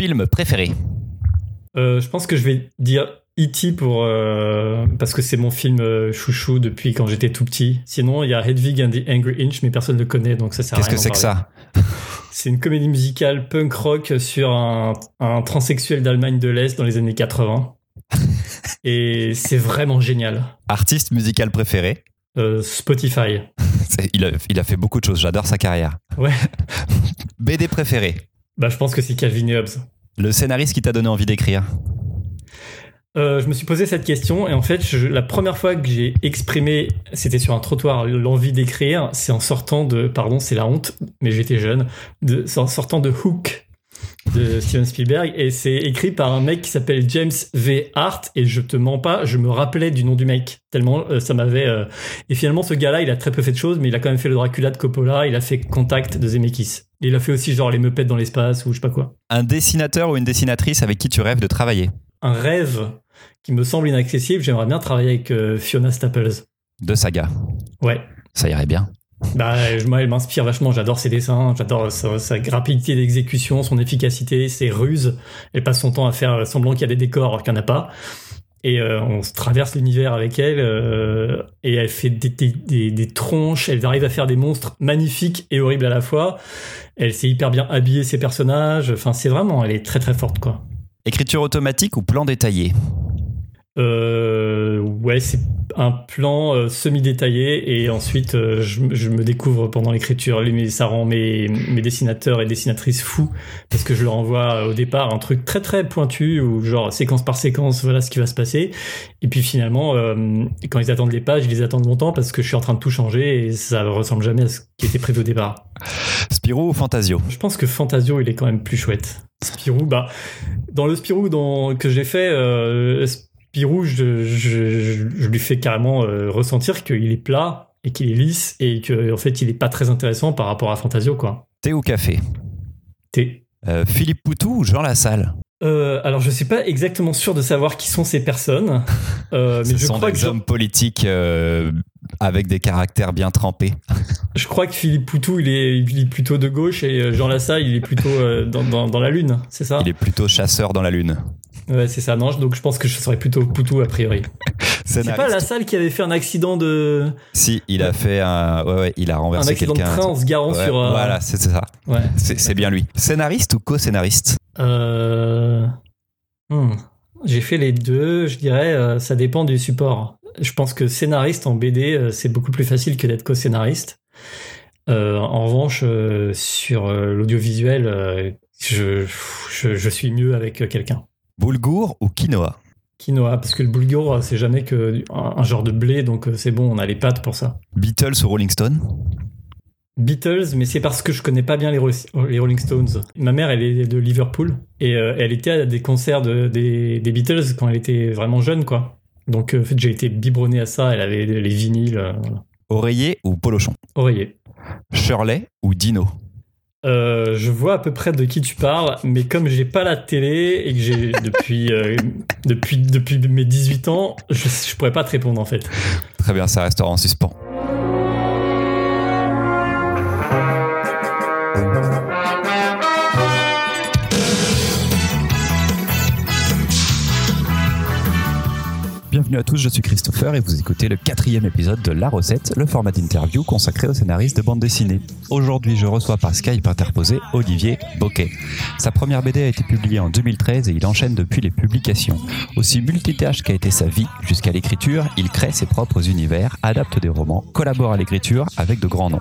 film préféré Euh, je pense que je vais dire E.T. pour euh, parce que c'est mon film euh, chouchou depuis quand j'étais tout petit. Sinon, il y a Hedwig and the Angry Inch, mais personne ne le connaît, donc ça sert à Qu'est-ce que c'est que ça C'est une comédie musicale punk rock sur un, un transsexuel d'Allemagne de l'Est dans les années 80. Et c'est vraiment génial. Artiste musical préféré Euh, Spotify. Il a, il a fait beaucoup de choses, j'adore sa carrière. Ouais. BD préféré Bah, je pense que c'est Calvin et Hobbes. Le scénariste qui t'a donné envie d'écrire Euh, je me suis posé cette question et en fait, je- la première fois que j'ai exprimé, c'était sur un trottoir, l'envie d'écrire, c'est en sortant de, pardon, c'est la honte, mais j'étais jeune, de, c'est en sortant de Hook de Steven Spielberg et c'est écrit par un mec qui s'appelle James V. Hart et je te mens pas, je me rappelais du nom du mec tellement euh, ça m'avait. euh, Et finalement, ce gars-là, il a très peu fait de choses, mais il a quand même fait le Dracula de Coppola, il a fait Contact de Zemeckis. Et il a fait aussi genre les meupettes dans l'espace ou je sais pas quoi. Un dessinateur ou une dessinatrice avec qui tu rêves de travailler? Un rêve qui me semble inaccessible. J'aimerais bien travailler avec euh, Fiona Staples. De saga. Ouais. Ça irait bien. Bah, moi, elle m'inspire vachement. J'adore ses dessins, j'adore sa, rapidité d'exécution, son efficacité, ses ruses. Elle passe son temps à faire semblant qu'il y a des décors alors qu'il n'y en a pas. Et euh, on se traverse l'univers avec elle euh, et elle fait des- des tronches. Elle arrive à faire des monstres magnifiques et horribles à la fois. Elle sait hyper bien habiller ses personnages. Enfin, c'est vraiment, elle est très très forte quoi. Écriture automatique ou plan détaillé? Euh, ouais, c'est un plan euh, semi-détaillé et ensuite euh, je, je me découvre pendant l'écriture. Ça rend mes, mes dessinateurs et dessinatrices fous parce que je leur envoie au départ un truc très très pointu ou genre séquence par séquence, voilà ce qui va se passer. Et puis finalement, quand ils attendent les pages, ils les attendent longtemps parce que je suis en train de tout changer et ça ressemble jamais à ce qui était prévu au départ. Spirou ou Fantasio? Je pense que Fantasio, il est quand même plus chouette. Spirou, bah, dans le Spirou que j'ai fait, Spirou, je, je, je- je lui fais carrément euh, ressentir qu'il est plat et qu'il est lisse et qu'en en fait, il est pas très intéressant par rapport à Fantasio, quoi. Thé ou café? T'es- Euh, Philippe Poutou ou Jean Lassalle? Euh, alors, je suis pas exactement sûr de savoir qui sont ces personnes, euh, mais Ce je sont crois, des que, hommes politiques euh, avec des caractères bien trempés. je crois que Philippe Poutou, il est, il est plutôt de gauche et Jean Lassalle, il est plutôt dans, dans, dans la lune, c'est ça? Il est plutôt chasseur dans la lune. Ouais, c'est ça. Non, donc je pense que je serais plutôt Poutou a priori. C'est pas Scénariste Lassalle qui avait fait un accident de Si, il a fait un. Ouais, ouais, il a un renversé accident de quelqu'un. train en se garant Ouais, sur. euh, Voilà, c'est ça. Ouais. C'est c'est bien lui. Scénariste ou co-scénariste Euh, hmm. J'ai fait les deux. Je dirais, euh, ça dépend du support. Je pense que scénariste en BD, euh, c'est beaucoup plus facile que d'être co-scénariste. Euh, en revanche, euh, sur euh, l'audiovisuel, euh, je, je, je suis mieux avec euh, quelqu'un. Boulgour ou quinoa? Quinoa, parce que le boulgour, euh, c'est jamais que un, genre de blé, donc euh, c'est bon, on a les pâtes pour ça. Beatles ou Rolling Stone? Beatles, mais c'est parce que je connais pas bien les, les Rolling Stones. Ma mère, elle est de Liverpool et euh, elle était à des concerts de- des, des Beatles quand elle était vraiment jeune, quoi. Donc, euh, en fait, j'ai été biberonné à ça. Elle avait les vinyles, euh, voilà. Oreiller ou Polochon? Oreiller. Shirley ou Dino? Euh, je vois à peu près de qui tu parles, mais comme j'ai pas la télé et que j'ai depuis, euh, depuis, depuis mes 18 ans, je, je pourrais pas te répondre en fait. Très bien, ça restera en suspens. Bienvenue à tous, je suis Christopher et vous écoutez le quatrième épisode de La Recette, le format d'interview consacré aux scénaristes de bande dessinée. Aujourd'hui, je reçois par Skype interposé Olivier Boquet. Sa première BD a été publiée en 2013 et il enchaîne depuis les publications. Aussi multitâche qu'a été sa vie jusqu'à l'écriture, il crée ses propres univers, adapte des romans, collabore à l'écriture avec de grands noms.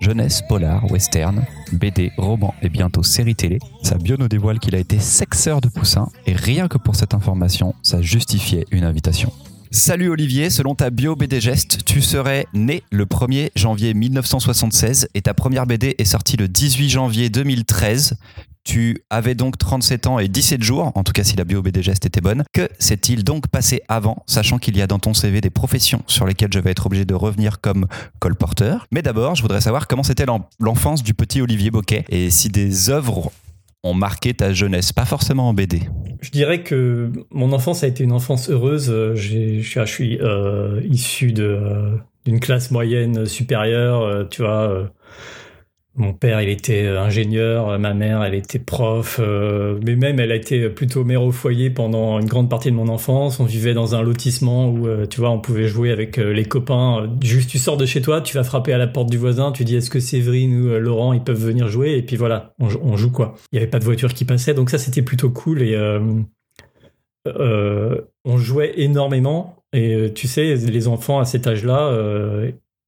Jeunesse, polar, western, BD, roman et bientôt série télé. Sa bio nous dévoile qu'il a été sexeur de poussins et rien que pour cette information, ça justifiait une invitation. Salut Olivier, selon ta bio BD Geste, tu serais né le 1er janvier 1976 et ta première BD est sortie le 18 janvier 2013. Tu avais donc 37 ans et 17 jours, en tout cas si la bio BD Geste était bonne. Que s'est-il donc passé avant, sachant qu'il y a dans ton CV des professions sur lesquelles je vais être obligé de revenir comme colporteur? Mais d'abord, je voudrais savoir comment c'était l'en- l'enfance du petit Olivier Boquet et si des œuvres ont marqué ta jeunesse, pas forcément en BD. Je dirais que mon enfance a été une enfance heureuse. Je suis, euh, issu euh, d'une classe moyenne supérieure, euh, tu vois. Mon père, il était euh, ingénieur, ma mère, elle était prof, euh, mais même elle a été plutôt mère au foyer pendant une grande partie de mon enfance. On vivait dans un lotissement où, euh, tu vois, on pouvait jouer avec les copains. Juste, tu sors de chez toi, tu vas frapper à la porte du voisin, tu dis est-ce que Séverine ou Laurent, ils peuvent venir jouer, et puis voilà, on, joue quoi. Il n'y avait pas de voiture qui passait, donc ça c'était plutôt cool et on jouait énormément. Et tu sais, les enfants à cet âge-là,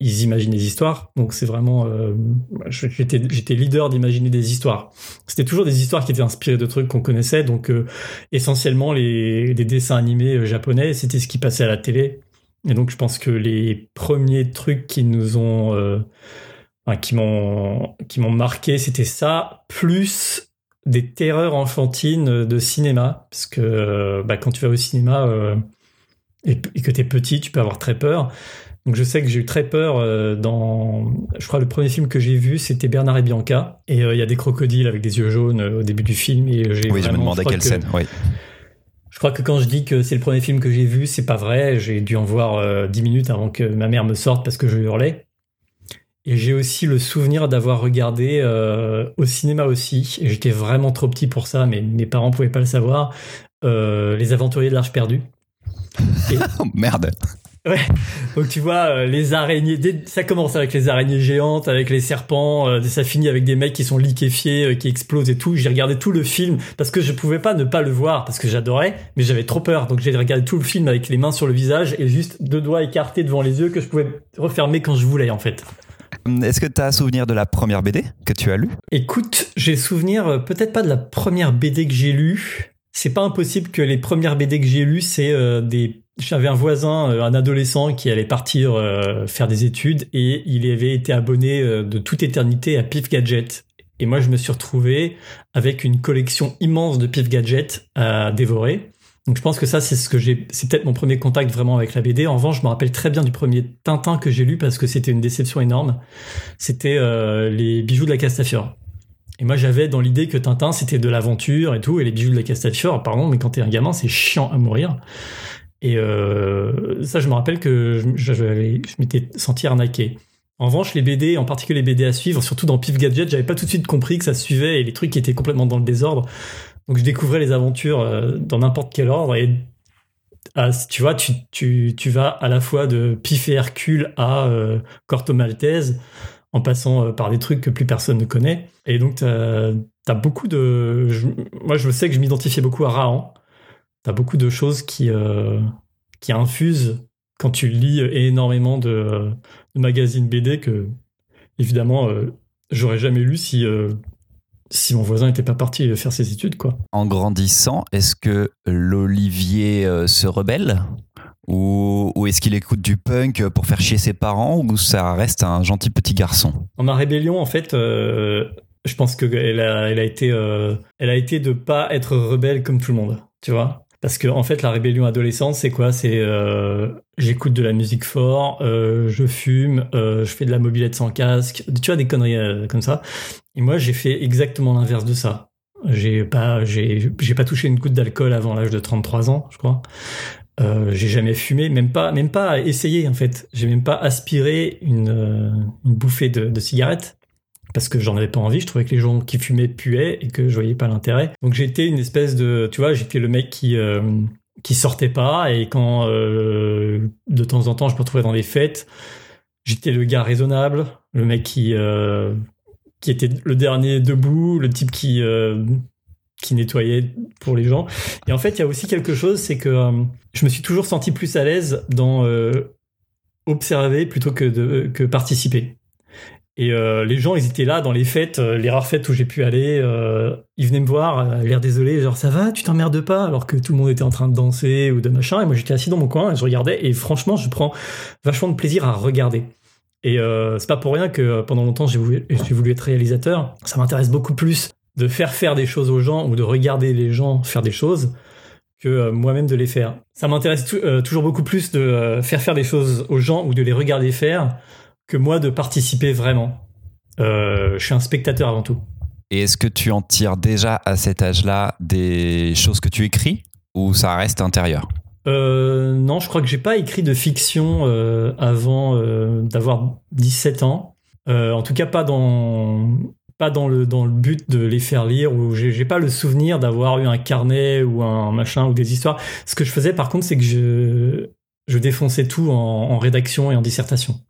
ils imaginent des histoires. Donc c'est vraiment, euh, j'étais, j'étais leader d'imaginer des histoires. C'était toujours des histoires qui étaient inspirées de trucs qu'on connaissait. Donc euh, essentiellement les des dessins animés euh, japonais, c'était ce qui passait à la télé. Et donc je pense que les premiers trucs qui nous ont, qui m'ont, qui m'ont marqué, c'était ça, plus des terreurs enfantines de cinéma, parce que bah, quand tu vas au cinéma et, et que t'es petit, tu peux avoir très peur. Donc je sais que j'ai eu très peur euh, dans, je crois le premier film que j'ai vu c'était Bernard et Bianca. Et euh, il y a des crocodiles avec des yeux jaunes euh, au début du film. Et j'ai oui je me demandais quelle scène oui. Je crois que quand je dis que c'est le premier film que j'ai vu c'est pas vrai. J'ai dû en voir dix minutes avant que ma mère me sorte parce que je hurlais. Et j'ai aussi le souvenir d'avoir regardé au cinéma aussi. Et j'étais vraiment trop petit pour ça mais mes parents pouvaient pas le savoir. Les aventuriers de l'Arche perdue. Oh, merde Ouais. Donc tu vois euh, les araignées. ça commence avec les araignées géantes, avec les serpents. Euh, ça finit avec des mecs qui sont liquéfiés, euh, qui explosent et tout. J'ai regardé tout le film parce que je pouvais pas ne pas le voir parce que j'adorais, mais j'avais trop peur. Donc j'ai regardé tout le film avec les mains sur le visage et juste deux doigts écartés devant les yeux que je pouvais refermer quand je voulais en fait. Est-ce que tu as souvenir de la première BD que tu as lue? Écoute, j'ai souvenir peut-être pas de la première BD que j'ai lue. C'est pas impossible que les premières BD que j'ai lues, c'est des j'avais un voisin, euh, un adolescent qui allait partir euh, faire des études et il avait été abonné euh, de toute éternité à Pif Gadget. Et moi, je me suis retrouvé avec une collection immense de Pif Gadget à dévorer. Donc je pense que ça, c'est ce que j'ai, c'est peut-être mon premier contact vraiment avec la BD. En revanche, je me rappelle très bien du premier Tintin que j'ai lu parce que c'était une déception énorme. C'était les bijoux de la Castafiore. Et moi, j'avais dans l'idée que Tintin, c'était de l'aventure et tout, et les bijoux de la Castafiore, pardon, mais quand t'es un gamin, c'est chiant à mourir. Et euh, ça, je me rappelle que je, m'étais senti arnaqué. En revanche, les BD, en particulier les BD à suivre, surtout dans Pif Gadget, j'avais pas tout de suite compris que ça suivait et les trucs étaient complètement dans le désordre. Donc je découvrais les aventures euh, dans n'importe quel ordre et ah, tu vois, tu, vas à la fois de Pif et Hercule à euh, Corto Maltese en passant euh, par des trucs que plus personne ne connaît. Et donc, tu as, beaucoup de. moi, je sais que je m'identifiais beaucoup à Rahan t'as beaucoup de choses qui, euh, qui infusent quand tu lis énormément de, magazines BD que, évidemment, euh, j'aurais jamais lu si, euh, si mon voisin n'était pas parti faire ses études. Quoi. En grandissant, est-ce que l'Olivier se rebelle? Ou, ou est-ce qu'il écoute du punk pour faire chier ses parents ou ça reste un gentil petit garçon? En ma rébellion, en fait, je pense qu'elle a, elle a, été, elle a été de pas être rebelle comme tout le monde. Tu vois? Parce que en fait, la rébellion adolescente, c'est quoi? C'est euh, j'écoute de la musique fort, euh, je fume, euh, je fais de la mobilette sans casque, tu vois des conneries comme ça. Et moi, j'ai fait exactement l'inverse de ça. J'ai pas, j'ai, j'ai pas touché une goutte d'alcool avant l'âge de 33 ans, je crois. j'ai jamais fumé, même pas, même pas essayé en fait. J'ai même pas aspiré une, bouffée de cigarette parce que j'en avais pas envie. Je trouvais que les gens qui fumaient puaient et que je voyais pas l'intérêt. Donc j'étais une espèce de, tu vois, j'étais le mec qui euh, qui sortait pas et quand euh, de temps en temps je me retrouvais dans des fêtes, j'étais le gars raisonnable, le mec qui euh, qui était le dernier debout, le type qui qui nettoyait pour les gens. Et en fait, il y a aussi quelque chose, c'est que je me suis toujours senti plus à l'aise dans observer plutôt que de que participer. Et euh, les gens, ils étaient là dans les fêtes, euh, les rares fêtes où j'ai pu aller. Euh, ils venaient me voir, l'air désolé, genre ça va, tu t'emmerdes pas, alors que tout le monde était en train de danser ou de machin. Et moi, j'étais assis dans mon coin et je regardais. Et franchement, je prends vachement de plaisir à regarder. Et c'est pas pour rien que pendant longtemps, j'ai voulu, voulu être réalisateur. Ça m'intéresse beaucoup plus de faire faire des choses aux gens ou de regarder les gens faire des choses que moi-même de les faire. Ça m'intéresse toujours beaucoup plus de faire faire des choses aux gens ou de les regarder faire que moi de participer vraiment. Euh, je suis un spectateur avant tout. Et est-ce que tu en tires déjà à cet âge-là des choses que tu écris ou ça reste intérieur? Euh, Non, je crois que j'ai pas écrit de fiction euh, avant d'avoir 17 ans. en tout cas, pas dans pas dans le dans le but de les faire lire ou j'ai pas le souvenir d'avoir eu un carnet ou un machin ou des histoires. Ce que je faisais par contre, c'est que je je défonçais tout en, rédaction et en dissertation.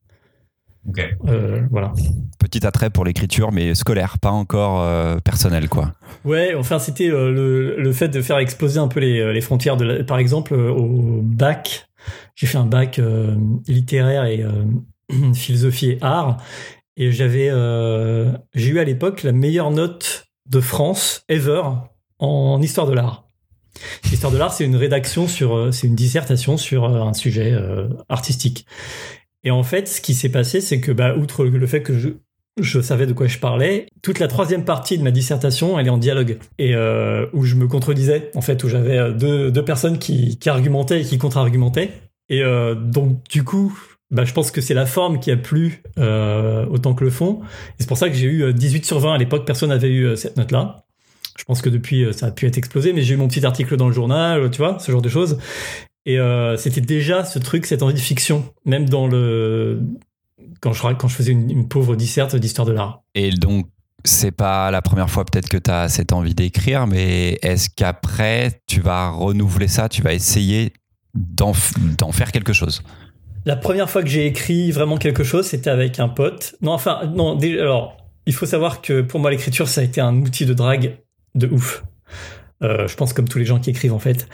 Euh, voilà. Petit attrait pour l'écriture, mais scolaire, pas encore euh, personnel, quoi. Ouais, enfin, c'était euh, le, le, fait de faire exploser un peu les, les frontières. De par exemple, au bac, j'ai fait un bac littéraire et philosophie et art, et j'avais, j'ai eu à l'époque la meilleure note de France ever en histoire de l'art. L'histoire de l'art, c'est une rédaction sur, euh, c'est une dissertation sur euh, un sujet euh, artistique. Et en fait, ce qui s'est passé, c'est que, bah, outre le fait que je, savais de quoi je parlais. Toute la troisième partie de ma dissertation, elle est en dialogue et où je me contredisais en fait, où j'avais deux, deux personnes qui, qui argumentaient et qui contre-argumentaient. Et donc du coup, bah, je pense que c'est la forme qui a plu autant que le fond. Et c'est pour ça que j'ai eu 18 sur 20 à l'époque. Personne n'avait eu cette note-là. Je pense que depuis, euh, ça a pu être explosé, mais j'ai eu mon petit article dans le journal, tu vois, ce genre de choses. Et euh, c'était déjà ce truc, cette envie de fiction, même dans le quand je quand je faisais une, pauvre disserte d'histoire de l'art. Et donc c'est pas la première fois peut-être que tu as cette envie d'écrire, mais est-ce qu'après tu vas renouveler ça, tu vas essayer d'en faire quelque chose? La première fois que j'ai écrit vraiment quelque chose, c'était avec un pote. Non, enfin, non, alors, il faut savoir que pour moi, l'écriture, ça a été un outil de drague de ouf. Euh, je pense comme tous les gens qui écrivent en fait.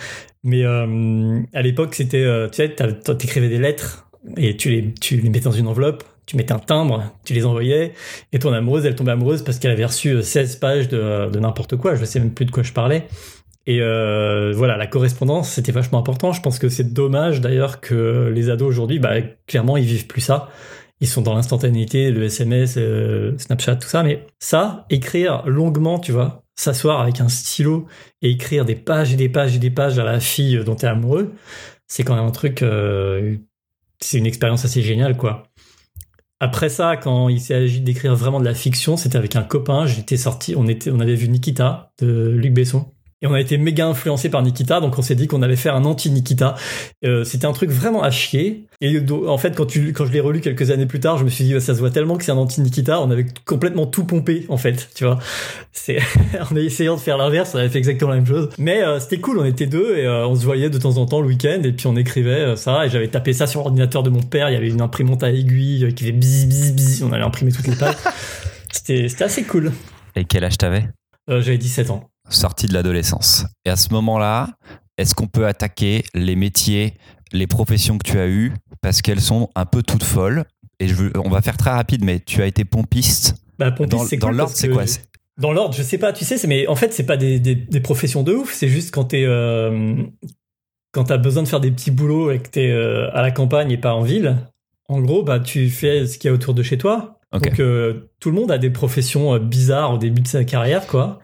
Mais euh, à l'époque, c'était, euh, tu sais, t'écrivais des lettres et tu les, tu les mettais dans une enveloppe, tu mettais un timbre, tu les envoyais, et ton amoureuse, elle tombait amoureuse parce qu'elle avait reçu 16 pages de, de n'importe quoi, je sais même plus de quoi je parlais. Et voilà, la correspondance, c'était vachement important. Je pense que c'est dommage d'ailleurs que les ados aujourd'hui, bah, clairement, ils vivent plus ça. Ils sont dans l'instantanéité, le SMS, Snapchat, tout ça. Mais ça, écrire longuement, tu vois, s'asseoir avec un stylo et écrire des pages et des pages et des pages à la fille dont tu es amoureux, c'est quand même un truc, euh, c'est une expérience assez géniale, quoi. Après ça, quand il agi d'écrire vraiment de la fiction, c'était avec un copain. J'étais sorti, on était, on avait vu Nikita de Luc Besson. Et on a été méga influencé par Nikita, donc on s'est dit qu'on allait faire un anti-Nikita. Euh, c'était un truc vraiment à chier. Et en fait, quand, tu, quand je l'ai relu quelques années plus tard, je me suis dit, ça se voit tellement que c'est un anti-Nikita. On avait complètement tout pompé, en fait, tu vois. C'est, on a essayé de faire l'inverse, on avait fait exactement la même chose. Mais euh, c'était cool, on était deux et euh, on se voyait de temps en temps le week-end et puis on écrivait ça. Et j'avais tapé ça sur l'ordinateur de mon père. Il y avait une imprimante à aiguille qui faisait bzz bzz bzz. On allait imprimer toutes les pages. c'était, c'était assez cool. Et quel âge t'avais? J'avais 17 ans sortie de l'adolescence. Et à ce moment-là, est-ce qu'on peut attaquer les métiers, les professions que tu as eues parce qu'elles sont un peu toutes folles? Et je veux, on va faire très rapide, mais tu as été pompiste. Bah, pompiste, c'est Dans l'ordre, c'est quoi? Dans l'ordre, je sais pas, tu sais, mais en fait, c'est pas des, des, professions de ouf, c'est juste quand t'es. Euh, quand t'as besoin de faire des petits boulots et que t'es euh, à la campagne et pas en ville, en gros, bah, tu fais ce qu'il y a autour de chez toi. Donc, euh, tout le monde a des professions bizarres au début de sa carrière, quoi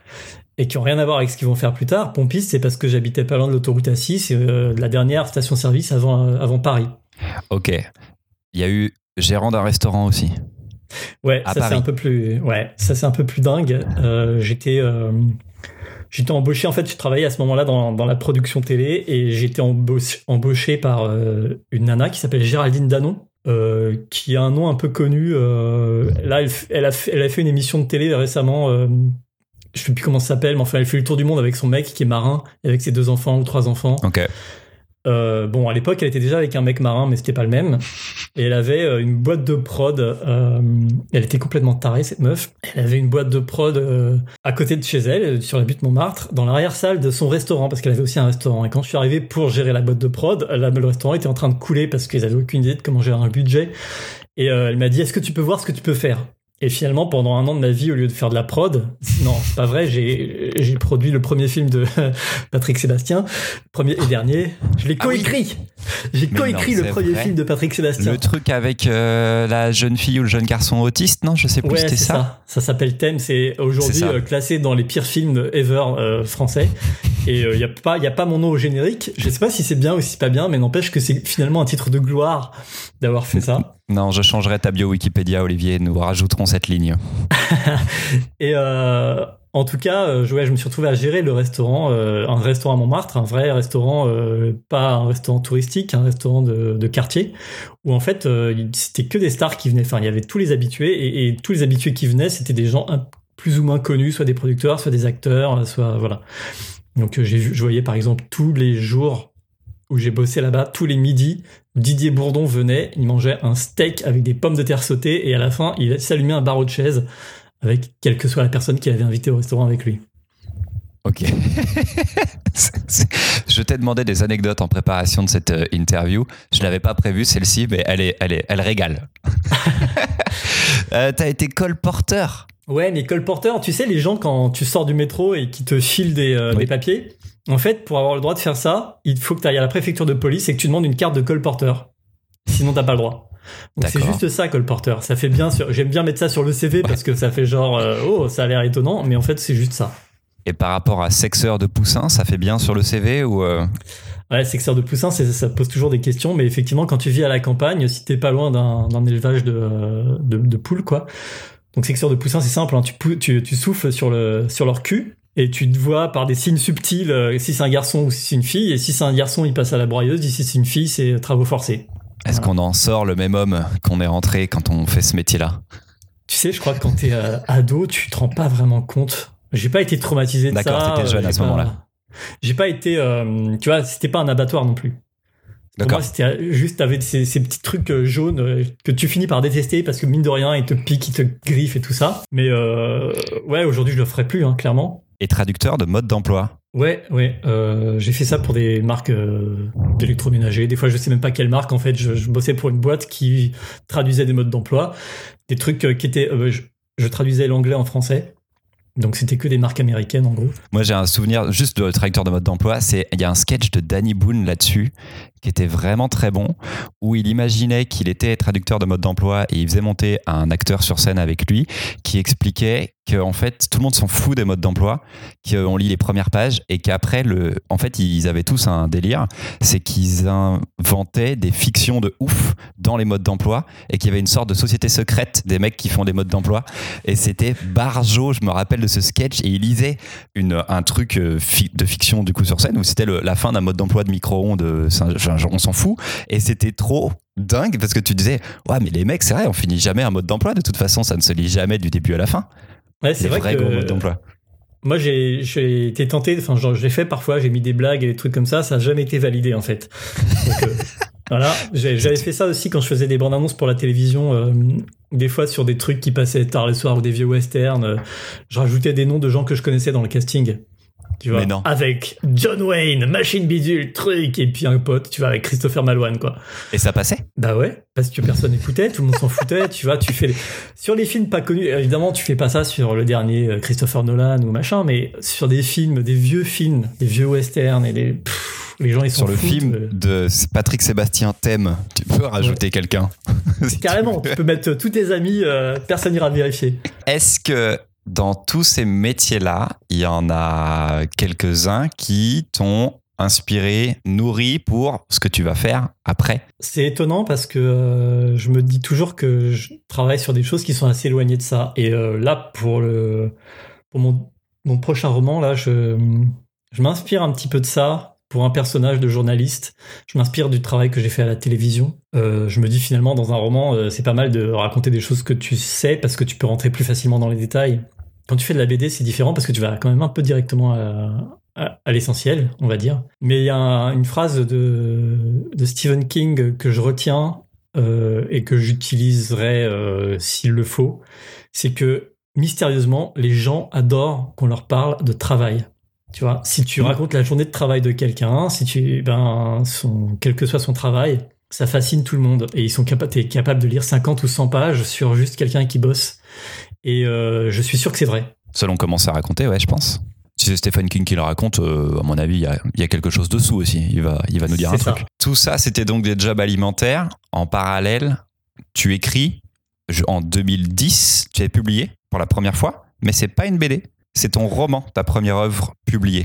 et qui ont rien à voir avec ce qu'ils vont faire plus tard. Pompiste, c'est parce que j'habitais pas loin de l'autoroute A6, c'est euh, la dernière station-service avant, euh, avant Paris. Ok. Il y a eu gérant d'un restaurant aussi. Ouais, ça c'est un peu plus, ouais, ça c'est un peu plus dingue. Euh, j'étais, j'étais embauché en fait, je travaillais à ce moment-là dans, dans la production télé et j'étais embauché, embauché par une nana qui s'appelle Géraldine Danon. qui a un nom un peu connu. là, elle, elle, a, elle a fait une émission de télé récemment je sais plus comment ça s'appelle, mais enfin, elle fait le tour du monde avec son mec qui est marin, avec ses deux enfants ou trois enfants. Ok. Euh, bon, à l'époque, elle était déjà avec un mec marin, mais c'était pas le même. Et elle avait euh, une boîte de prod. Euh, elle était complètement tarée, cette meuf. Elle avait une boîte de prod à côté de chez elle, sur la butte Montmartre, dans l'arrière-salle de son restaurant, parce qu'elle avait aussi un restaurant. Et quand je suis arrivé pour gérer la boîte de prod, le restaurant était en train de couler parce qu'ils avaient aucune idée de comment gérer un budget. Et elle m'a dit, est-ce que tu peux voir ce que tu peux faire? Et finalement, pendant un an de ma vie, au lieu de faire de la prod, non, c'est pas vrai, j'ai, j'ai produit le premier film de Patrick Sébastien, premier et dernier. Je l'ai ah coécrit. J'ai coécrit le premier film de Patrick Sébastien. Le truc avec euh, la jeune fille ou le jeune garçon autiste, non Je sais plus, c'était ça. ça. Ça s'appelle Thème, c'est aujourd'hui euh, classé dans les pires films ever euh, français. Et il y a pas, y a pas mon nom au générique. Je sais pas si c'est bien ou si c'est pas bien, mais n'empêche que c'est finalement un titre de gloire d'avoir fait ça. Non, je changerai ta bio Wikipédia, Olivier. Nous rajouterons cette ligne. et euh, En tout cas, euh, je, ouais, je me suis retrouvé à gérer le restaurant, euh, un restaurant à Montmartre, un vrai restaurant, euh, pas un restaurant touristique, un restaurant de, de quartier, où en fait, c'était que des stars qui venaient. Enfin, il y avait tous les habitués, et, et tous les habitués qui venaient, c'était des gens plus ou moins connus, soit des producteurs, soit des acteurs, soit voilà. Donc, je voyais par exemple tous les jours où j'ai bossé là-bas, tous les midis, Didier Bourdon venait, il mangeait un steak avec des pommes de terre sautées, et à la fin, il s'allumait un barreau de chaise avec quelle que soit la personne qui avait invité au restaurant avec lui. Ok. Je t'ai demandé des anecdotes en préparation de cette euh, interview. Je l'avais pas prévu celle-ci, mais elle est, elle est, elle régale. euh, T'as été colporteur. Ouais, mais colporteur, tu sais, les gens, quand tu sors du métro et qui te filent des, euh, Oui. des papiers, en fait, pour avoir le droit de faire ça, il faut que tu ailles à la préfecture de police et que tu demandes une carte de colporteur. Sinon, t'as pas le droit. Donc c'est juste ça, colporteur. Ça fait bien sur... J'aime bien mettre ça sur le CV parce que ça fait genre, euh, oh, ça a l'air étonnant, mais en fait, c'est juste ça. Et par rapport à sexeur de poussin, ça fait bien sur le CV ou euh, Ouais, sexeur de poussin, ça pose toujours des questions, mais effectivement, quand tu vis à la campagne, si t'es pas loin d'un d'un élevage de, de, de poules, quoi. Donc, sexeur de poussin, c'est simple, hein, tu, pou- tu, tu souffles sur, le, sur leur cul et tu te vois par des signes subtils euh, si c'est un garçon ou si c'est une fille, et si c'est un garçon, il passe à la broyeuse, si c'est une fille, c'est travaux forcés. est-ce Voilà. qu'on en sort le même homme qu'on est rentré quand on fait ce métier-là? Tu sais, je crois que quand t'es euh, ado, tu te rends pas vraiment compte. J'ai pas été traumatisé de ça. D'accord, t'étais jeune à ce moment-là. J'ai pas été, euh, tu vois, c'était pas un abattoir non plus. Pour D'accord. moi, c'était juste, t'avais ces, ces petits trucs euh, jaunes euh, que tu finis par détester parce que mine de rien, ils te piquent, ils te griffent et tout ça. Mais euh, ouais, aujourd'hui, je le ferai plus, hein, clairement. Et traducteur de mode d'emploi. Ouais, ouais, euh, j'ai fait ça pour des marques euh, d'électroménager. Des fois, je sais même pas quelle marque. En fait, je, je bossais pour une boîte qui traduisait des modes d'emploi, des trucs qui étaient. je, je traduisais l'anglais en français, donc c'était que des marques américaines en gros. Moi, j'ai un souvenir juste de traducteur de mode d'emploi. C'est il y a un sketch de Danny Boone là-dessus qui était vraiment très bon, où il imaginait qu'il était traducteur de mode d'emploi et il faisait monter un acteur sur scène avec lui qui expliquait que en fait tout le monde s'en fout des modes d'emploi, qu'on lit les premières pages et qu'après le, en fait ils avaient tous un délire, c'est qu'ils inventaient des fictions de ouf dans les modes d'emploi et qu'il y avait une sorte de société secrète des mecs qui font des modes d'emploi. Et c'était Barjo, je me rappelle de ce sketch et il lisait une, un truc euh, de fiction du coup sur scène où c'était la fin d'un mode d'emploi de micro-ondes, euh, enfin, on s'en fout et c'était trop dingue parce que tu disais ouais mais les mecs c'est vrai on finit jamais un mode d'emploi de toute façon ça ne se lit jamais du début à la fin Ouais, c'est vrai vrais que gros modes d'emploi moi j'ai été tenté. Enfin, j'ai fait parfois, j'ai mis des blagues et des trucs comme ça. Ça a jamais été validé en fait. Donc, euh, voilà, j'avais fait ça aussi quand je faisais des bandes annonces pour la télévision. euh, des fois sur des trucs qui passaient tard le soir ou des vieux westerns, euh, je rajoutais des noms de gens que je connaissais dans le casting. Tu vois, avec John Wayne, Machine Bidule, truc, et puis un pote, tu vois, avec Christopher Malouane, quoi. et ça passait? Bah ouais, parce que personne n'écoutait, tout le monde s'en foutait, tu vois, tu fais les- sur les films pas connus, évidemment tu fais pas ça sur le dernier euh, Christopher Nolan ou machin, mais sur des films, des vieux films, des vieux westerns et des pff, les gens ils s'en sur le foutent, film euh. de Patrick Sébastien Thème tu peux rajouter quelqu'un Si Carrément, tu peux mettre tous tes amis, euh, personne n'ira vérifier. Est-ce que dans tous ces métiers-là, il y en a quelques-uns qui t'ont inspiré, nourri pour ce que tu vas faire après C'est étonnant parce que euh, je me dis toujours que je travaille sur des choses qui sont assez éloignées de ça. Et euh, là, pour le pour mon, mon prochain roman, là, je, je m'inspire un petit peu de ça pour un personnage de journaliste. Je m'inspire du travail que j'ai fait à la télévision. Euh, je me dis finalement, dans un roman, c'est pas mal de raconter des choses que tu sais parce que tu peux rentrer plus facilement dans les détails. Quand tu fais de la BD, c'est différent parce que tu vas quand même un peu directement à, à, à l'essentiel, on va dire. Mais il y a un- une phrase de, de Stephen King que je retiens euh, et que j'utiliserai euh, s'il le faut. C'est que mystérieusement, les gens adorent qu'on leur parle de travail. Tu vois, si tu Mhm. racontes la journée de travail de quelqu'un, si tu, ben, son, quel que soit son travail, ça fascine tout le monde. Et ils sont capables, t'es capable de lire 50 ou 100 pages sur juste quelqu'un qui bosse. Et euh, je suis sûr que c'est vrai. Selon comment c'est raconté, ouais, je pense. Si c'est Stephen King qui le raconte, euh, à mon avis, il y a, il y a quelque chose dessous aussi. Il va, il va nous dire un ça. truc. Tout ça, c'était donc des jobs alimentaires. En parallèle, tu écris. Je- en 2010, tu as publié pour la première fois, mais c'est pas une BD. C'est ton roman, ta première œuvre publiée.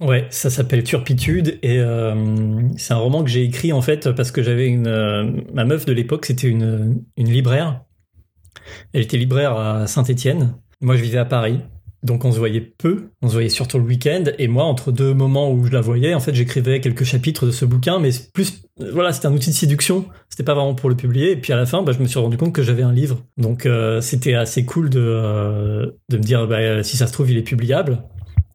Ouais, ça s'appelle Turpitude et euh, c'est un roman que j'ai écrit en fait parce que j'avais une euh, ma meuf de l'époque c'était une une libraire. Elle était libraire à Saint-Étienne. Moi je vivais à Paris. Donc on se voyait peu, on se voyait surtout le week-end. Et moi, entre deux moments où je la voyais, en fait, j'écrivais quelques chapitres de ce bouquin, mais plus, voilà, c'était un outil de séduction. C'était pas vraiment pour le publier. Et puis à la fin, bah, je me suis rendu compte que j'avais un livre. Donc euh, c'était assez cool de, euh, me dire, bah, si ça se trouve, il est publiable.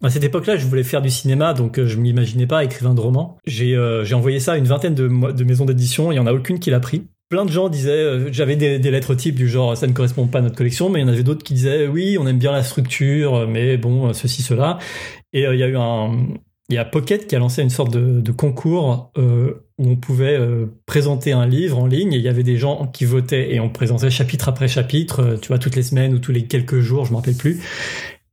À cette époque-là, je voulais faire du cinéma, donc euh, je m'imaginais pas écrivain de roman. J'ai envoyé ça à une vingtaine de, de maisons d'édition, il y en a aucune qui l'a pris plein de gens disaient, euh, j'avais des, lettres types du genre ça ne correspond pas à notre collection, mais il y en avait d'autres qui disaient oui, on aime bien la structure, mais bon, euh, ceci, cela. Et euh, il y a eu un, il y a Pocket qui a lancé une sorte de, concours où on pouvait présenter un livre en ligne et il y avait des gens qui votaient et on présentait chapitre après chapitre, tu vois, toutes les semaines ou tous les quelques jours, je m'en rappelle plus.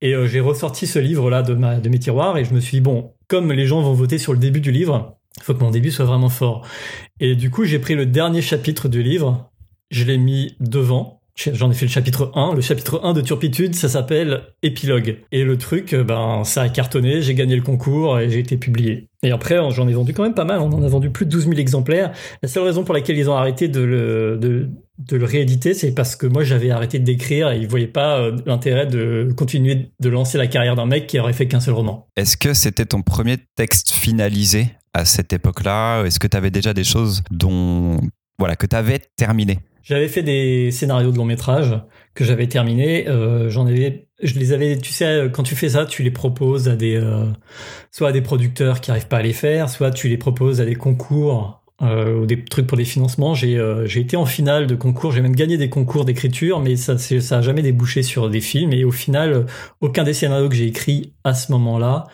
Et j'ai ressorti ce livre-là de, de mes tiroirs et je me suis dit, bon, comme les gens vont voter sur le début du livre, il faut que mon début soit vraiment fort. Et du coup, j'ai pris le dernier chapitre du livre, je l'ai mis devant. J'en ai fait le chapitre 1. Le chapitre 1 de Turpitude, ça s'appelle Épilogue. Et le truc, euh, ben, ça a cartonné, j'ai gagné le concours et j'ai été publié. Et après, j'en ai vendu quand même pas mal. On en a vendu plus de 12 000 exemplaires. La seule raison pour laquelle ils ont arrêté de le, de, de le rééditer, c'est parce que moi, j'avais arrêté d'écrire et ils voyaient pas euh, l'intérêt de continuer de lancer la carrière d'un mec qui aurait fait qu'un seul roman. Est-ce que c'était ton premier texte finalisé à cette époque-là? Est-ce que tu avais déjà des choses dont voilà que tu avais terminé? J'avais fait des scénarios de long métrage que j'avais terminés. Euh, j'en avais, je les avais. Tu sais, quand tu fais ça, tu les proposes à des euh, soit à des producteurs qui arrivent pas à les faire, soit tu les proposes à des concours euh, ou des trucs pour des financements. J'ai j'ai été en finale de concours. J'ai même gagné des concours d'écriture, mais ça ça a jamais débouché sur des films. Et au final, aucun des scénarios que j'ai écrits à ce moment-là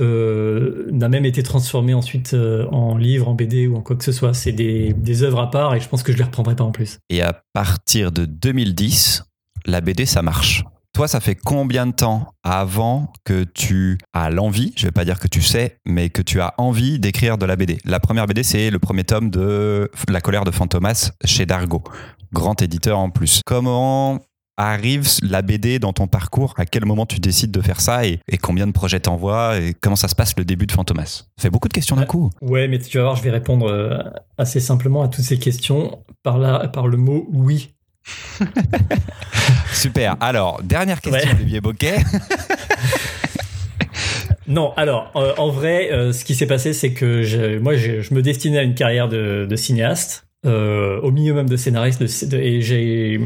euh, n'a même été transformé ensuite euh, en livre, en BD ou en quoi que ce soit. C'est des, des œuvres à part et je pense que je les reprendrai pas en plus. Et à partir de 2010, la BD, ça marche. Toi, ça fait combien de temps avant que tu as l'envie, je vais pas dire que tu sais, mais que tu as envie d'écrire de la BD La première BD, c'est le premier tome de La colère de Fantomas chez Dargo, grand éditeur en plus. Comment arrive la BD dans ton parcours? À quel moment tu décides de faire ça? Et, combien de projets t'envoies et comment ça se passe le début de Fantomas? Ça fait beaucoup de questions d'un coup. Ouais, mais tu vas voir, je vais répondre euh, assez simplement à toutes ces questions par, la, par le mot oui. Super. Alors, dernière question, Olivier Boquet. Non, alors euh, en vrai, euh, ce qui s'est passé, c'est que je, moi, je, me destinais à une carrière de, cinéaste, au milieu même de scénariste, et j'ai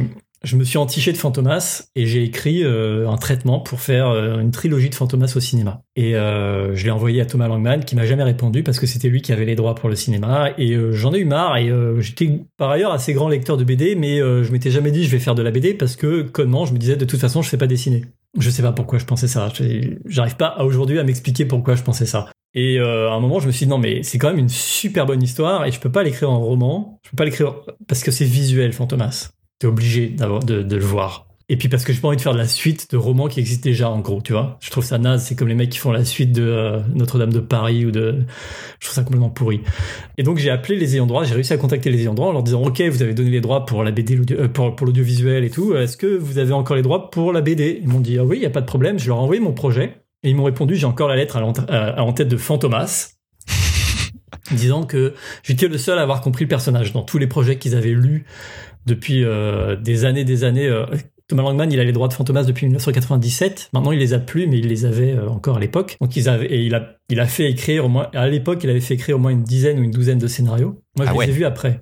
je me suis entiché de Fantomas et j'ai écrit euh, un traitement pour faire euh, une trilogie de Fantomas au cinéma. Et euh, je l'ai envoyé à Thomas Langman qui m'a jamais répondu parce que c'était lui qui avait les droits pour le cinéma. Et j'en ai eu marre et j'étais par ailleurs assez grand lecteur de BD, mais je m'étais jamais dit je vais faire de la BD parce que connement je me disais de toute façon je sais pas dessiner. Je sais pas pourquoi je pensais ça. J'arrive pas aujourd'hui à m'expliquer pourquoi je pensais ça. Et à un moment, je me suis dit non, mais c'est quand même une super bonne histoire et je peux pas l'écrire en roman. Je peux pas l'écrire parce que c'est visuel, Fantomas t'es obligé de, de, le voir. Et puis parce que j'ai pas envie de faire de la suite de romans qui existent déjà en gros, tu vois. Je trouve ça naze, c'est comme les mecs qui font la suite de euh, Notre-Dame de Paris ou de... Je trouve ça complètement pourri. Et donc j'ai appelé les ayants droit, j'ai réussi à contacter les ayants droit en leur disant ok, vous avez donné les droits pour la BD, euh, pour, pour l'audiovisuel et tout, est-ce que vous avez encore les droits pour la BD Ils m'ont dit ah oui, il y a pas de problème, je leur ai envoyé mon projet. Et ils m'ont répondu j'ai encore la lettre à en tête de Fantomas disant que j'étais le seul à avoir compris le personnage dans tous les projets qu'ils avaient lus depuis euh, des années, des années. Euh, Thomas Langman, il a les droits de Fantomas depuis 1997. Maintenant, il les a plus, mais il les avait euh, encore à l'époque. Donc, ils avaient, et il a, il a fait écrire au moins, à l'époque, il avait fait écrire au moins une dizaine ou une douzaine de scénarios. Moi, je ah les ai vus après.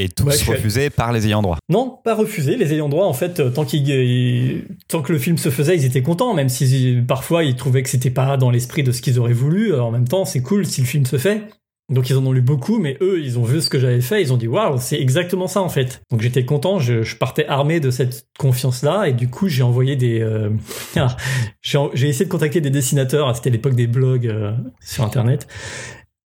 Et tous refusés par les ayants droit. Non, pas refusés. Les ayants droit, en fait, tant que le film se faisait, ils étaient contents, même si parfois ils trouvaient que c'était pas dans l'esprit de ce qu'ils auraient voulu. En même temps, c'est cool si le film se fait. Donc ils en ont lu beaucoup, mais eux, ils ont vu ce que j'avais fait, ils ont dit waouh, c'est exactement ça en fait. Donc j'étais content, je, partais armé de cette confiance-là, et du coup j'ai envoyé des, euh, ah, j'ai essayé de contacter des dessinateurs. C'était l'époque des blogs euh, sur internet,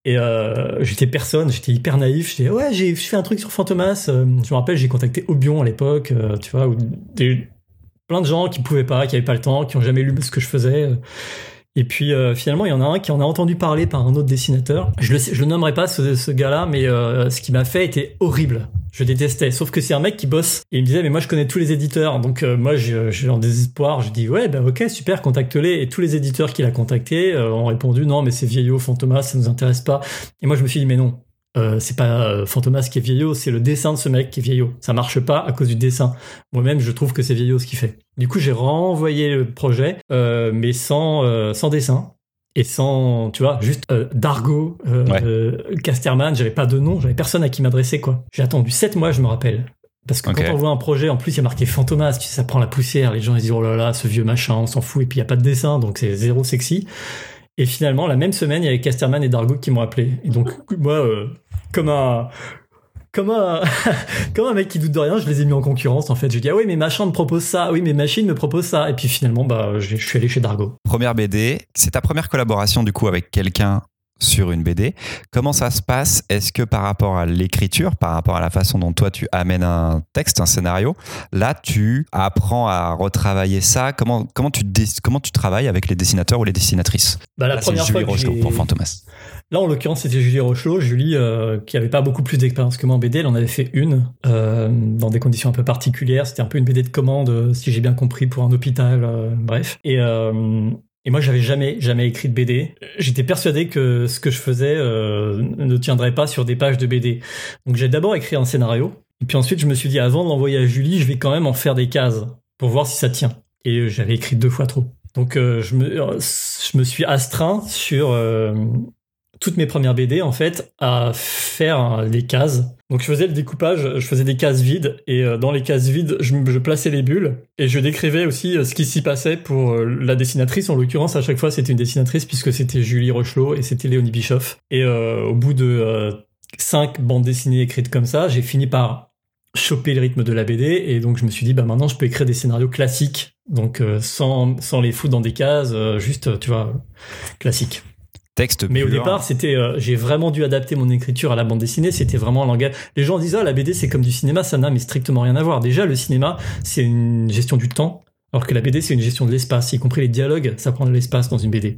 et euh, j'étais personne, j'étais hyper naïf. J'étais ouais, j'ai fait un truc sur Fantomas. je me rappelle, j'ai contacté Obion à l'époque, tu vois, ou plein de gens qui pouvaient pas, qui avaient pas le temps, qui ont jamais lu ce que je faisais. Et puis euh, finalement, il y en a un qui en a entendu parler par un autre dessinateur. Je le, je le nommerai pas ce, ce gars-là, mais euh, ce qu'il m'a fait était horrible. Je détestais. Sauf que c'est un mec qui bosse. Et il me disait, mais moi je connais tous les éditeurs. Donc euh, moi j'ai en désespoir. Je dis, ouais, ben ok, super, contacte-les. Et tous les éditeurs qu'il a contactés ont répondu, non, mais c'est vieillot, Fantomas, ça nous intéresse pas. Et moi je me suis dit, mais non, euh, c'est pas euh, Fantomas qui est vieillot, c'est le dessin de ce mec qui est vieillot. Ça marche pas à cause du dessin. Moi-même, je trouve que c'est vieillot ce qu'il fait. Du coup, j'ai renvoyé le projet, euh, mais sans, sans dessin. Et sans, tu vois, juste Dargo, Casterman, j'avais pas de nom, j'avais personne à qui m'adresser, quoi. J'ai attendu 7 mois, je me rappelle. Parce que quand on voit un projet, en plus, il y a marqué Fantomas, tu sais, ça prend la poussière, les gens ils disent, oh là là, ce vieux machin, on s'en fout, et puis il y a pas de dessin, donc c'est zéro sexy. Et finalement, la même semaine, il y avait Casterman et Dargo qui m'ont appelé. Et donc, moi, euh, comme un, comme un, comme un mec qui doute de rien, je les ai mis en concurrence. En fait, j'ai dit ah oui, mais machin me propose ça, oui, mais machine me propose ça. Et puis finalement, bah, je suis allé chez Dargo. Première BD, c'est ta première collaboration du coup avec quelqu'un sur une BD. Comment ça se passe? Est-ce que par rapport à l'écriture, par rapport à la façon dont toi tu amènes un texte, un scénario, là tu apprends à retravailler ça? Comment, comment, tu, comment tu travailles avec les dessinateurs ou les dessinatrices? Bah, La première fois Rochelot pour Fantomas. Là, en l'occurrence, c'était Julie Rochelot. Julie, euh, qui avait pas beaucoup plus d'expérience que moi en BD, elle en avait fait une euh, dans des conditions un peu particulières. C'était un peu une BD de commande, euh, si j'ai bien compris, pour un hôpital. bref. Et et moi, j'avais jamais, jamais écrit de BD. J'étais persuadé que ce que je faisais euh, ne tiendrait pas sur des pages de BD. Donc, j'ai d'abord écrit un scénario. Et puis ensuite, je me suis dit, avant de l'envoyer à Julie, je vais quand même en faire des cases pour voir si ça tient. Et j'avais écrit deux fois trop. Donc, euh, je, me, je me suis astreint sur euh, toutes mes premières BD, en fait, à faire des cases donc je faisais le découpage, je faisais des cases vides et euh, dans les cases vides, je, plaçais les bulles et je décrivais aussi euh, ce qui s'y passait pour euh, la dessinatrice. En l'occurrence, à chaque fois, c'était une dessinatrice puisque c'était Julie Rochelot et c'était Léonie Bischoff. Et au bout de cinq bandes dessinées écrites comme ça, j'ai fini par choper le rythme de la BD et donc je me suis dit bah maintenant je peux écrire des scénarios classiques donc sans sans les foutre dans des cases juste tu vois classiques mais au départ, c'était, euh, j'ai vraiment dû adapter mon écriture à la bande dessinée. C'était vraiment un langage. Les gens disent ah la BD c'est comme du cinéma, ça n'a mais strictement rien à voir. Déjà le cinéma c'est une gestion du temps, alors que la BD c'est une gestion de l'espace, y compris les dialogues, ça prend de l'espace dans une BD.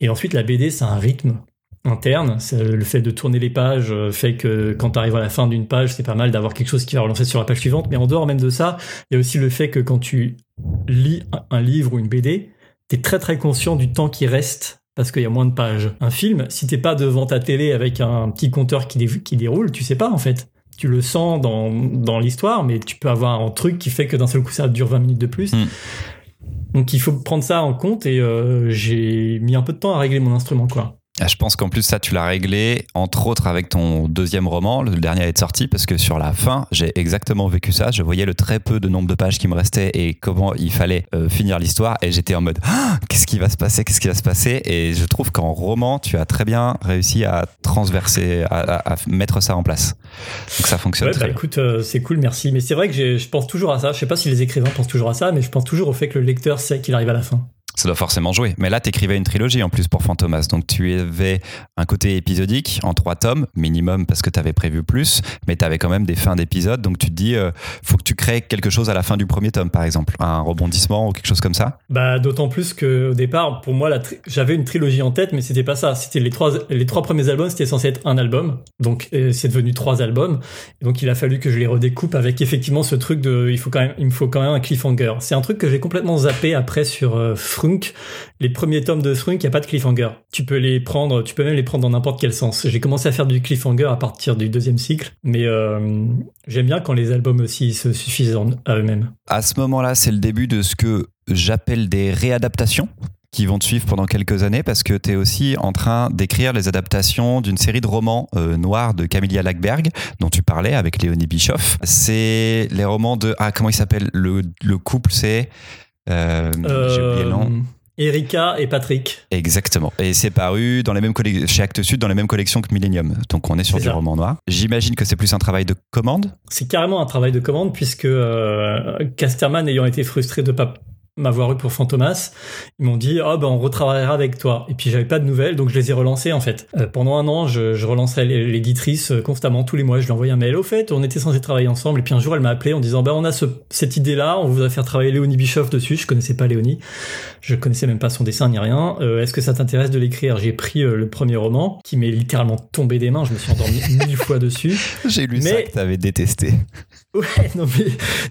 Et ensuite la BD c'est un rythme interne. Le fait de tourner les pages euh, fait que quand tu arrives à la fin d'une page, c'est pas mal d'avoir quelque chose qui va relancer sur la page suivante. Mais en dehors même de ça, il y a aussi le fait que quand tu lis un livre ou une BD, tu es très très conscient du temps qui reste parce qu'il y a moins de pages. Un film, si t'es pas devant ta télé avec un petit compteur qui, qui déroule, tu sais pas en fait. Tu le sens dans, dans l'histoire, mais tu peux avoir un truc qui fait que d'un seul coup ça dure 20 minutes de plus. Mm. Donc il faut prendre ça en compte et euh, j'ai mis un peu de temps à régler mon instrument quoi. Ah, je pense qu'en plus ça tu l'as réglé entre autres avec ton deuxième roman, le dernier à être sorti parce que sur la fin j'ai exactement vécu ça. Je voyais le très peu de nombre de pages qui me restaient et comment il fallait euh, finir l'histoire et j'étais en mode ah, qu'est-ce qui va se passer, qu'est-ce qui va se passer? Et je trouve qu'en roman tu as très bien réussi à transverser, à, mettre ça en place. Donc ça fonctionne. Ouais, bah, écoute euh, c'est cool merci mais c'est vrai que je pense toujours à ça. Je sais pas si les écrivains pensent toujours à ça mais je pense toujours au fait que le lecteur sait qu'il arrive à la fin ça doit forcément jouer. Mais là, tu écrivais une trilogie en plus pour Fantomas. Donc tu avais un côté épisodique en trois tomes, minimum parce que tu avais prévu plus, mais tu avais quand même des fins d'épisodes. Donc tu te dis, euh, faut que tu crées quelque chose à la fin du premier tome, par exemple. Un rebondissement ou quelque chose comme ça? Bah D'autant plus qu'au départ, pour moi, j'avais une trilogie en tête, mais c'était pas ça. C'était les trois, les trois premiers albums, c'était censé être un album. Donc c'est devenu trois albums. Donc il a fallu que je les redécoupe avec effectivement ce truc de, il, faut quand même, il me faut quand même un cliffhanger. C'est un truc que j'ai complètement zappé après sur euh, les premiers tomes de Frunk, il n'y a pas de cliffhanger. Tu peux les prendre, tu peux même les prendre dans n'importe quel sens. J'ai commencé à faire du cliffhanger à partir du deuxième cycle, mais euh, j'aime bien quand les albums aussi se suffisent à eux-mêmes. À ce moment-là, c'est le début de ce que j'appelle des réadaptations qui vont te suivre pendant quelques années parce que tu es aussi en train d'écrire les adaptations d'une série de romans euh, noirs de Camilla Lackberg dont tu parlais avec Léonie Bischoff. C'est les romans de... Ah, comment il s'appelle? Le, le couple, c'est... Euh, j'ai oublié le nom. Euh, Erika et Patrick. Exactement. Et c'est paru dans les mêmes chez Actes Sud dans les mêmes collections que Millennium. Donc on est sur du roman noir. J'imagine que c'est plus un travail de commande. C'est carrément un travail de commande puisque euh, Casterman ayant été frustré de pas m'avoir eu pour Fantomas, ils m'ont dit oh ben on retravaillera avec toi. Et puis j'avais pas de nouvelles, donc je les ai relancés en fait. Euh, pendant un an, je, je relançais l'éditrice euh, constamment tous les mois. Je lui envoyais un mail. Au fait, on était censé travailler ensemble. Et puis un jour, elle m'a appelé en disant ben on a ce, cette idée là, on voudrait faire travailler Léonie Bischoff dessus. Je connaissais pas Léonie, je connaissais même pas son dessin ni rien. Euh, est-ce que ça t'intéresse de l'écrire? J'ai pris le premier roman qui m'est littéralement tombé des mains. Je me suis endormi mille fois dessus. J'ai lu mais... ça que t'avais détesté. Ouais, non mais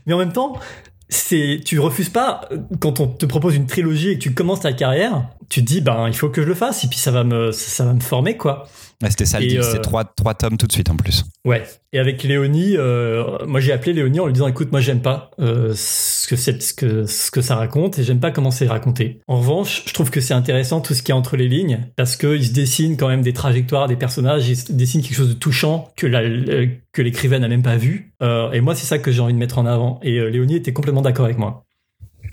mais en même temps c'est tu refuses pas quand on te propose une trilogie et que tu commences ta carrière tu te dis, ben, il faut que je le fasse, et puis ça va me, ça va me former, quoi. C'était ça le euh, c'est trois, trois tomes tout de suite en plus. Ouais. Et avec Léonie, euh, moi j'ai appelé Léonie en lui disant écoute, moi j'aime pas euh, ce que c'est, ce que ce que ça raconte et j'aime pas comment c'est raconté. En revanche, je trouve que c'est intéressant tout ce qui est entre les lignes parce que il se dessine quand même des trajectoires des personnages, il se dessine quelque chose de touchant que la, que l'écrivain n'a même pas vu. Euh, et moi c'est ça que j'ai envie de mettre en avant. Et Léonie était complètement d'accord avec moi.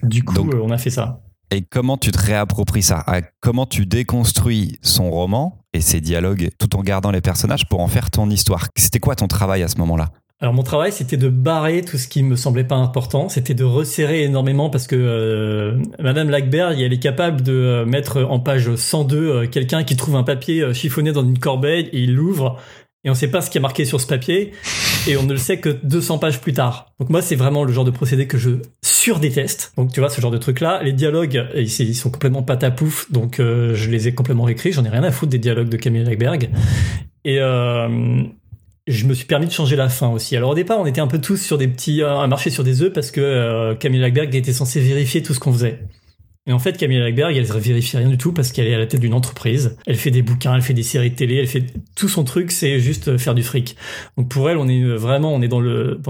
Du coup, Donc- on a fait ça. Et comment tu te réappropries ça? Comment tu déconstruis son roman et ses dialogues tout en gardant les personnages pour en faire ton histoire. C'était quoi ton travail à ce moment-là? Alors mon travail, c'était de barrer tout ce qui me semblait pas important. C'était de resserrer énormément parce que euh, Madame Lackberg, elle est capable de euh, mettre en page 102 euh, quelqu'un qui trouve un papier euh, chiffonné dans une corbeille et il l'ouvre et on sait pas ce qui est marqué sur ce papier et on ne le sait que 200 pages plus tard. Donc moi, c'est vraiment le genre de procédé que je surdéteste. Donc tu vois, ce genre de truc-là, les dialogues, euh, ils, sont complètement patapouf, donc euh, je les ai complètement réécrits. J'en ai rien à foutre des dialogues de Camille Lackberg. Et euh, je me suis permis de changer la fin aussi. Alors au départ, on était un peu tous sur des petits à marcher sur des œufs parce que euh, Camille Lackberg était censée vérifier tout ce qu'on faisait. Et en fait, Camille Lackberg, elle vérifie rien du tout parce qu'elle est à la tête d'une entreprise. Elle fait des bouquins, elle fait des séries de télé, elle fait tout son truc, c'est juste faire du fric. Donc pour elle, on est vraiment, on est dans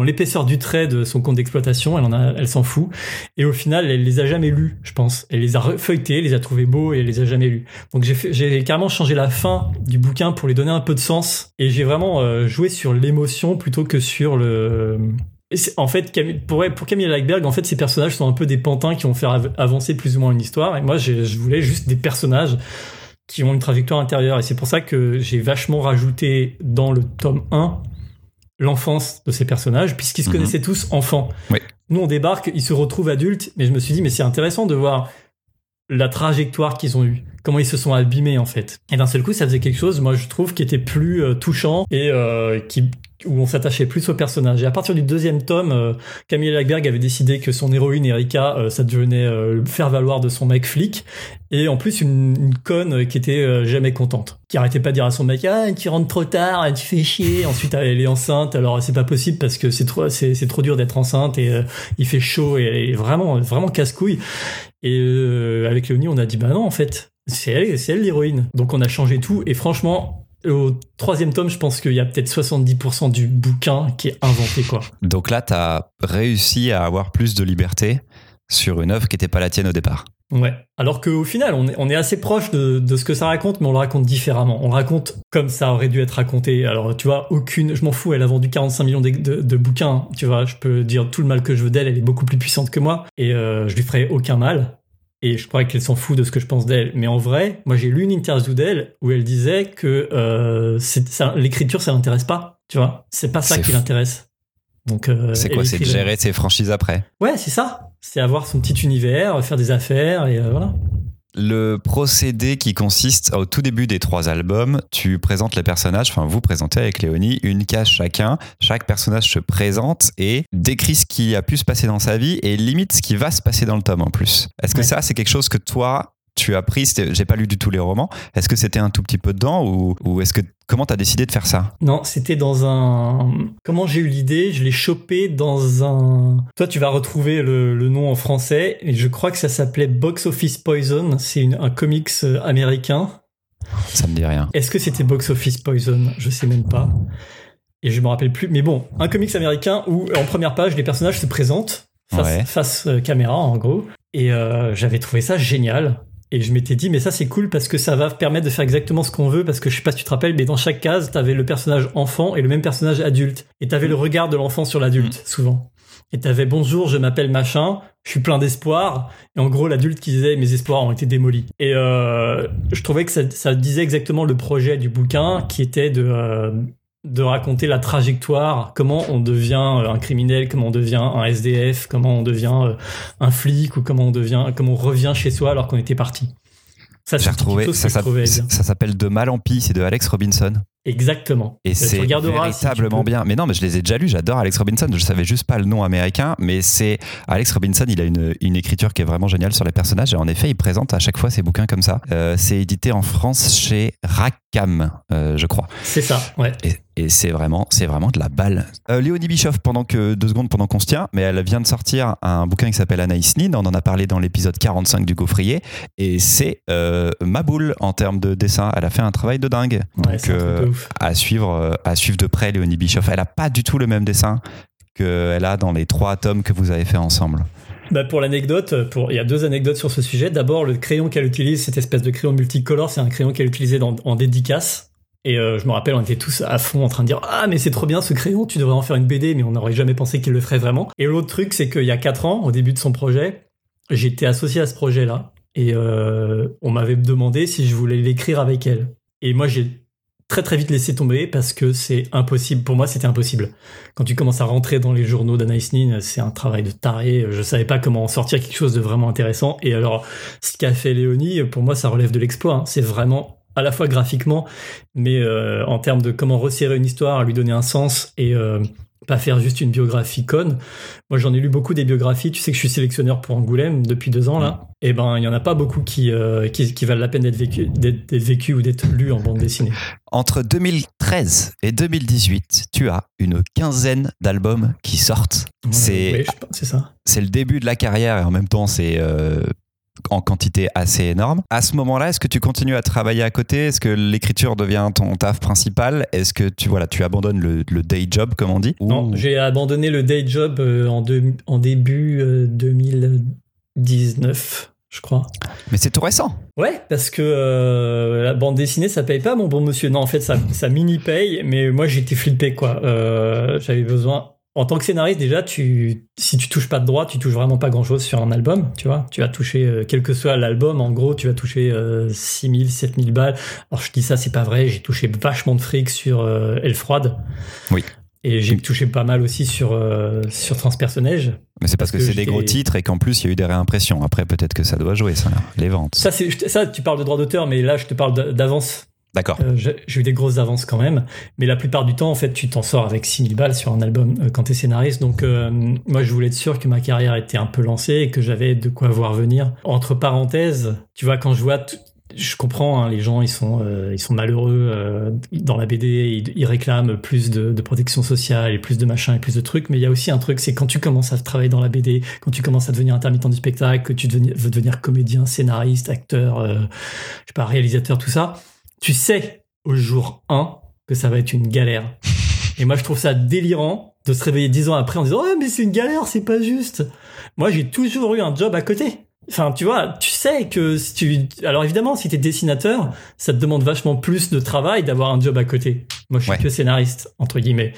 l'épaisseur du trait de son compte d'exploitation. Elle en a, elle s'en fout. Et au final, elle les a jamais lus, je pense. Elle les a feuilletés, les a trouvés beaux et elle les a jamais lus. Donc j'ai carrément changé la fin du bouquin pour lui donner un peu de sens. Et j'ai vraiment euh, joué sur l'émotion plutôt que sur le en fait, pour, pour Camille Lackberg, en fait, ces personnages sont un peu des pantins qui vont faire av- avancer plus ou moins une histoire. Et moi, je voulais juste des personnages qui ont une trajectoire intérieure. Et c'est pour ça que j'ai vachement rajouté dans le tome 1 l'enfance de ces personnages, puisqu'ils se Mhm. connaissaient tous enfants. Oui. Nous, on débarque, ils se retrouvent adultes, mais je me suis dit, mais c'est intéressant de voir la trajectoire qu'ils ont eue, comment ils se sont abîmés en fait. Et d'un seul coup, ça faisait quelque chose, moi je trouve, qui était plus euh, touchant et euh, qui où on s'attachait plus au personnage. Et à partir du deuxième tome, euh, Camille Lackberg avait décidé que son héroïne Erika, euh, ça devenait euh, le faire valoir de son mec flic, et en plus une, conne qui était euh, jamais contente, qui arrêtait pas de dire à son mec ah tu rentres trop tard, tu fais chier. Ensuite elle est enceinte, alors c'est pas possible parce que c'est trop c'est trop dur d'être enceinte et euh, il fait chaud et est vraiment vraiment casse couille. Et euh, avec Léonie, on a dit bah non en fait c'est elle c'est elle l'héroïne. Donc on a changé tout et franchement au troisième tome, je pense qu'il y a peut-être 70% du bouquin qui est inventé quoi. Donc là, tu as réussi à avoir plus de liberté sur une œuvre qui n'était pas la tienne au départ. Ouais. Alors qu'au final, on est, on est assez proche de, de ce que ça raconte, mais on le raconte différemment. On le raconte comme ça aurait dû être raconté. Alors, tu vois, aucune, je m'en fous, elle a vendu 45 millions de, de- de bouquins. Tu vois, je peux dire tout le mal que je veux d'elle, elle est beaucoup plus puissante que moi. Et euh, je lui ferai aucun mal. Et je crois qu'elle s'en fout de ce que je pense d'elle. Mais en vrai, moi j'ai lu une interview d'elle où elle disait que euh, l'écriture, ça l'intéresse pas. Tu vois, c'est pas ça qui l'intéresse. Donc, euh, c'est quoi C'est de gérer ses franchises après? Ouais, c'est ça. C'est avoir son petit univers, faire des affaires et euh, voilà. Le procédé qui consiste au tout début des trois albums, tu présentes les personnages, enfin vous présentez avec Léonie une case chacun, chaque personnage se présente et décrit ce qui a pu se passer dans sa vie et limite ce qui va se passer dans le tome en plus. Est-ce que Ouais. ça c'est quelque chose que toi tu as pris? J'ai pas lu du tout les romans. Est-ce que c'était un tout petit peu dedans ou, ou est-ce que comment t'as décidé de faire ça Non, c'était dans un. Comment j'ai eu l'idée Je l'ai chopé dans un. Toi, tu vas retrouver le, le nom en français. Et je crois que ça s'appelait Box Office Poison. C'est un comics euh, américain. Ça me dit rien. Est-ce que c'était Box Office Poison? Je sais même pas. Et je me rappelle plus. Mais bon, un comics américain où en première page les personnages se présentent face, Ouais. face euh, caméra en gros. Et euh, j'avais trouvé ça génial. Et je m'étais dit, mais ça c'est cool parce que ça va permettre de faire exactement ce qu'on veut. Parce que je sais pas si tu te rappelles, mais dans chaque case, t'avais le personnage enfant et le même personnage adulte. Et t'avais le regard de l'enfant sur l'adulte, souvent. Et t'avais bonjour, je m'appelle machin, je suis plein d'espoir. Et en gros, l'adulte qui disait mes espoirs ont été démolis. Et euh, je trouvais que ça, ça disait exactement le projet du bouquin qui était de, euh, de raconter la trajectoire, comment on devient euh, un criminel, comment on devient un SDF, comment on devient euh, un flic ou comment on devient, comment on revient chez soi alors qu'on était parti. Ça, J'ai retrouvé, s'appelle- bien. ça s'appelle De Mal en Pis, c'est de Alex Robinson. Exactement. Et Euh, c'est si véritablement bien. Mais non, mais je les ai déjà lus. J'adore Alex Robinson. Je savais juste pas le nom américain, mais c'est Alex Robinson. Il a une, une écriture qui est vraiment géniale sur les personnages. Et en effet, il présente à chaque fois ses bouquins comme ça. Euh, c'est édité en France chez Rackham, euh, je crois. C'est ça, ouais. Et et c'est vraiment, c'est vraiment de la balle. Euh, Léonie Bischoff, pendant que deux secondes, pendant qu'on se tient, mais elle vient de sortir un bouquin qui s'appelle Anaïs Nin. On en a parlé dans l'épisode 45 du Gaufrier, et c'est euh, ma boule en termes de dessin. Elle a fait un travail de dingue. Ouais, c'est un truc de ouf. à suivre, euh, à suivre de près, Léonie Bischoff. Elle a pas du tout le même dessin qu'elle a dans les trois tomes que vous avez fait ensemble. Bah, pour l'anecdote, pour... il y a deux anecdotes sur ce sujet. D'abord, le crayon qu'elle utilise, cette espèce de crayon multicolore, c'est un crayon qu'elle utilisait dans- en dédicace. Et euh, je me rappelle, on était tous à fond en train de dire Ah, mais c'est trop bien ce crayon, tu devrais en faire une BD, mais on n'aurait jamais pensé qu'il le ferait vraiment. Et l'autre truc, c'est qu'il y a quatre ans, au début de son projet, j'étais associé à ce projet-là. Et euh, on m'avait demandé si je voulais l'écrire avec elle. Et moi, j'ai très très vite laissé tomber parce que c'est impossible. Pour moi, c'était impossible. Quand tu commences à rentrer dans les journaux d'Anaïs Nin, c'est un travail de taré. Je savais pas comment en sortir quelque chose de vraiment intéressant. Et alors, ce qu'a fait Léonie, pour moi, ça relève de l'exploit. hein. C'est vraiment à la fois graphiquement, mais euh, en termes de comment resserrer une histoire, lui donner un sens et euh, pas faire juste une biographie conne. Moi, j'en ai lu beaucoup des biographies. Tu sais que je suis sélectionneur pour Angoulême depuis deux ans là. Et ben, il y en a pas beaucoup qui euh, qui, qui valent la peine d'être vécu, d'être vécu ou d'être lu en bande dessinée. Entre 2013 et 2018, tu as une quinzaine d'albums qui sortent. C'est Oui, c'est ça. c'est le début de la carrière et en même temps c'est euh, en quantité assez énorme. À ce moment-là, est-ce que tu continues à travailler à côté? Est-ce que l'écriture devient ton taf principal? Est-ce que tu voilà, tu abandonnes le, le day job comme on dit? Non, Ou- j'ai abandonné le day job euh, en, début euh, 2019, je crois. Mais c'est tout récent. Ouais, parce que euh, la bande dessinée, ça paye pas, mon bon monsieur. Non, en fait, ça, ça mini paye, mais moi, j'étais flippé, quoi. Euh, J'avais besoin. En tant que scénariste, déjà, tu, si tu touches pas de droit, tu touches vraiment pas grand chose sur un album, tu vois. Tu vas toucher, euh, quel que soit l'album, en gros, tu vas toucher euh, 6000, 7000 balles. Alors, je dis ça, c'est pas vrai. J'ai touché vachement de fric sur euh, Elle Froide. Oui. Et j'ai touché pas mal aussi sur, euh, sur Transpersonnage. Mais c'est parce, Parce que, que c'est des gros titres et qu'en plus il y a eu des réimpressions. Après peut-être que ça doit jouer ça, les ventes. Ça, ça, tu parles de droit d'auteur, mais là, je te parle d'a- d'avance. D'accord. Euh, j'ai eu des grosses avances quand même, mais la plupart du temps, en fait, tu t'en sors avec 6000 balles sur un album euh, quand t'es scénariste. Donc, euh, moi, je voulais être sûr que ma carrière était un peu lancée et que j'avais de quoi voir venir. Entre parenthèses, tu vois, quand je vois, je comprends, hein, les gens, ils sont, euh, ils sont malheureux euh, dans la BD, ils, ils réclament plus de, de protection sociale et plus de machin et plus de trucs. Mais il y a aussi un truc, c'est quand tu commences à travailler dans la BD, quand tu commences à devenir intermittent du spectacle, que tu deveni- veux devenir comédien, scénariste, acteur, euh, je sais pas, réalisateur, tout ça, tu sais au jour 1 que ça va être une galère. Et moi, je trouve ça délirant de se réveiller dix ans après en disant, ouais, mais c'est une galère, c'est pas juste. Moi, j'ai toujours eu un job à côté. Enfin, tu vois, tu sais que si tu, alors évidemment, si t'es dessinateur, ça te demande vachement plus de travail d'avoir un job à côté. Moi, je suis Ouais. que scénariste, entre guillemets.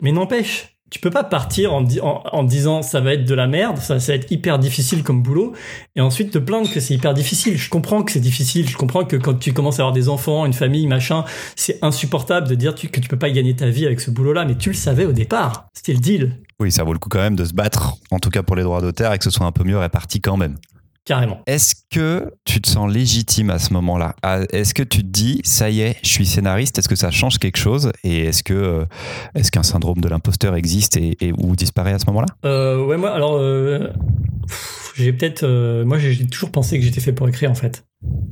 Mais n'empêche, tu peux pas partir en, di- en, en disant ça va être de la merde, ça, va être hyper difficile comme boulot, et ensuite te plaindre que c'est hyper difficile. Je comprends que c'est difficile, je comprends que quand tu commences à avoir des enfants, une famille, machin, c'est insupportable de dire que tu peux pas gagner ta vie avec ce boulot-là, mais tu le savais au départ. C'était le deal, Oui, ça vaut le coup quand même de se battre, en tout cas pour les droits d'auteur, et que ce soit un peu mieux réparti quand même. Carrément. Est-ce que tu te sens légitime à ce moment-là? Est-ce que tu te dis, ça y est, je suis scénariste Est-ce que ça change quelque chose? Et est-ce que euh, est-ce qu'un syndrome de l'imposteur existe et, et- ou disparaît à ce moment-là? Euh, ouais, moi, alors, euh, j'ai peut-être, euh, moi, j'ai toujours pensé que j'étais fait pour écrire, en fait.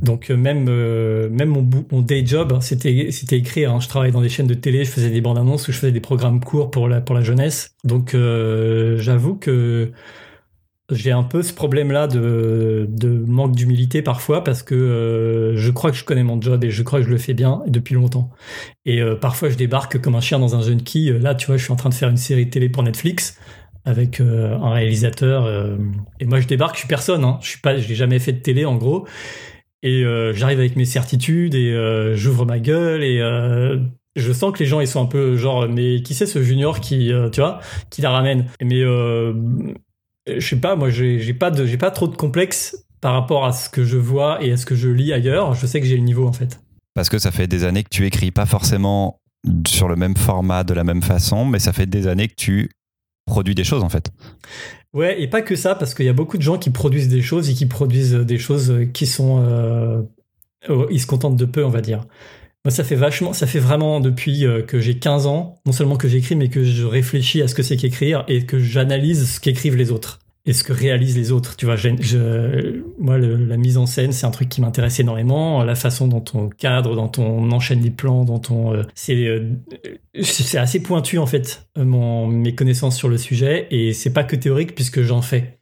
Donc, même, euh, même mon, day job, c'était, c'était écrire. hein. Je travaillais dans des chaînes de télé, je faisais des bandes annonces ou je faisais des programmes courts pour la, pour la jeunesse. Donc, euh, j'avoue que j'ai un peu ce problème-là de, de manque d'humilité parfois parce que euh, je crois que je connais mon job et je crois que je le fais bien depuis longtemps. Et euh, parfois, je débarque comme un chien dans un jeune qui. Là, tu vois, je suis en train de faire une série télé pour Netflix avec euh, un réalisateur. et moi, je débarque, je suis personne. Hein. Je j'ai jamais fait de télé en gros. Et j'arrive avec mes certitudes et j'ouvre ma gueule et je sens que les gens ils sont un peu genre mais qui c'est ce junior qui tu vois qui la ramène? Mais je sais pas, moi j'ai pas de j'ai pas trop de complexe par rapport à ce que je vois et à ce que je lis ailleurs. Je sais que j'ai le niveau en fait. Parce que ça fait des années que tu écris pas forcément sur le même format, de la même façon, mais ça fait des années que tu produis des choses en fait. Ouais, et pas que ça, parce qu'il y a beaucoup de gens qui produisent des choses et qui produisent des choses qui sont. euh, oh, ils se contentent de peu, on va dire. Moi, ça fait vachement, ça fait vraiment depuis euh, que j'ai 15 ans, non seulement que j'écris, mais que je réfléchis à ce que c'est qu'écrire et que j'analyse ce qu'écrivent les autres. Et ce que réalisent les autres. Tu vois, je, moi, la mise en scène, c'est un truc qui m'intéresse énormément. La façon dont on cadre, dont on enchaîne les plans, dont on, euh, c'est, euh, c'est assez pointu en fait, mon, mes connaissances sur le sujet, et c'est pas que théorique puisque j'en fais.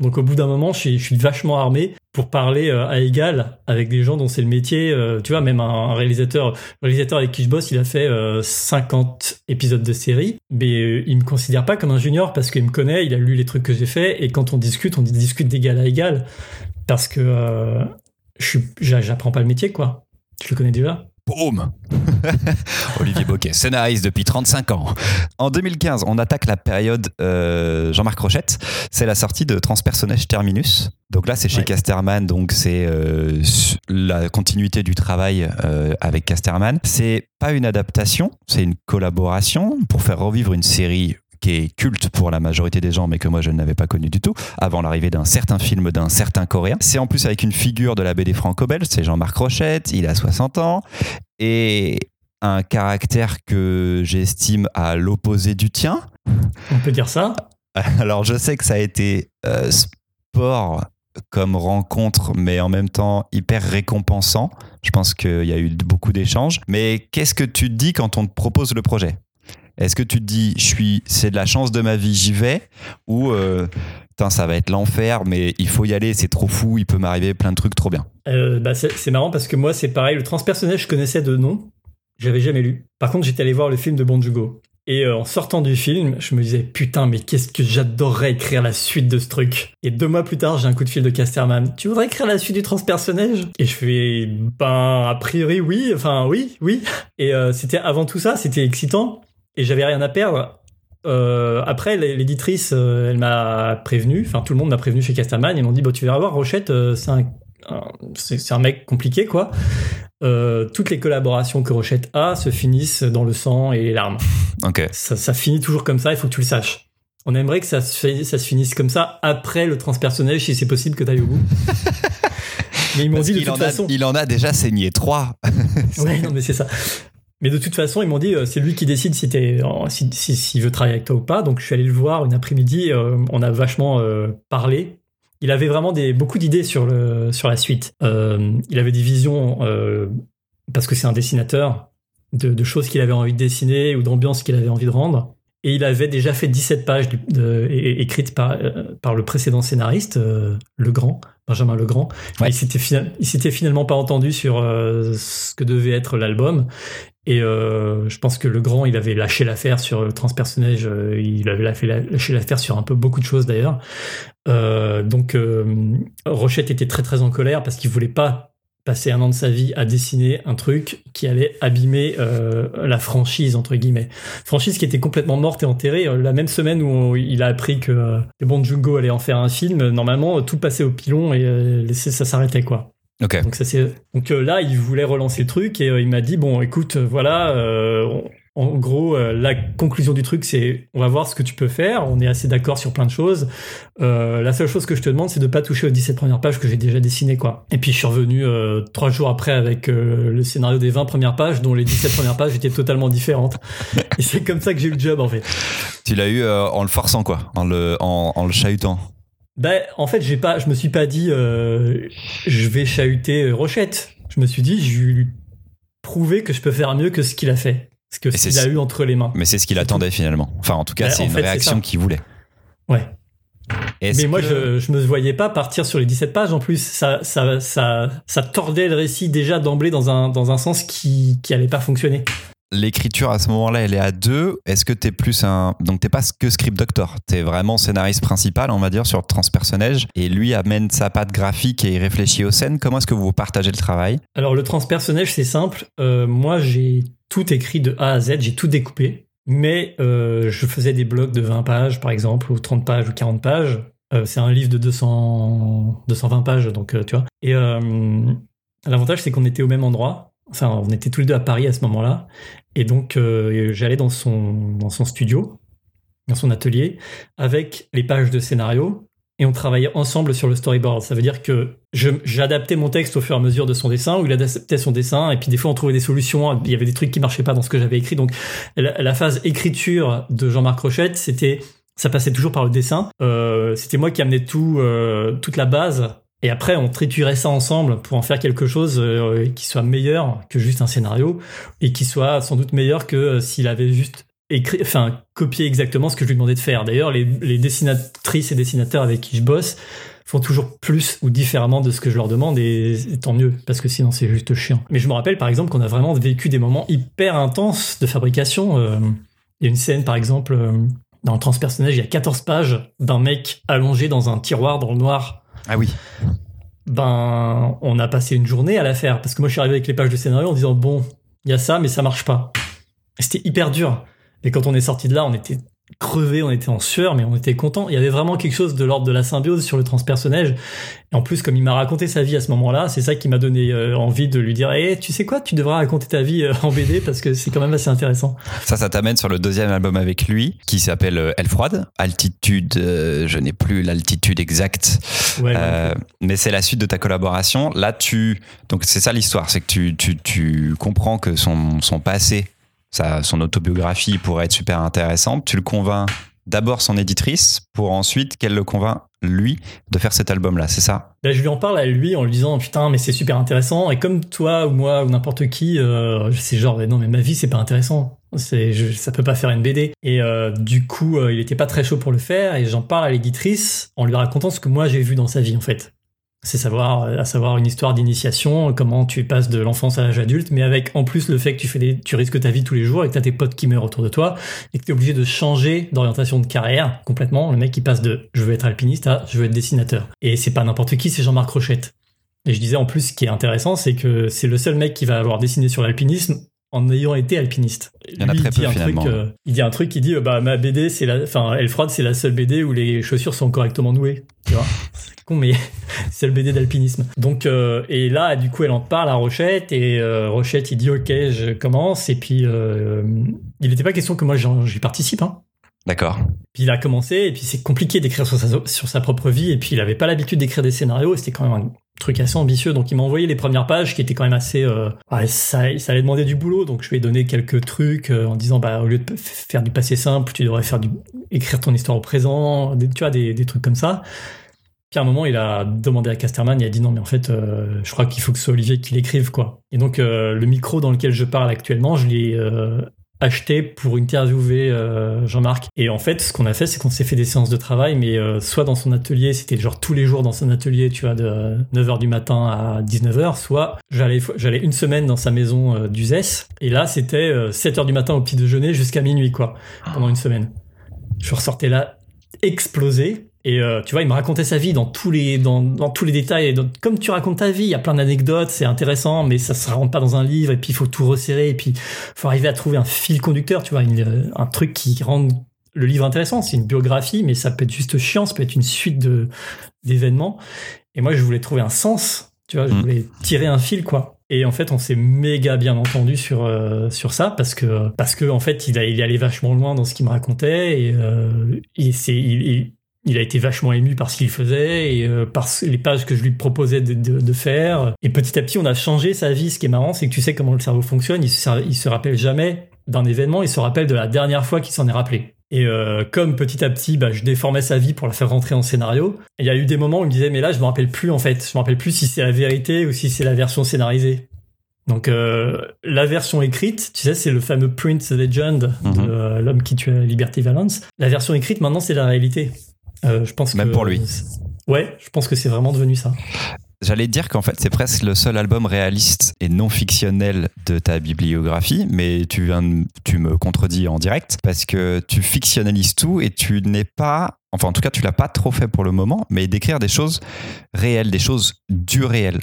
Donc au bout d'un moment, je suis, vachement armé pour parler euh, à égal avec des gens dont c'est le métier. Euh, tu vois, même un, réalisateur, réalisateur avec qui je bosse, il a fait 50 euh, épisodes de série, mais il me considère pas comme un junior parce qu'il me connaît, il a lu les trucs que j'ai fait et quand on discute, on discute d'égal à égal parce que je j'apprends pas le métier quoi. Je le connais déjà? Boum Olivier Boquet, scénariste depuis 35 ans. En 2015, on attaque la période euh, Jean-Marc Rochette. C'est la sortie de Transpersonnage Terminus. Donc là, c'est chez Casterman, donc c'est euh, la continuité du travail euh, avec Casterman. C'est pas une adaptation, c'est une collaboration pour faire revivre une série qui est culte pour la majorité des gens, mais que moi je n'avais pas connu du tout, avant l'arrivée d'un certain film d'un certain coréen. C'est en plus avec une figure de la BD franco-belge, c'est Jean-Marc Rochette, il a 60 ans, et un caractère que j'estime à l'opposé du tien. On peut dire ça Alors je sais que ça a été euh, sport comme rencontre, mais en même temps hyper récompensant. Je pense qu'il y a eu beaucoup d'échanges. Mais qu'est-ce que tu te dis quand on te propose le projet? Est-ce que tu te dis, je suis, c'est de la chance de ma vie, j'y vais, ou euh, ça va être l'enfer, mais il faut y aller, c'est trop fou, il peut m'arriver plein de trucs trop bien. Euh, bah c'est marrant parce que moi c'est pareil, le transpersonnel je connaissais de nom, j'avais jamais lu. Par contre j'étais allé voir le film de Bon Et euh, en sortant du film, je me disais putain, mais qu'est-ce que j'adorerais écrire la suite de ce truc. Et deux mois plus tard, j'ai un coup de fil de Casterman. Tu voudrais écrire la suite du transpersonnage? Et je fais ben a priori oui, enfin oui, oui. Et euh, c'était avant tout ça, c'était excitant et j'avais rien à perdre. Euh, après, l'éditrice, euh, elle m'a prévenu, enfin tout le monde m'a prévenu chez Casterman, ils m'ont dit, bah, tu vas voir, Rochette, euh, c'est un, c'est un mec compliqué, quoi. Euh, toutes les collaborations que Rochette a se finissent dans le sang et les larmes. Ok. Ça, ça, finit toujours comme ça, il faut que tu le saches. On aimerait que ça se, ça se finisse comme ça après le transpersonnel, si c'est possible que tu ailles au bout. mais ils m'ont dit de toute façon. il en a déjà saigné trois. ouais, non, mais c'est ça. Mais de toute façon, ils m'ont dit, euh, c'est lui qui décide si s'il si, si, veut travailler avec toi ou pas. Donc je suis allé le voir une après-midi, euh, on a vachement euh, parlé. Il avait vraiment des, beaucoup d'idées sur, le, sur la suite. il avait des visions, parce que c'est un dessinateur, de, choses qu'il avait envie de dessiner ou d'ambiance qu'il avait envie de rendre. Et il avait déjà fait 17 pages écrites par, par le précédent scénariste, Benjamin Legrand. Ouais. Il s'était finalement pas entendu sur ce que devait être l'album. Et euh, je pense que le grand, il avait lâché l'affaire sur le transpersonnage, euh, il avait lâché l'affaire sur un peu beaucoup de choses d'ailleurs. Euh, donc euh, Rochette était très très en colère parce qu'il voulait pas passer un an de sa vie à dessiner un truc qui allait abîmer euh, la franchise entre guillemets. Franchise qui était complètement morte et enterrée. La même semaine où il a appris que les bons Jungo allait en faire un film, normalement tout passait au pilon et ça s'arrêtait quoi. Donc, ça, Donc euh, là, il voulait relancer le truc et euh, il m'a dit bon, écoute, euh, voilà, en gros, la conclusion du truc, c'est on va voir ce que tu peux faire. On est assez d'accord sur plein de choses. la seule chose que je te demande, c'est de pas toucher aux 17 premières pages que j'ai déjà dessinées, quoi. Et puis je suis revenu trois jours après avec le scénario des 20 premières pages, dont les 17 premières pages étaient totalement différentes. Et c'est comme ça que j'ai eu le job, en fait. Tu l'as eu en le forçant, quoi, en le, en le chahutant. Ben, en fait, j'ai pas, je me suis pas dit, euh, je vais chahuter Rochette. Je me suis dit, je vais lui prouver que je peux faire mieux que ce qu'il a fait, ce que qu'il a eu entre les mains. Mais c'est ce qu'il attendait finalement. Enfin, en tout cas, ben, c'est une réaction qu'il voulait. Ouais. Mais moi, je, je me voyais pas partir sur les 17 pages. En plus, ça, ça, ça, ça tordait le récit déjà d'emblée dans un, dans un sens qui, qui allait pas fonctionner l'écriture à ce moment-là, elle est à deux. Est-ce que tu es plus un. Donc, t'es pas que script doctor. Tu es vraiment scénariste principal, on va dire, sur transpersonnage. Et lui amène sa patte graphique et il réfléchit aux scènes. Comment est-ce que vous partagez le travail? Alors, le transpersonnage, c'est simple. Euh, moi, j'ai tout écrit de A à Z, j'ai tout découpé. Mais euh, je faisais des blocs de 20 pages, par exemple, ou 30 pages, ou 40 pages. Euh, c'est un livre de 200, 220 pages, donc tu vois. Et l'avantage, c'est qu'on était au même endroit. Enfin, on était tous les deux à Paris à ce moment-là. Et donc, euh, j'allais dans son, dans son studio, dans son atelier, avec les pages de scénario, et on travaillait ensemble sur le storyboard. Ça veut dire que j'adaptais mon texte au fur et à mesure de son dessin, ou il adaptait son dessin, et puis des fois on trouvait des solutions. Il y avait des trucs qui marchaient pas dans ce que j'avais écrit. Donc, la, phase écriture de Jean-Marc Rochette, c'était ça passait toujours par le dessin. Euh, c'était moi qui amenais tout, euh, toute la base. Et après, on triturait ça ensemble pour en faire quelque chose euh, qui soit meilleur que juste un scénario et qui soit sans doute meilleur que s'il avait juste écrit, enfin, copié exactement ce que je lui demandais de faire. D'ailleurs, les, les dessinatrices et dessinateurs avec qui je bosse font toujours plus ou différemment de ce que je leur demande et, tant mieux parce que sinon c'est juste chiant. Mais je me rappelle par exemple qu'on a vraiment vécu des moments hyper intenses de fabrication. Il y a une scène par exemple dans le transpersonnage, il y a 14 pages d'un mec allongé dans un tiroir dans le noir. Ah oui. Ben, on a passé une journée à la faire parce que moi je suis arrivé avec les pages de scénario en disant bon, il y a ça, mais ça marche pas. C'était hyper dur. Et quand on est sorti de là, on était crevé, on était en sueur, mais on était content. Il y avait vraiment quelque chose de l'ordre de la symbiose sur le transpersonnage. Et en plus, comme il m'a raconté sa vie à ce moment-là, c'est ça qui m'a donné euh, envie de lui dire hey, tu sais quoi, tu devras raconter ta vie euh, en BD parce que c'est quand même assez intéressant. Ça, ça t'amène sur le deuxième album avec lui, qui s'appelle euh, Elle froide. Altitude, je n'ai plus l'altitude exacte, mais c'est la suite de ta collaboration. Là, tu donc c'est ça l'histoire, c'est que tu, tu, tu comprends que son, son passé son autobiographie pourrait être super intéressante. Tu le convaincs d'abord son éditrice pour ensuite qu'elle le convainc lui de faire cet album-là, c'est ça? Ben, Je lui en parle à lui en lui disant putain mais c'est super intéressant. Et comme toi ou moi ou n'importe qui, euh, c'est genre non mais ma vie c'est pas intéressant, ça peut pas faire une BD et euh, du coup euh, il était pas très chaud pour le faire et j'en parle à l'éditrice en lui racontant ce que moi j'ai vu dans sa vie en fait c'est savoir, à savoir une histoire d'initiation, comment tu passes de l'enfance à l'âge adulte, mais avec en plus le fait que tu fais des, tu risques ta vie tous les jours et que t'as tes potes qui meurent autour de toi et que t'es obligé de changer d'orientation de carrière complètement. Le mec qui passe de je veux être alpiniste à je veux être dessinateur. Et c'est pas n'importe qui, c'est Jean-Marc Rochette. Et je disais en plus, ce qui est intéressant, c'est que c'est le seul mec qui va avoir dessiné sur l'alpinisme en ayant été alpiniste. Il y en a très peu, finalement. Euh, il dit un truc, il dit, bah, ma BD, c'est la, enfin, Elle froide, c'est la seule BD où les chaussures sont correctement nouées. Tu vois? c'est con, mais c'est le BD d'alpinisme. Donc, euh, et là, du coup, elle en parle à Rochette, et euh, Rochette, il dit, ok, je commence, et puis, il n'était pas question que moi, j'y participe, hein. D'accord. Puis il a commencé, et puis c'est compliqué d'écrire sur sa, sur sa propre vie, et puis il avait pas l'habitude d'écrire des scénarios, c'était quand même un truc assez ambitieux. Donc il m'a envoyé les premières pages qui étaient quand même assez... Euh, ça, ça allait demander du boulot, donc je lui ai donné quelques trucs euh, en disant, bah au lieu de faire du passé simple, tu devrais faire du, écrire ton histoire au présent, des, tu vois, des, des trucs comme ça. Puis à un moment, il a demandé à Casterman, il a dit non, mais en fait, euh, je crois qu'il faut que ce soit Olivier qui l'écrive, quoi. Et donc, le micro dans lequel je parle actuellement, je l'ai acheté pour interviewer euh, Jean-Marc. Et en fait, ce qu'on a fait, c'est qu'on s'est fait des séances de travail, mais euh, soit dans son atelier, c'était genre tous les jours dans son atelier, tu vois, de 9h du matin à 19h, soit j'allais une semaine dans sa maison euh, d'Uzès, et là, c'était 7h du matin au petit déjeuner jusqu'à minuit, quoi, pendant une semaine. Je ressortais là explosé, et euh, tu vois, il me racontait sa vie dans tous les dans, dans tous les détails. Et comme tu racontes ta vie, il y a plein d'anecdotes, c'est intéressant, mais ça se rentre pas dans un livre. Et puis il faut tout resserrer. Et puis faut arriver à trouver un fil conducteur. Tu vois, euh, un truc qui rend le livre intéressant. C'est une biographie, mais ça peut être juste chiant. Ça peut être une suite de d'événements. Et moi, je voulais trouver un sens. Tu vois, je mm. voulais tirer un fil, quoi. Et en fait, on s'est méga bien entendu sur euh, sur ça parce que parce que en fait, il, a, il allait vachement loin dans ce qu'il me racontait et, euh, c'est il, il a été vachement ému par ce qu'il faisait et euh, par les pages que je lui proposais de, faire. Et petit à petit, on a changé sa vie. Ce qui est marrant, c'est que tu sais comment le cerveau fonctionne. Il se, il se rappelle jamais d'un événement, il se rappelle de la dernière fois qu'il s'en est rappelé. Et euh, comme petit à petit, bah, je déformais sa vie pour la faire rentrer en scénario, il y a eu des moments où il me disait, mais là, je me rappelle plus en fait. Je me rappelle plus si c'est la vérité ou si c'est la version scénarisée. Donc euh, la version écrite, tu sais, c'est le fameux Prince Legend de mhm. l'homme qui tue Liberty Valance. La version écrite, maintenant, c'est la réalité. Euh, je pense Même pour lui. Ouais, je pense que c'est vraiment devenu ça. J'allais dire qu'en fait, c'est presque le seul album réaliste et non fictionnel de ta bibliographie, mais tu, viens, tu me contredis en direct parce que tu fictionnalises tout et tu n'es pas, enfin en tout cas, tu l'as pas trop fait pour le moment, mais d'écrire des choses réelles, des choses du réel.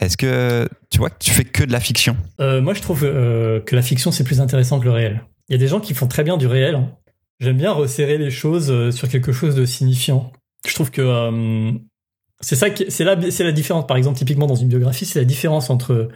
Est-ce que tu vois que tu fais que de la fiction? Euh, Moi, je trouve euh, que la fiction, c'est plus intéressant que le réel. Il y a des gens qui font très bien du réel, hein. J'aime bien resserrer les choses euh, sur quelque chose de signifiant. Je trouve que euh, c'est ça, c'est la, c'est la différence. Par exemple, typiquement dans une biographie, c'est la différence entre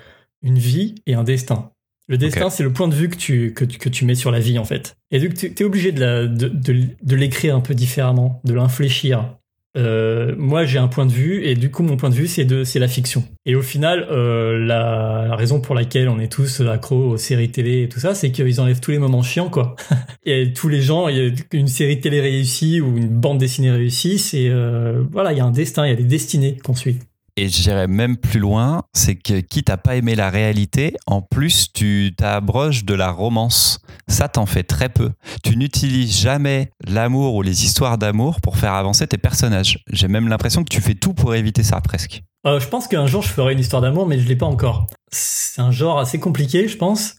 une vie et un destin. Le destin, c'est le point de vue que tu, que, que, tu mets sur la vie, en fait. Et donc, tu es obligé de, de, de, l'écrire un peu différemment, de l'infléchir. Euh, moi j'ai un point de vue et du coup mon point de vue c'est de c'est la fiction. Et au final, euh, la, raison pour laquelle on est tous accros aux séries télé et tout ça, c'est qu'ils enlèvent tous les moments chiants quoi. et tous les gens, y a une série télé réussie ou une bande dessinée réussie, c'est euh, voilà, il y a un destin, il y a des destinées qu'on suit. Et j'irais même plus loin, c'est que quitte à pas aimer la réalité, en plus tu t'abroges de la romance. Ça t'en fait très peu. Tu n'utilises jamais l'amour ou les histoires d'amour pour faire avancer tes personnages. J'ai même l'impression que tu fais tout pour éviter ça presque. Euh, je pense qu'un jour je ferai une histoire d'amour, mais je l'ai pas encore. C'est un genre assez compliqué, je pense.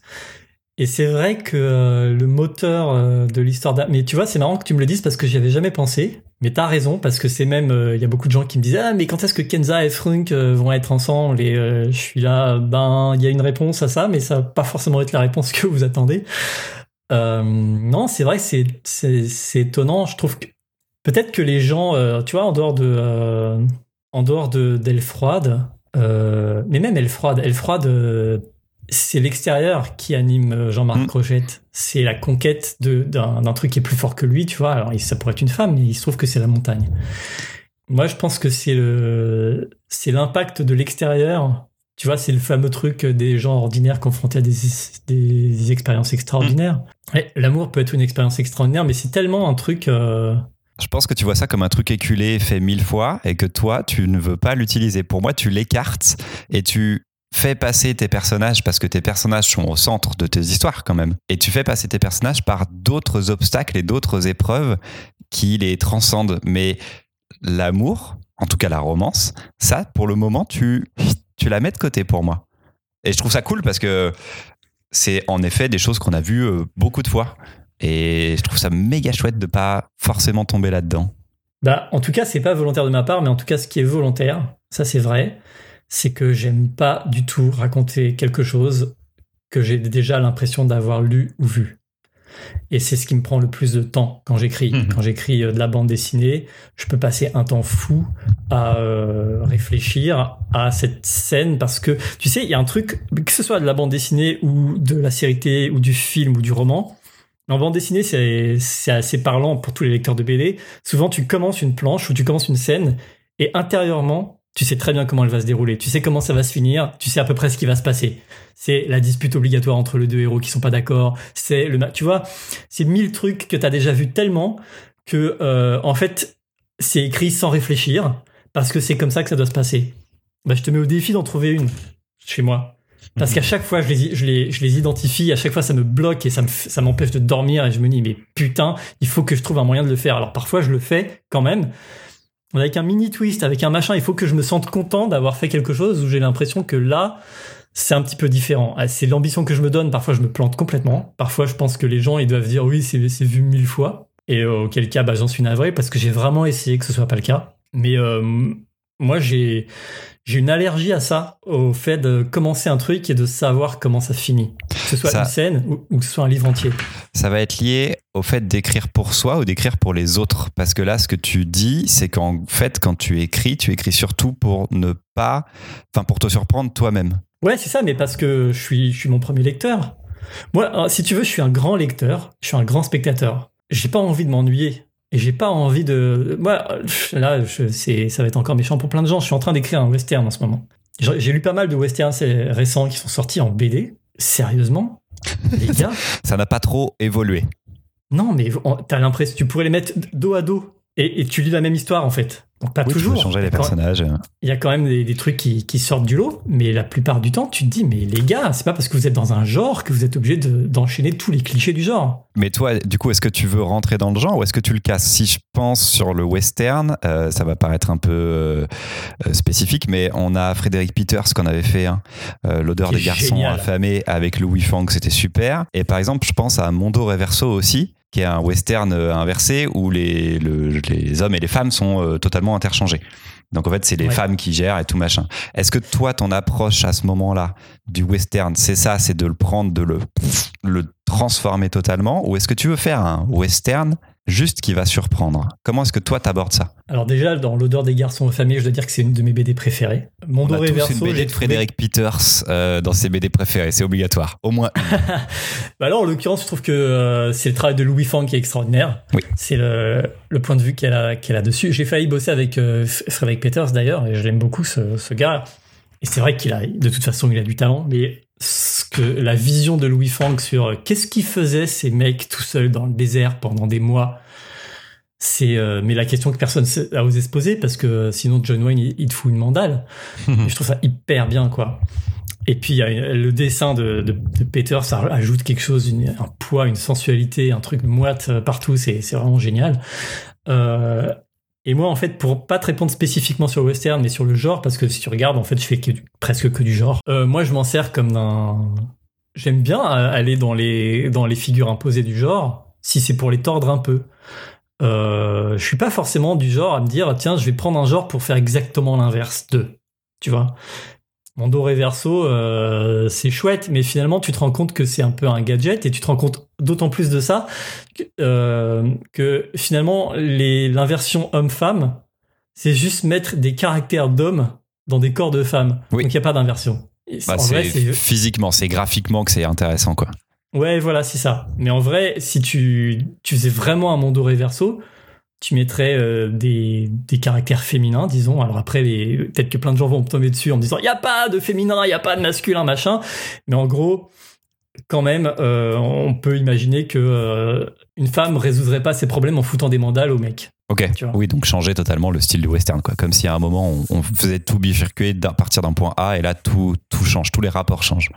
Et c'est vrai que euh, le moteur euh, de l'histoire d'amour... Mais tu vois, c'est marrant que tu me le dises parce que j'y avais jamais pensé. Mais t'as raison, parce que c'est même, il y a beaucoup de gens qui me disent ah mais quand est-ce que Kenza et Frunk vont être ensemble? Et je suis là, ben il y a une réponse à ça, mais ça va pas forcément être la réponse que vous attendez. non, c'est vrai, c'est c'est étonnant. Je trouve que peut-être que les gens, tu vois, en dehors de en dehors de d'Elle froide, mais même Elle froide, Elle froide c'est l'extérieur qui anime euh, Jean-Marc mm. Crochette. C'est la conquête d'un truc qui est plus fort que lui, tu vois. Alors, ça pourrait être une femme, mais il se trouve que c'est la montagne. Moi, je pense que c'est le, c'est l'impact de l'extérieur. Tu vois, c'est le fameux truc des gens ordinaires confrontés à des, des, expériences extraordinaires. Mm. L'amour peut être une expérience extraordinaire, mais c'est tellement un truc. Euh, je pense que tu vois ça comme un truc éculé fait mille fois et que toi, tu ne veux pas l'utiliser. Pour moi, tu l'écartes et tu fais passer tes personnages, parce que tes personnages sont au centre de tes histoires quand même, et tu fais passer tes personnages par d'autres obstacles et d'autres épreuves qui les transcendent. Mais l'amour, en tout cas la romance, ça, pour le moment, tu, tu la mets de côté pour moi. Et je trouve ça cool parce que c'est en effet des choses qu'on a vues euh, beaucoup de fois. Et je trouve ça méga chouette de pas forcément tomber là-dedans. Bah, en tout cas, c'est pas volontaire de ma part, mais en tout cas, ce qui est volontaire, ça c'est vrai, c'est que j'aime pas du tout raconter quelque chose que j'ai déjà l'impression d'avoir lu ou vu. Et c'est ce qui me prend le plus de temps quand j'écris. Mhm. Quand j'écris euh, de la bande dessinée, je peux passer un temps fou à euh, réfléchir à cette scène parce que, tu sais, il y a un truc, que ce soit de la bande dessinée ou de la série télé ou du film ou du roman, en bande dessinée, c'est assez parlant pour tous les lecteurs de BD. Souvent, tu commences une planche ou tu commences une scène et intérieurement, tu sais très bien comment elle va se dérouler, tu sais comment ça va se finir, tu sais à peu près ce qui va se passer. C'est la dispute obligatoire entre les deux héros qui sont pas d'accord, c'est le tu vois, c'est mille trucs que tu as déjà vu tellement que euh, en fait, c'est écrit sans réfléchir parce que c'est comme ça que ça doit se passer. Bah, je te mets au défi d'en trouver une chez moi. Parce qu'à chaque fois, je les, je, les, je les identifie, à chaque fois, ça me bloque et ça, me, ça m'empêche de dormir et je me dis, mais putain, il faut que je trouve un moyen de le faire. Alors parfois, je le fais quand même, avec un mini twist, avec un machin, il faut que je me sente content d'avoir fait quelque chose où j'ai l'impression que là, c'est un petit peu différent. Ah, c'est l'ambition que je me donne. Parfois, je me plante complètement. Parfois, je pense que les gens, ils doivent dire oui, c'est vu mille fois. Et euh, auquel cas, bah, j'en suis navré parce que j'ai vraiment essayé que ce soit pas le cas. Mais euh, moi, j'ai j'ai une allergie à ça, au fait de commencer un truc et de savoir comment ça finit. Que ce soit une scène ou, que ce soit un livre entier. Ça va être lié au fait d'écrire pour soi ou d'écrire pour les autres. Parce que là, ce que tu dis, c'est qu'en fait, quand tu écris, tu écris surtout pour ne pas. Enfin, pour te surprendre toi-même. Ouais, c'est ça, mais parce que je suis, je suis mon premier lecteur. Moi, si tu veux, je suis un grand lecteur, je suis un grand spectateur. J'ai pas envie de m'ennuyer. Et j'ai pas envie de. Moi, là, c'est, ça va être encore méchant pour plein de gens. Je suis en train d'écrire un western en ce moment. J'ai lu pas mal de westerns récents qui sont sortis en BD. Sérieusement, les gars? ça n'a pas trop évolué. Non, mais t'as l'impression, tu pourrais les mettre dos à dos et, et tu lis la même histoire en fait. Donc pas toujours. Tu changer les personnages. Il y a quand même des, trucs qui, qui, sortent du lot, mais la plupart du temps, tu te dis, mais les gars, c'est pas parce que vous êtes dans un genre que vous êtes obligé d'enchaîner tous les clichés du genre. Mais toi, du coup, est-ce que tu veux rentrer dans le genre ou est-ce que tu le casses? Si je pense sur le western, euh, ça va paraître un peu euh, euh, spécifique, mais on a Frédéric Peters qu'on avait fait, hein, L'odeur des garçons affamés avec Louis Fang, c'était super. Et par exemple, je pense à Mondo Reverso aussi, qui est un western euh, inversé où les, les hommes et les femmes sont euh, totalement interchangés. Donc en fait, c'est les femmes qui gèrent et tout machin. Est-ce que toi, ton approche à ce moment-là du western, c'est ça, c'est de le prendre, de le, le transformer totalement, ou est-ce que tu veux faire un western juste qui va surprendre. Comment est-ce que toi t'abordes ça? Alors déjà, dans l'odeur des garçons aux familles, je dois dire que c'est une de mes BD préférées. Mon On a tous une BD de Frédéric Peters euh, dans ses BD préférées, c'est obligatoire, au moins. bah alors, en l'occurrence, je trouve que euh, c'est le travail de Louis Fang qui est extraordinaire. Oui. C'est le, le, point de vue qu'elle a, qu'elle a dessus. J'ai failli bosser avec euh, Frédéric Peters d'ailleurs, et je l'aime beaucoup ce, ce gars. Et c'est vrai qu'il a, de toute façon, il a du talent, mais ce que la vision de Louis Fang sur euh, qu'est-ce qu'ils faisaient ces mecs tout seuls dans le désert pendant des mois, c'est euh, mais la question que personne a osé se poser parce que euh, sinon John Wayne il, te fout une mandale. je trouve ça hyper bien quoi. Et puis le dessin de, de, de, Peter, ça ajoute quelque chose, un poids, une sensualité, un truc moite partout. C'est vraiment génial. Euh, et moi, en fait, pour pas te répondre spécifiquement sur le western, mais sur le genre, parce que si tu regardes, en fait, je fais presque que du genre. Euh, moi, je m'en sers comme d'un. J'aime bien aller dans les dans les figures imposées du genre, si c'est pour les tordre un peu. Euh, je suis pas forcément du genre à me dire tiens, je vais prendre un genre pour faire exactement l'inverse de. Tu vois? Mon doré verso, euh, c'est chouette, mais finalement, tu te rends compte que c'est un peu un gadget et tu te rends compte d'autant plus de ça que, euh, que finalement, l'inversion homme-femme, c'est juste mettre des caractères d'hommes dans des corps de femmes. Donc, il n'y a pas d'inversion. Bah, c'est physiquement, c'est graphiquement que c'est intéressant, quoi. Ouais, voilà, c'est ça. Mais en vrai, si tu, tu faisais vraiment un Mondo Reverso, tu mettrais euh, des, des, caractères féminins, disons. Alors après, peut-être que plein de gens vont me tomber dessus en me disant il n'y a pas de féminin, il n'y a pas de masculin, machin. Mais en gros, quand même, euh, on peut imaginer que euh, une femme résoudrait pas ses problèmes en foutant des mandales au mec. Ok. Oui, donc changer totalement le style du western, quoi. Comme si à un moment on, faisait tout bifurquer à partir d'un point A et là tout tout change, tous les rapports changent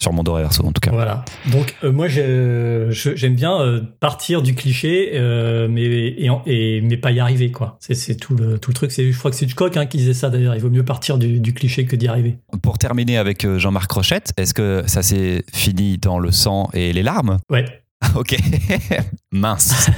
sur mon doré verso en tout cas. Voilà. Donc euh, moi j'aime bien euh, partir du cliché, euh, mais et, mais pas y arriver quoi. C'est tout le tout le truc. C'est je crois que c'est Hitchcock hein, qui disait ça d'ailleurs. Il vaut mieux partir du, du cliché que d'y arriver. Pour terminer avec Jean-Marc Rochette, est-ce que ça s'est fini dans le sang et les larmes? Ouais. ok. Mince.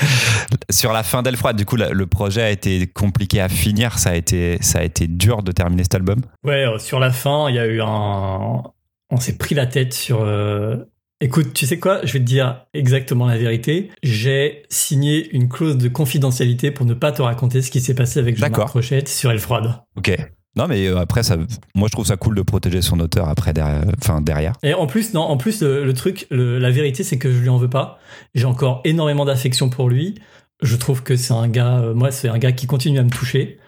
sur la fin d'Elfroid, du coup, le projet a été compliqué à finir. Ça a été, ça a été dur de terminer cet album? Ouais, sur la fin, il y a eu un, on s'est pris la tête sur. Euh, écoute, tu sais quoi? Je vais te dire exactement la vérité. J'ai signé une clause de confidentialité pour ne pas te raconter ce qui s'est passé avec Jean-Marc Rochette sur Elle Froide. Ok. Non, mais euh, après, ça, moi, je trouve ça cool de protéger son auteur après, derrière, enfin, derrière. Et en plus, non, en plus, le, truc, la vérité, c'est que je lui en veux pas. J'ai encore énormément d'affection pour lui. Je trouve que c'est un gars, euh, moi, c'est un gars qui continue à me toucher.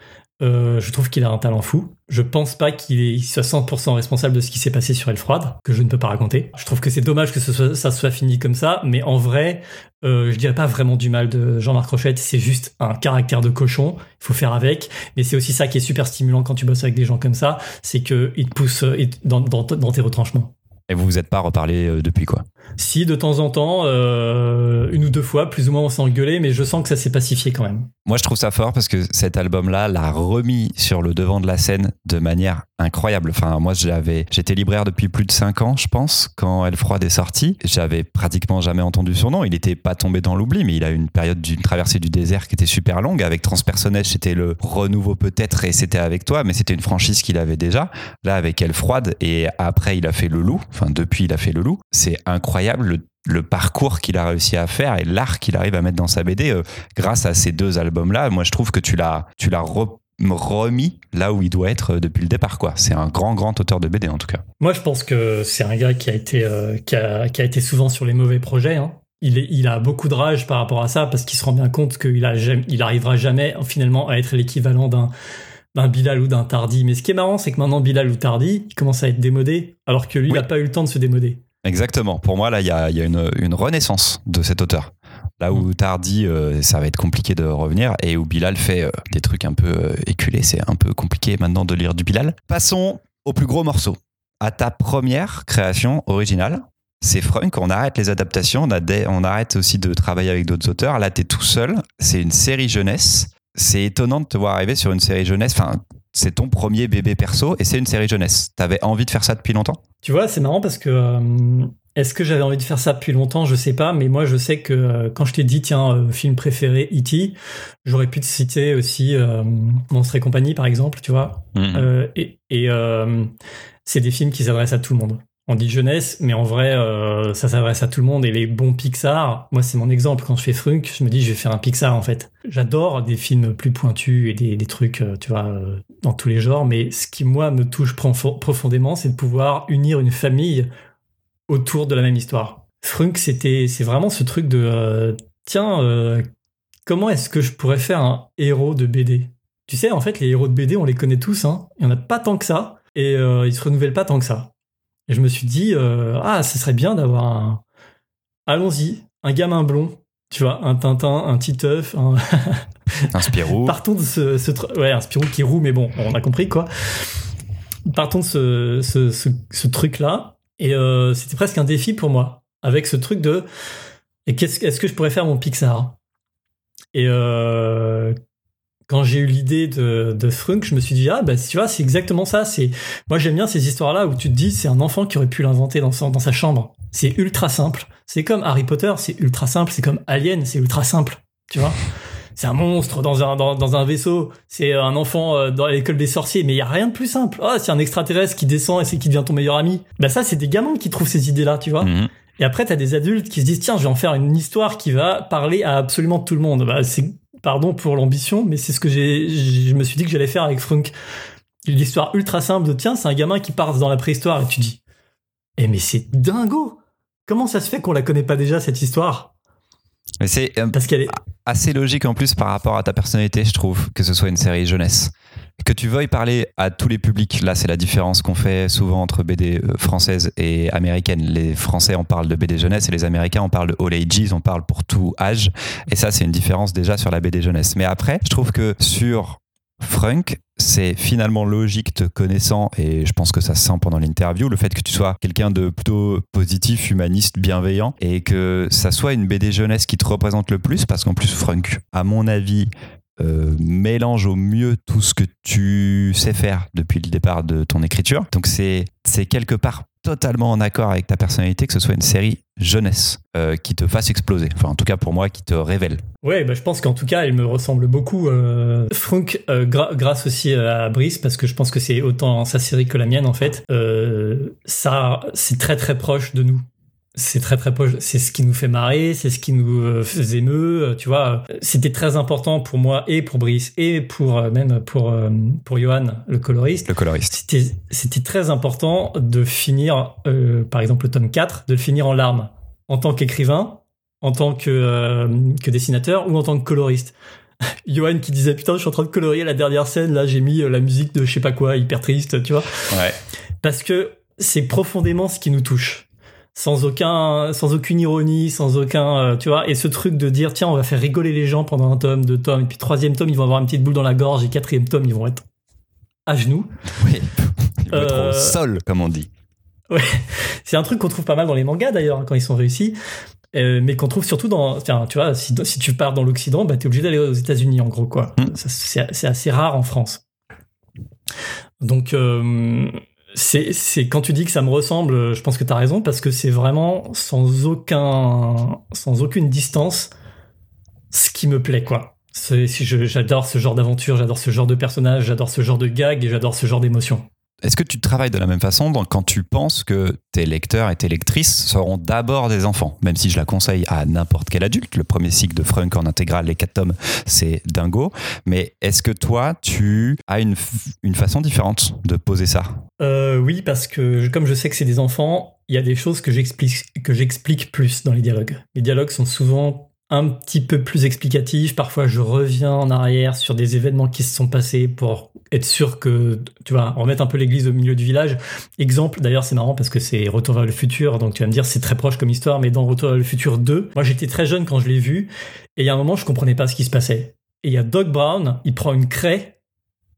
Euh, je trouve qu'il a un talent fou. Je pense pas qu'il soit 100% responsable de ce qui s'est passé sur Elle Froide, que je ne peux pas raconter. Je trouve que c'est dommage que ça soit fini comme ça, mais en vrai, euh, je dirais pas vraiment du mal de Jean-Marc Rochette. C'est juste un caractère de cochon. Il faut faire avec. Mais c'est aussi ça qui est super stimulant quand tu bosses avec des gens comme ça, c'est que te poussent dans, dans, dans tes retranchements. Et vous vous êtes pas reparlé euh, depuis quoi? Si, de temps en temps, euh, une ou deux fois, plus ou moins on s'est engueulé, mais je sens que ça s'est pacifié quand même. Moi je trouve ça fort parce que cet album-là l'a remis sur le devant de la scène de manière incroyable. Enfin, moi j'avais, j'étais libraire depuis plus de cinq ans, je pense, quand Elle Froide est sortie. J'avais pratiquement jamais entendu son nom. Il n'était pas tombé dans l'oubli, mais il a eu une période d'une traversée du désert qui était super longue. Avec Transpersonnage, c'était le renouveau peut-être et c'était avec toi, mais c'était une franchise qu'il avait déjà. Là, avec Elle Froide et après il a fait Le Loup enfin depuis il a fait Le Loup, c'est incroyable le, parcours qu'il a réussi à faire et l'art qu'il arrive à mettre dans sa BD euh, grâce à ces deux albums-là. Moi, je trouve que tu l'as, tu l'as remis là où il doit être euh, depuis le départ quoi. C'est un grand grand auteur de BD en tout cas. Moi je pense que c'est un gars qui a été euh, qui, a, qui, a, été souvent sur les mauvais projets. Hein. Il, est, il a beaucoup de rage par rapport à ça parce qu'il se rend bien compte qu'il a il arrivera jamais finalement à être l'équivalent d'un d'un Bilal ou d'un Tardy. Mais ce qui est marrant, c'est que maintenant Bilal ou Tardy, il commence à être démodé, alors que lui, il n'a pas eu le temps de se démoder. Exactement. Pour moi, là, il y a, une, renaissance de cet auteur. Là où mm. Tardy, euh, ça va être compliqué de revenir, et où Bilal fait euh, des trucs un peu euh, éculés, c'est un peu compliqué maintenant de lire du Bilal. Passons au plus gros morceau, à ta première création originale. C'est Frunk, on arrête les adaptations, on, on arrête aussi de travailler avec d'autres auteurs. Là, tu es tout seul. C'est une série jeunesse c'est étonnant de te voir arriver sur une série jeunesse. Enfin, c'est ton premier bébé perso et c'est une série jeunesse. T'avais envie de faire ça depuis longtemps? Tu vois, c'est marrant parce que euh, est-ce que j'avais envie de faire ça depuis longtemps? Je sais pas, mais moi je sais que euh, quand je t'ai dit tiens euh, film préféré E.T., j'aurais pu te citer aussi Monstre et compagnie par exemple, tu vois. Mmh. et, et c'est des films qui s'adressent à tout le monde. On dit jeunesse, mais en vrai, euh, ça s'adresse à tout le monde. Et les bons Pixar, moi, c'est mon exemple. Quand je fais Frunk, je me dis, je vais faire un Pixar, en fait. J'adore des films plus pointus et des, trucs, euh, tu vois, euh, dans tous les genres. Mais ce qui, moi, me touche profondément, c'est de pouvoir unir une famille autour de la même histoire. Frunk, c'était, c'est vraiment ce truc de, tiens, comment est-ce que je pourrais faire un héros de BD Tu sais, en fait, les héros de BD, on les connaît tous, hein. Il y en a pas tant que ça. Et ils se renouvellent pas tant que ça. Et je me suis dit, euh, ah, ce serait bien d'avoir un. Allons-y, un gamin blond, tu vois, un Tintin, un Titeuf, un. un Spirou. Partons de ce, ce. Ouais, un Spirou qui roule, mais bon, on a compris quoi. Partons de ce, ce, ce, truc-là. Et euh, c'était presque un défi pour moi, avec ce truc de. Et qu'est-ce, est-ce que je pourrais faire mon Pixar? Et euh, quand j'ai eu l'idée de, de Frunk, je me suis dit ah bah tu vois c'est exactement ça. C'est moi j'aime bien ces histoires là où tu te dis c'est un enfant qui aurait pu l'inventer dans, dans sa chambre. C'est ultra simple. C'est comme Harry Potter, c'est ultra simple. C'est comme Alien, c'est ultra simple. Tu vois? C'est un monstre dans un dans, un vaisseau, c'est un enfant euh, dans l'école des sorciers, mais il y a rien de plus simple. Ah, c'est un extraterrestre qui descend et c'est qui devient ton meilleur ami. Bah ça, c'est des gamins qui trouvent ces idées-là, tu vois. Mhm. Et après, t'as des adultes qui se disent tiens, je vais en faire une histoire qui va parler à absolument tout le monde. Bah, c'est pardon pour l'ambition, mais c'est ce que j'ai, je me suis dit que j'allais faire avec Frunk. L'histoire ultra simple de tiens, c'est un gamin qui part dans la préhistoire et tu dis, eh mais c'est dingo! Comment ça se fait qu'on la connaît pas déjà cette histoire? Mais c'est euh, Parce qu'elle est assez logique en plus par rapport à ta personnalité, je trouve, que ce soit une série jeunesse que tu veuilles parler à tous les publics, là c'est la différence qu'on fait souvent entre BD euh, française et américaine. Les Français en parlent de BD jeunesse et les Américains en parlent de all ages, on parle pour tout âge. Et ça c'est une différence déjà sur la BD jeunesse. Mais après, je trouve que sur Frunk, c'est finalement logique te connaissant, et je pense que ça se sent pendant l'interview, le fait que tu sois quelqu'un de plutôt positif, humaniste, bienveillant, et que ça soit une BD jeunesse qui te représente le plus, parce qu'en plus Frunk, à mon avis, euh, mélange au mieux tout ce que tu sais faire depuis le départ de ton écriture. Donc c'est quelque part totalement en accord avec ta personnalité que ce soit une série jeunesse euh, qui te fasse exploser. Enfin, en tout cas pour moi, qui te révèle. Ouais, bah, je pense qu'en tout cas, elle me ressemble beaucoup. Euh, Frunk, euh, grâce aussi à Brice, parce que je pense que c'est autant sa série que la mienne en fait. ça, c'est très très proche de nous c'est très très proche, c'est ce qui nous fait marrer, c'est ce qui nous euh, émeut, euh, tu vois. C'était très important pour moi et pour Brice et pour euh, même pour pour Johan, le coloriste. Le coloriste. C'était c'était très important de finir, par exemple le tome 4, de le finir en larmes, en tant qu'écrivain, en tant que que dessinateur ou en tant que coloriste. Johan qui disait putain je suis en train de colorier la dernière scène là j'ai mis la musique de je sais pas quoi hyper triste tu vois ouais. parce que c'est profondément ce qui nous touche sans aucun, sans aucune ironie, sans aucun, euh, tu vois. Et ce truc de dire, tiens, on va faire rigoler les gens pendant un tome, deux tomes, et puis troisième tome, ils vont avoir une petite boule dans la gorge, et quatrième tome, ils vont être à genoux. Oui. Ils vont être au euh, sol, comme on dit. Ouais. C'est un truc qu'on trouve pas mal dans les mangas d'ailleurs, hein, quand ils sont réussis. Euh, mais qu'on trouve surtout dans, tiens, tu vois, si, si tu pars dans l'Occident, bah, t'es obligé d'aller aux États-Unis, en gros, quoi. Mm. C'est assez rare en France. Donc, euh, c'est quand tu dis que ça me ressemble, je pense que tu as raison parce que c'est vraiment sans aucun sans aucune distance ce qui me plaît quoi. J'adore ce genre d'aventure, j'adore ce genre de personnage, j'adore ce genre de gag et j'adore ce genre d'émotion. Est-ce que tu travailles de la même façon quand tu penses que tes lecteurs et tes lectrices seront d'abord des enfants? Même si je la conseille à n'importe quel adulte. Le premier cycle de Frunk en intégrale, les quatre tomes, c'est dingo. Mais est-ce que toi, tu as une, une façon différente de poser ça? Euh, Oui, parce que comme je sais que c'est des enfants, il y a des choses que j'explique plus dans les dialogues. Les dialogues sont souvent un petit peu plus explicatif. Parfois, je reviens en arrière sur des événements qui se sont passés pour être sûr que, tu vois, remettre un peu l'église au milieu du village. Exemple, d'ailleurs, c'est marrant parce que c'est Retour vers le futur, donc tu vas me dire c'est très proche comme histoire, mais dans Retour vers le futur 2, moi j'étais très jeune quand je l'ai vu, et il y a un moment, je comprenais pas ce qui se passait. Et il y a Doc Brown, il prend une craie,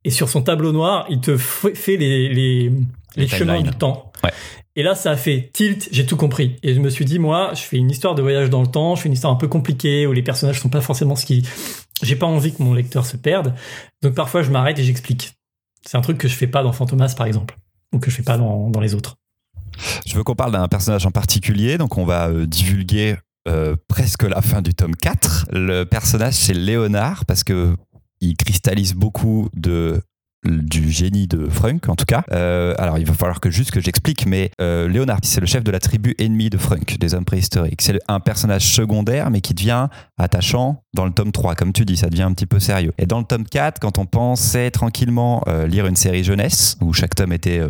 et sur son tableau noir, il te fait les, les, les, chemins du temps. Ouais. Et là, ça a fait tilt, j'ai tout compris. Et je me suis dit, moi, je fais une histoire de voyage dans le temps, je fais une histoire un peu compliquée, où les personnages sont pas forcément ce qui... J'ai pas envie que mon lecteur se perde. Donc parfois, je m'arrête et j'explique. C'est un truc que je fais pas dans Fantomas, par exemple, ou que je fais pas dans, dans les autres. Je veux qu'on parle d'un personnage en particulier, donc on va euh, divulguer euh, presque la fin du tome 4. Le personnage, c'est Léonard, parce que il cristallise beaucoup de du génie de Frunk en tout cas. Euh, alors il va falloir que juste que j'explique, mais euh, Léonard, c'est le chef de la tribu ennemie de Frunk, des hommes préhistoriques. C'est un personnage secondaire, mais qui devient attachant dans le tome 3, comme tu dis, ça devient un petit peu sérieux. Et dans le tome 4, quand on pensait tranquillement euh, lire une série jeunesse, où chaque tome était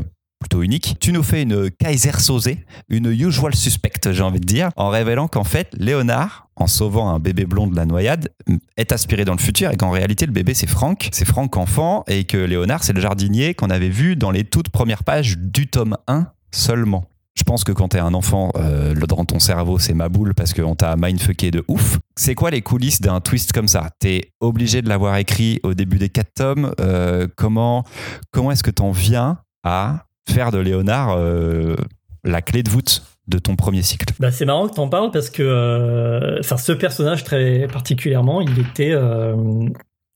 plutôt unique. Tu nous fais une Kaiser Sosé, une usual suspect, j'ai envie de dire, en révélant qu'en fait, Léonard, en sauvant un bébé blond de la noyade, est aspiré dans le futur et qu'en réalité, le bébé, c'est Franck, c'est Franck enfant, et que Léonard, c'est le jardinier qu'on avait vu dans les toutes premières pages du tome 1 seulement. Je pense que quand t'es un enfant, euh, dans ton cerveau, c'est ma boule parce qu'on t'a mindfucké de ouf. C'est quoi les coulisses d'un twist comme ça? T'es obligé de l'avoir écrit au début des quatre tomes. Euh, comment comment est-ce que t'en viens à faire de Léonard euh, la clé de voûte de ton premier cycle bah, C'est marrant que tu en parles parce que euh, ce personnage très particulièrement, il était... Euh,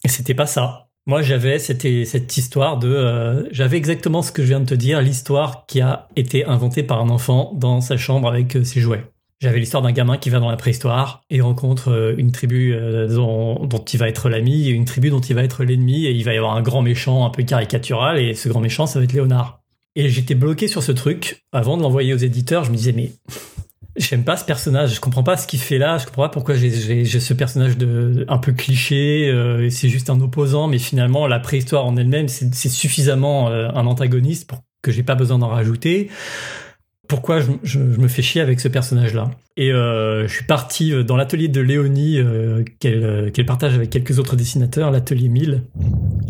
c'était pas ça. Moi, j'avais cette histoire de... j'avais exactement ce que je viens de te dire, l'histoire qui a été inventée par un enfant dans sa chambre avec ses jouets. J'avais l'histoire d'un gamin qui va dans la préhistoire et rencontre une tribu dont, dont, il va être l'ami et une tribu dont il va être l'ennemi et il va y avoir un grand méchant un peu caricatural et ce grand méchant ça va être Léonard. Et j'étais bloqué sur ce truc. Avant de l'envoyer aux éditeurs, je me disais, mais j'aime pas ce personnage, je comprends pas ce qu'il fait là, je comprends pas pourquoi j'ai ce personnage de, un peu cliché, euh, c'est juste un opposant, mais finalement, la préhistoire en elle-même, c'est suffisamment euh, un antagoniste pour que j'ai pas besoin d'en rajouter. Pourquoi je, me fais chier avec ce personnage-là? Et euh, je suis parti dans l'atelier de Léonie, qu'elle partage avec quelques autres dessinateurs, l'atelier 1000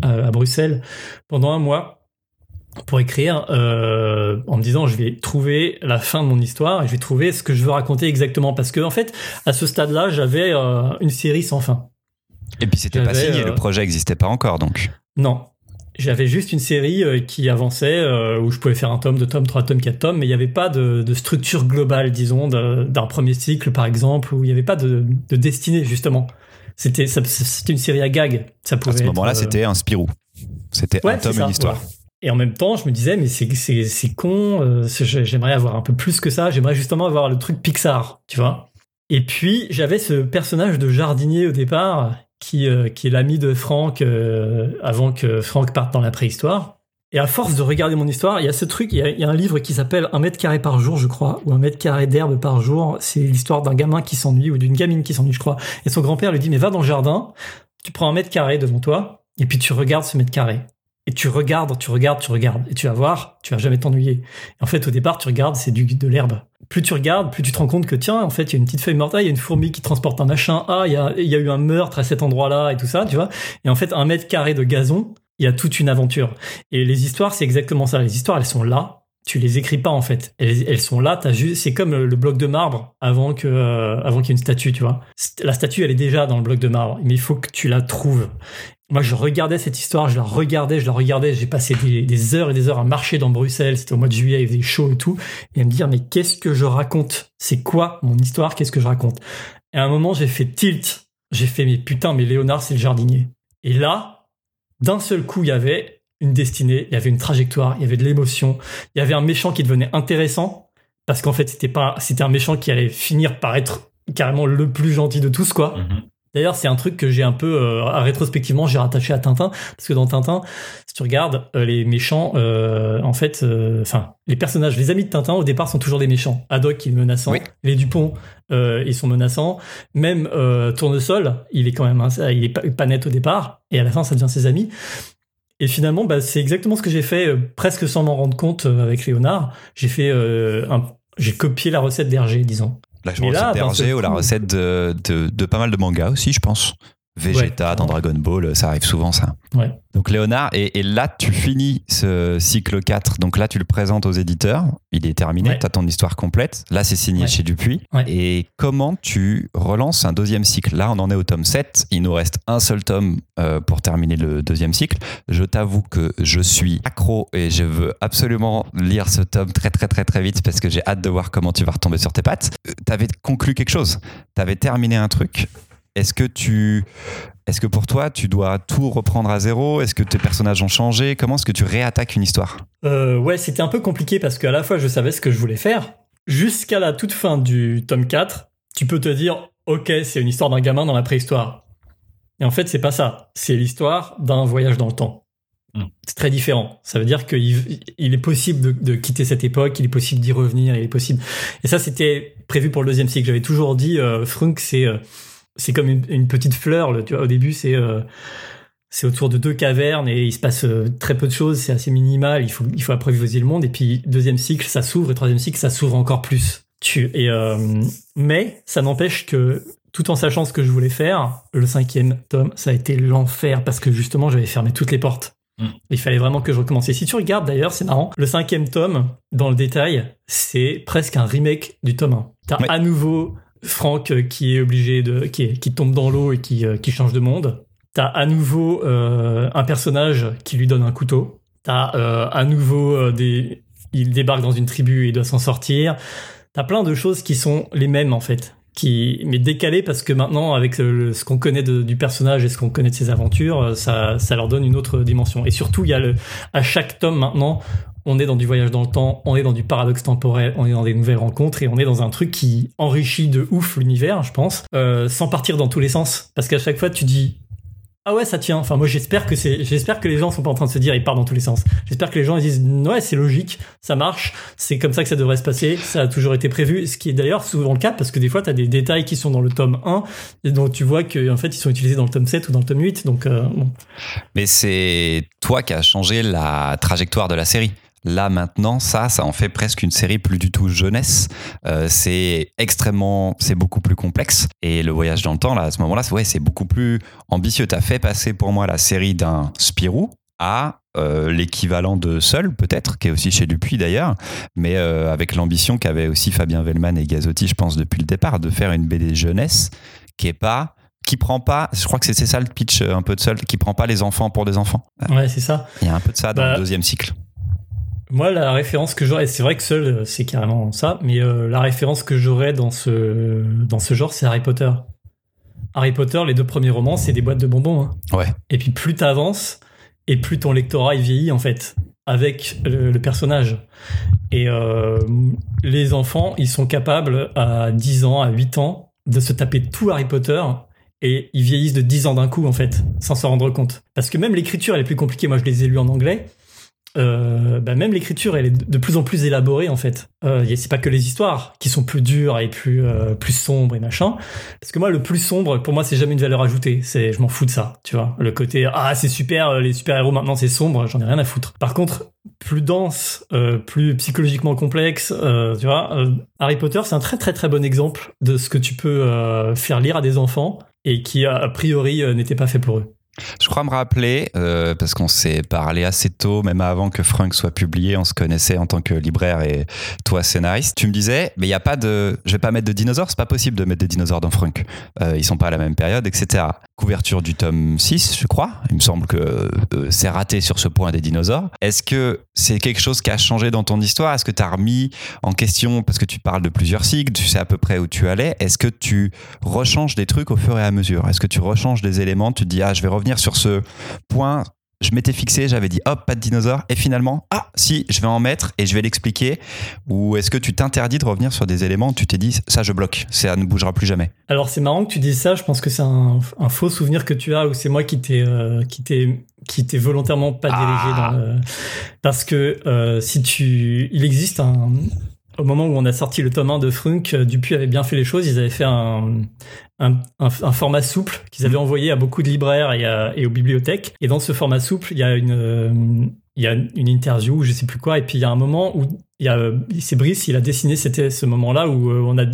à Bruxelles, pendant un mois pour écrire euh, en me disant je vais trouver la fin de mon histoire et je vais trouver ce que je veux raconter exactement parce que en fait à ce stade-là j'avais euh, une série sans fin. Et puis c'était pas signé, le euh, projet n'existait pas encore donc. Non, j'avais juste une série qui avançait où je pouvais faire un tome, deux tomes, trois tomes, quatre tomes, mais il n'y avait pas de, de, structure globale, disons, d'un premier cycle par exemple, où il n'y avait pas de, de destinée justement. C'était c'était une série à gag. Ça pouvait à ce moment-là, c'était un Spirou. C'était un tome, une histoire. Et en même temps, je me disais, mais c'est, con, euh, j'aimerais avoir un peu plus que ça, j'aimerais justement avoir le truc Pixar, tu vois. Et puis, j'avais ce personnage de jardinier au départ, qui, euh, est l'ami de Franck euh, avant que Franck parte dans la préhistoire. Et à force de regarder mon histoire, il y a ce truc, il y a, il y a un livre qui s'appelle Un mètre carré par jour, je crois, ou Un mètre carré d'herbe par jour. C'est l'histoire d'un gamin qui s'ennuie, ou d'une gamine qui s'ennuie, je crois. Et son grand-père lui dit, mais va dans le jardin, tu prends un mètre carré devant toi, et puis tu regardes ce mètre carré et tu regardes, tu regardes, tu regardes, et tu vas voir, tu vas jamais t'ennuyer. En fait, au départ, tu regardes, c'est du de l'herbe. Plus tu regardes, plus tu te rends compte que tiens, en fait, il y a une petite feuille morte, il y a une fourmi qui transporte un machin, ah, il y a, y a eu un meurtre à cet endroit-là et tout ça, tu vois. Et en fait, un mètre carré de gazon, il y a toute une aventure. Et les histoires, c'est exactement ça. Les histoires, elles sont là. Tu les écris pas en fait. Elles, sont là. T'as juste, c'est comme le bloc de marbre avant que, euh, avant qu'il y ait une statue, tu vois. La statue, elle est déjà dans le bloc de marbre, mais il faut que tu la trouves. Moi, je regardais cette histoire, je la regardais, je la regardais. J'ai passé des, heures et des heures à marcher dans Bruxelles. C'était au mois de juillet, il faisait chaud et tout. Et à me dire, mais qu'est-ce que je raconte? C'est quoi mon histoire? Qu'est-ce que je raconte? Et à un moment, j'ai fait tilt. J'ai fait, mais putain, mais Léonard, c'est le jardinier. Et là, d'un seul coup, il y avait une destinée, il y avait une trajectoire, il y avait de l'émotion. Il y avait un méchant qui devenait intéressant. Parce qu'en fait, c'était pas, c'était un méchant qui allait finir par être carrément le plus gentil de tous, quoi. Mm-hmm. D'ailleurs, c'est un truc que j'ai un peu euh, rétrospectivement j'ai rattaché à Tintin parce que dans Tintin, si tu regardes euh, les méchants, euh, en fait, enfin les personnages, les amis de Tintin au départ sont toujours des méchants. Haddock il est menaçant, les Dupont ils sont menaçants, même Tournesol il est quand même il est pas, net au départ et à la fin ça devient ses amis. Et finalement, bah, c'est exactement ce que j'ai fait presque sans m'en rendre compte avec Léonard. J'ai fait un, j'ai copié la recette d'Hergé, disons. La recette ou la recette de, de, pas mal de mangas aussi, je pense. Vegeta dans Dragon Ball, ça arrive souvent ça. Donc Léonard, et, là tu finis ce cycle 4, donc là tu le présentes aux éditeurs, il est terminé, tu as ton histoire complète, là c'est signé chez Dupuis. Et comment tu relances un deuxième cycle? Là on en est au tome 7, il nous reste un seul tome euh, pour terminer le deuxième cycle. Je t'avoue que je suis accro et je veux absolument lire ce tome très très très très vite parce que j'ai hâte de voir comment tu vas retomber sur tes pattes. Euh, tu avais conclu quelque chose, tu avais terminé un truc, est-ce que tu, est-ce que pour toi, tu dois tout reprendre à zéro? Est-ce que tes personnages ont changé? Comment est-ce que tu réattaques une histoire? Euh, Ouais, c'était un peu compliqué parce qu'à la fois, je savais ce que je voulais faire. Jusqu'à la toute fin du tome 4, tu peux te dire, ok, c'est une histoire d'un gamin dans la préhistoire. Et en fait, c'est pas ça. C'est l'histoire d'un voyage dans le temps. Hmm. C'est très différent. Ça veut dire qu'il il est possible de, quitter cette époque, il est possible d'y revenir, il est possible. Et ça, c'était prévu pour le deuxième cycle. J'avais toujours dit, euh, Frunk, c'est euh, c'est comme une, petite fleur. tu vois, au début, c'est euh, c'est autour de deux cavernes et il se passe euh, très peu de choses. C'est assez minimal. Il faut il faut apprivoiser le monde. Et puis deuxième cycle, ça s'ouvre. Et troisième cycle, ça s'ouvre encore plus. Tu et mais ça n'empêche que tout en sachant ce que je voulais faire, le cinquième tome, ça a été l'enfer parce que justement, j'avais fermé toutes les portes. Mm. Il fallait vraiment que je recommence. Et si tu regardes d'ailleurs, c'est marrant, le cinquième tome, dans le détail, c'est presque un remake du tome 1. T'as à nouveau Franck euh, qui est obligé de, qui, qui tombe dans l'eau et qui, euh, qui change de monde. T'as à nouveau euh, un personnage qui lui donne un couteau. T'as euh, à nouveau des, il débarque dans une tribu et il doit s'en sortir. T'as plein de choses qui sont les mêmes en fait qui mais décalé parce que maintenant avec ce qu'on connaît du personnage et ce qu'on connaît de ses aventures euh, ça, ça leur donne une autre dimension et surtout il y a le à chaque tome maintenant on est dans du voyage dans le temps, on est dans du paradoxe temporel, on est dans des nouvelles rencontres et on est dans un truc qui enrichit de ouf l'univers, je pense, euh, sans partir dans tous les sens. Parce qu'à chaque fois, tu dis ah ouais ça tient. Enfin moi j'espère que c'est les gens sont pas en train de se dire ils partent dans tous les sens. J'espère que les gens ils disent ouais c'est logique ça marche c'est comme ça que ça devrait se passer ça a toujours été prévu. Ce qui est d'ailleurs souvent le cas parce que des fois tu as des détails qui sont dans le tome 1 et donc tu vois que en fait ils sont utilisés dans le tome 7 ou dans le tome 8 donc euh, mais c'est toi qui as changé la trajectoire de la série Là maintenant, ça, ça en fait presque une série plus du tout jeunesse. Euh, c'est extrêmement, c'est beaucoup plus complexe. Et le voyage dans le temps, là, à ce moment-là, ouais, c'est beaucoup plus ambitieux. T'as fait passer pour moi la série d'un Spirou à euh, l'équivalent de Seul, peut-être, qui est aussi chez Dupuis d'ailleurs, mais euh, avec l'ambition qu'avaient aussi Fabien Vellman et Gazotti, je pense, depuis le départ, de faire une BD jeunesse qui est pas qui prend pas, je crois que c'est ça le pitch un peu de seul, qui prend pas les enfants pour des enfants. Ouais, c'est ça. Il y a un peu de ça dans le bah, deuxième cycle. Moi, la référence que j'aurais, c'est vrai que seul, euh, c'est carrément ça, mais euh, la référence que j'aurais dans ce, dans ce genre, c'est Harry Potter. Harry Potter, les deux premiers romans, c'est des boîtes de bonbons. Hein. Ouais. Et puis plus t'avances, et plus ton lectorat il vieillit, en fait, avec le, personnage. Et euh, les enfants, ils sont capables, à 10 ans, à 8 ans, de se taper tout Harry Potter et ils vieillissent de 10 ans d'un coup en fait, sans s'en rendre compte. Parce que même l'écriture elle est plus compliquée, moi je les ai lus en anglais, euh, bah même l'écriture elle est de plus en plus élaborée en fait. Euh, c'est pas que les histoires qui sont plus dures et plus euh, plus sombres et machin. Parce que moi le plus sombre pour moi c'est jamais une valeur ajoutée. C'est je m'en fous de ça, tu vois. Le côté ah c'est super les super héros maintenant c'est sombre, j'en ai rien à foutre. Par contre plus dense, euh, plus psychologiquement complexe, euh, tu vois. Harry Potter c'est un très très très bon exemple de ce que tu peux faire lire à des enfants et qui a priori n'était pas fait pour eux. Je crois me rappeler, euh, parce qu'on s'est parlé assez tôt, même avant que Frank soit publié, on se connaissait en tant que libraire et toi scénariste. Tu me disais, mais il n'y a pas de, je vais pas mettre de dinosaures, c'est pas possible de mettre des dinosaures dans Frank. Euh, ils sont pas à la même période, etc. Couverture du tome 6, je crois. Il me semble que euh, c'est raté sur ce point des dinosaures. Est-ce que c'est quelque chose qui a changé dans ton histoire? Est-ce que tu as remis en question, parce que tu parles de plusieurs cycles, tu sais à peu près où tu allais, est-ce que tu rechanges des trucs au fur et à mesure? Est-ce que tu rechanges des éléments Tu te dis, ah, je vais revenir sur ce point. Je m'étais fixé, j'avais dit hop, pas de dinosaures, et finalement, ah si, je vais en mettre et je vais l'expliquer. Ou est-ce que tu t'interdis de revenir sur des éléments où tu t'es dit ça je bloque, ça ne bougera plus jamais. Alors c'est marrant que tu dises ça, je pense que c'est un, faux souvenir que tu as, ou c'est moi qui t'ai euh, qui t'ai volontairement pas dirigé dans le... parce que euh, si tu il existe un au moment où on a sorti le tome 1 de Frunk, euh, Dupuis avait bien fait les choses. Ils avaient fait un, un, un, format souple qu'ils avaient envoyé à beaucoup de libraires et, et, aux bibliothèques. Et dans ce format souple, il y a une, euh, il y a une interview, je sais plus quoi. Et puis il y a un moment où il y a, c'est Brice, il a dessiné, c'était ce moment-là où euh, on a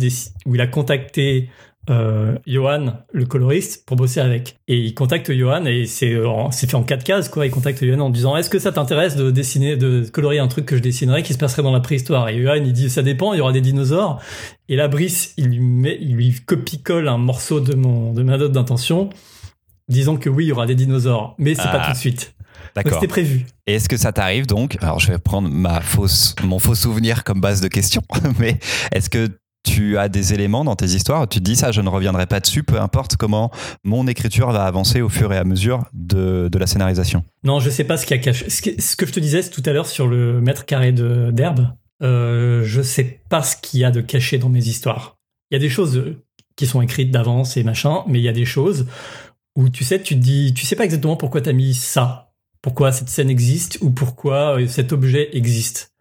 où il a contacté euh, Johan, le coloriste, pour bosser avec. Et il contacte Johan et c'est euh, c'est fait en quatre cases quoi. Il contacte Johan en disant est-ce que ça t'intéresse de dessiner, de colorier un truc que je dessinerais qui se passerait dans la préhistoire? Et Johan il dit ça dépend, il y aura des dinosaures. Et là Brice il lui met, il lui copie colle un morceau de mon de ma note d'intention, disant que oui il y aura des dinosaures, mais c'est pas ah. tout de suite. D'accord. C'était prévu. Et est-ce que ça t'arrive donc Alors je vais prendre ma fausse, mon faux souvenir comme base de question, mais est-ce que tu as des éléments dans tes histoires, tu te dis ça, je ne reviendrai pas dessus, peu importe comment mon écriture va avancer au fur et à mesure de, la scénarisation. Non, je sais pas ce qu'il y a caché. Ce que, je te disais tout à l'heure sur le mètre carré d'herbe, euh, je sais pas ce qu'il y a de caché dans mes histoires. Il y a des choses qui sont écrites d'avance et machin, mais il y a des choses où tu sais, tu te dis, tu sais pas exactement pourquoi tu as mis ça pourquoi cette scène existe ou pourquoi euh, cet objet existe.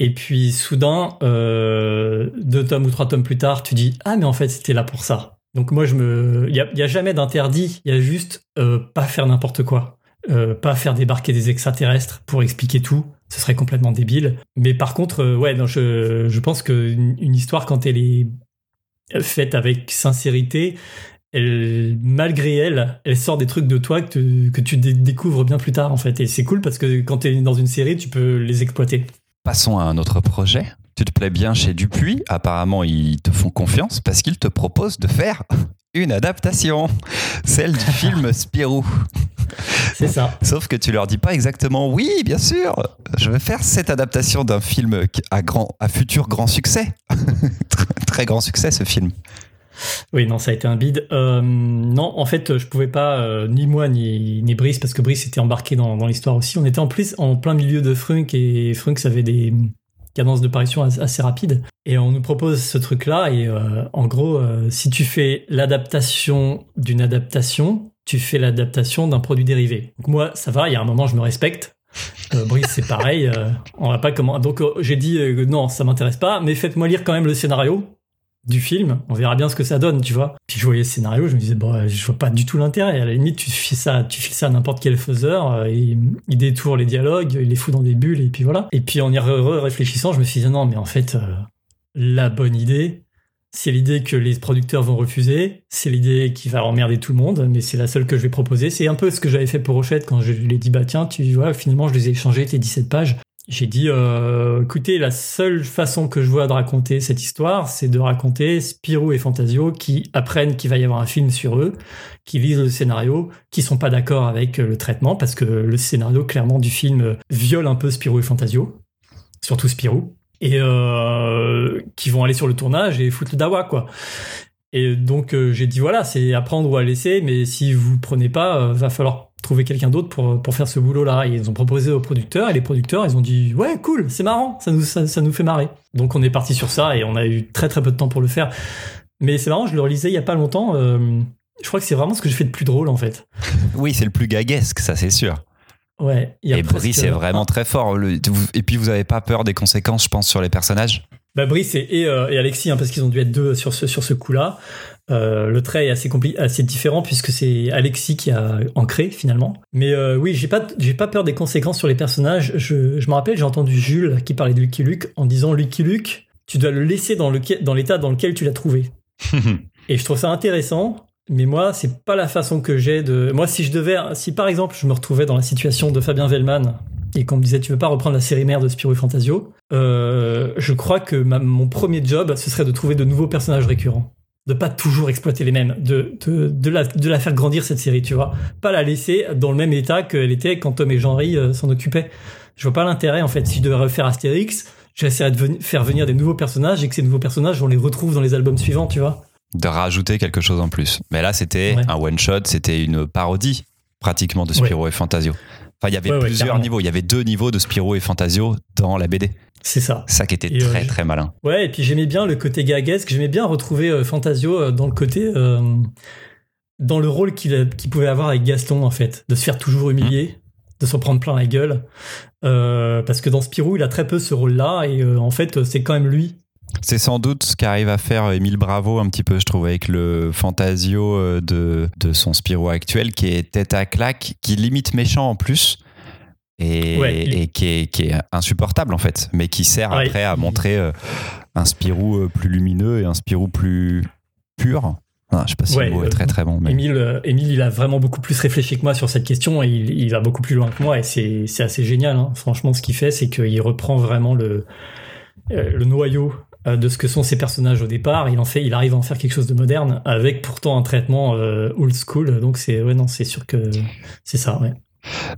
Et puis soudain, euh, deux tomes ou trois tomes plus tard, tu dis ah mais en fait c'était là pour ça. Donc moi je me, il y a, jamais d'interdit, il y a juste euh, pas faire n'importe quoi, euh, pas faire débarquer des extraterrestres pour expliquer tout, ce serait complètement débile. Mais par contre, ouais, non, je, je pense qu'une une histoire quand elle est faite avec sincérité, malgré elle, elle sort des trucs de toi que tu, que tu découvres bien plus tard en fait. Et c'est cool parce que quand tu es dans une série, tu peux les exploiter. Passons à un autre projet. Tu te plais bien chez Dupuis. Apparemment, ils te font confiance parce qu'ils te proposent de faire une adaptation, celle du film Spirou. C'est ça. Sauf que tu leur dis pas exactement oui, bien sûr, je vais faire cette adaptation d'un film à, grand, à futur grand succès. Très grand succès ce film. Oui, non, ça a été un bide. Euh, non, en fait, je pouvais pas, euh, ni moi, ni, ni Brice, parce que Brice était embarqué dans, dans l'histoire aussi. On était en plus en plein milieu de Frunk et Frunk avait des cadences de parution assez rapides. Et on nous propose ce truc-là. Et euh, en gros, si tu fais l'adaptation d'une adaptation, tu fais l'adaptation d'un produit dérivé. Donc moi, ça va, il y a un moment, je me respecte. Brice, c'est pareil. on va pas comment. Donc j'ai dit non, ça m'intéresse pas, mais faites-moi lire quand même le scénario du film, on verra bien ce que ça donne, tu vois. Puis je voyais ce scénario, je me disais, bon, je vois pas du tout l'intérêt. À la limite, tu fais ça, tu fais ça à n'importe quel faiseur, euh, il, détourne les dialogues, il les fout dans des bulles, et puis voilà. Et puis en y réfléchissant, je me suis dit, non, mais en fait, euh, la bonne idée, c'est l'idée que les producteurs vont refuser, c'est l'idée qui va emmerder tout le monde, mais c'est la seule que je vais proposer. C'est un peu ce que j'avais fait pour Rochette quand je lui ai dit, bah tiens, tu vois, finalement, je les ai échangés, tes 17 pages j'ai dit, euh, écoutez, la seule façon que je vois de raconter cette histoire, c'est de raconter Spirou et Fantasio qui apprennent qu'il va y avoir un film sur eux, qui lisent le scénario, qui sont pas d'accord avec euh, le traitement, parce que le scénario, clairement, du film viole un peu Spirou et Fantasio, surtout Spirou, et euh, qui vont aller sur le tournage et foutre le dawa, quoi. Et donc, euh, j'ai dit, voilà, c'est à prendre ou à laisser, mais si vous prenez pas, euh, va falloir trouver quelqu'un d'autre pour, pour faire ce boulot-là. ils ont proposé aux producteurs et les producteurs, ils ont dit ouais, cool, c'est marrant, ça nous, ça, nous fait marrer. Donc on est parti sur ça et on a eu très très peu de temps pour le faire. Mais c'est marrant, je le relisais il y a pas longtemps. Euh, je crois que c'est vraiment ce que je fais de plus drôle en fait. Oui, c'est le plus gaguesque, ça c'est sûr. Ouais. et Brice est vraiment très fort. et puis vous avez pas peur des conséquences, je pense, sur les personnages? Bah, Brice et, et, euh, Alexis, hein, parce qu'ils ont dû être deux sur ce, sur ce coup-là. Euh, le trait est assez, assez différent puisque c'est Alexis qui a ancré finalement. Mais euh, oui, j'ai pas, j'ai pas peur des conséquences sur les personnages. Je, je me rappelle, j'ai entendu Jules qui parlait de Lucky Luke en disant Lucky Luke, tu dois le laisser dans, le, dans l'état dans lequel tu l'as trouvé. et je trouve ça intéressant. Mais moi, c'est pas la façon que j'ai de. Moi, si je devais, si par exemple, je me retrouvais dans la situation de Fabien Vellman et qu'on me disait tu veux pas reprendre la série mère de Spirou et Fantasio, euh, je crois que mon premier job, ce serait de trouver de nouveaux personnages récurrents de pas toujours exploiter les mêmes, de, de, de, la, de la faire grandir cette série, tu vois. Pas la laisser dans le même état qu'elle était quand Tom et Jean-Ry euh, s'en occupaient. Je vois pas l'intérêt, en fait. Si je devais refaire Astérix, j'essaierais de faire venir des nouveaux personnages et que ces nouveaux personnages, on les retrouve dans les albums suivants, tu vois. De rajouter quelque chose en plus. Mais là, c'était un one-shot, c'était une parodie, pratiquement, de Spiro et Fantasio. Enfin, il y avait plusieurs niveaux. Il y avait deux niveaux de Spiro et Fantasio dans la BD. C'est ça. Ça qui était très euh, très malin. Ouais, et puis j'aimais bien le côté gaguesque. J'aimais bien retrouver euh, Fantasio euh, dans le côté. dans le rôle qu'il pouvait avoir avec Gaston, en fait. De se faire toujours humilier, de s'en prendre plein la gueule. parce que dans Spirou, il a très peu ce rôle-là. Et en fait, c'est quand même lui c'est sans doute ce qu'arrive à faire Émile Bravo un petit peu, je trouve, avec le Fantasio de, de son Spirou actuel, qui est tête à claque, qui limite méchant en plus, et, qui, est, insupportable en fait, mais qui sert après à montrer euh, un Spirou euh, plus lumineux et un Spirou plus pur. Ah, je sais pas si le mot est très très bon. Mais... Émile, euh, il a vraiment beaucoup plus réfléchi que moi sur cette question et il, va beaucoup plus loin que moi et c'est assez génial. Hein. Franchement, ce qu'il fait, c'est qu'il reprend vraiment le, le noyau de ce que sont ces personnages au départ. Il en fait, il arrive à en faire quelque chose de moderne avec pourtant un traitement old school. Donc c'est ouais non, c'est sûr que c'est ça. Ouais.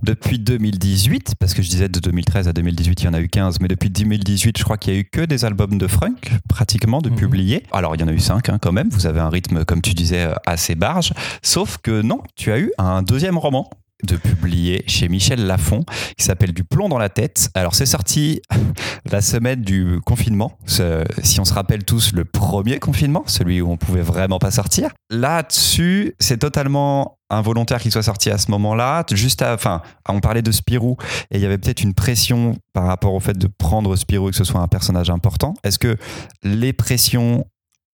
Depuis 2018, parce que je disais de 2013 à 2018, il y en a eu 15, mais depuis 2018, je crois qu'il y a eu que des albums de Frunk, pratiquement, de mhm. publiés. Alors, il y en a eu 5 hein, quand même, vous avez un rythme, comme tu disais, assez barge. Sauf que non, tu as eu un deuxième roman. De publier chez Michel Lafon qui s'appelle Du plomb dans la tête. Alors c'est sorti la semaine du confinement, si on se rappelle tous le premier confinement, celui où on pouvait vraiment pas sortir. Là-dessus, c'est totalement involontaire qu'il soit sorti à ce moment-là. Juste à, enfin, on parlait de Spirou et il y avait peut-être une pression par rapport au fait de prendre Spirou et que ce soit un personnage important. Est-ce que les pressions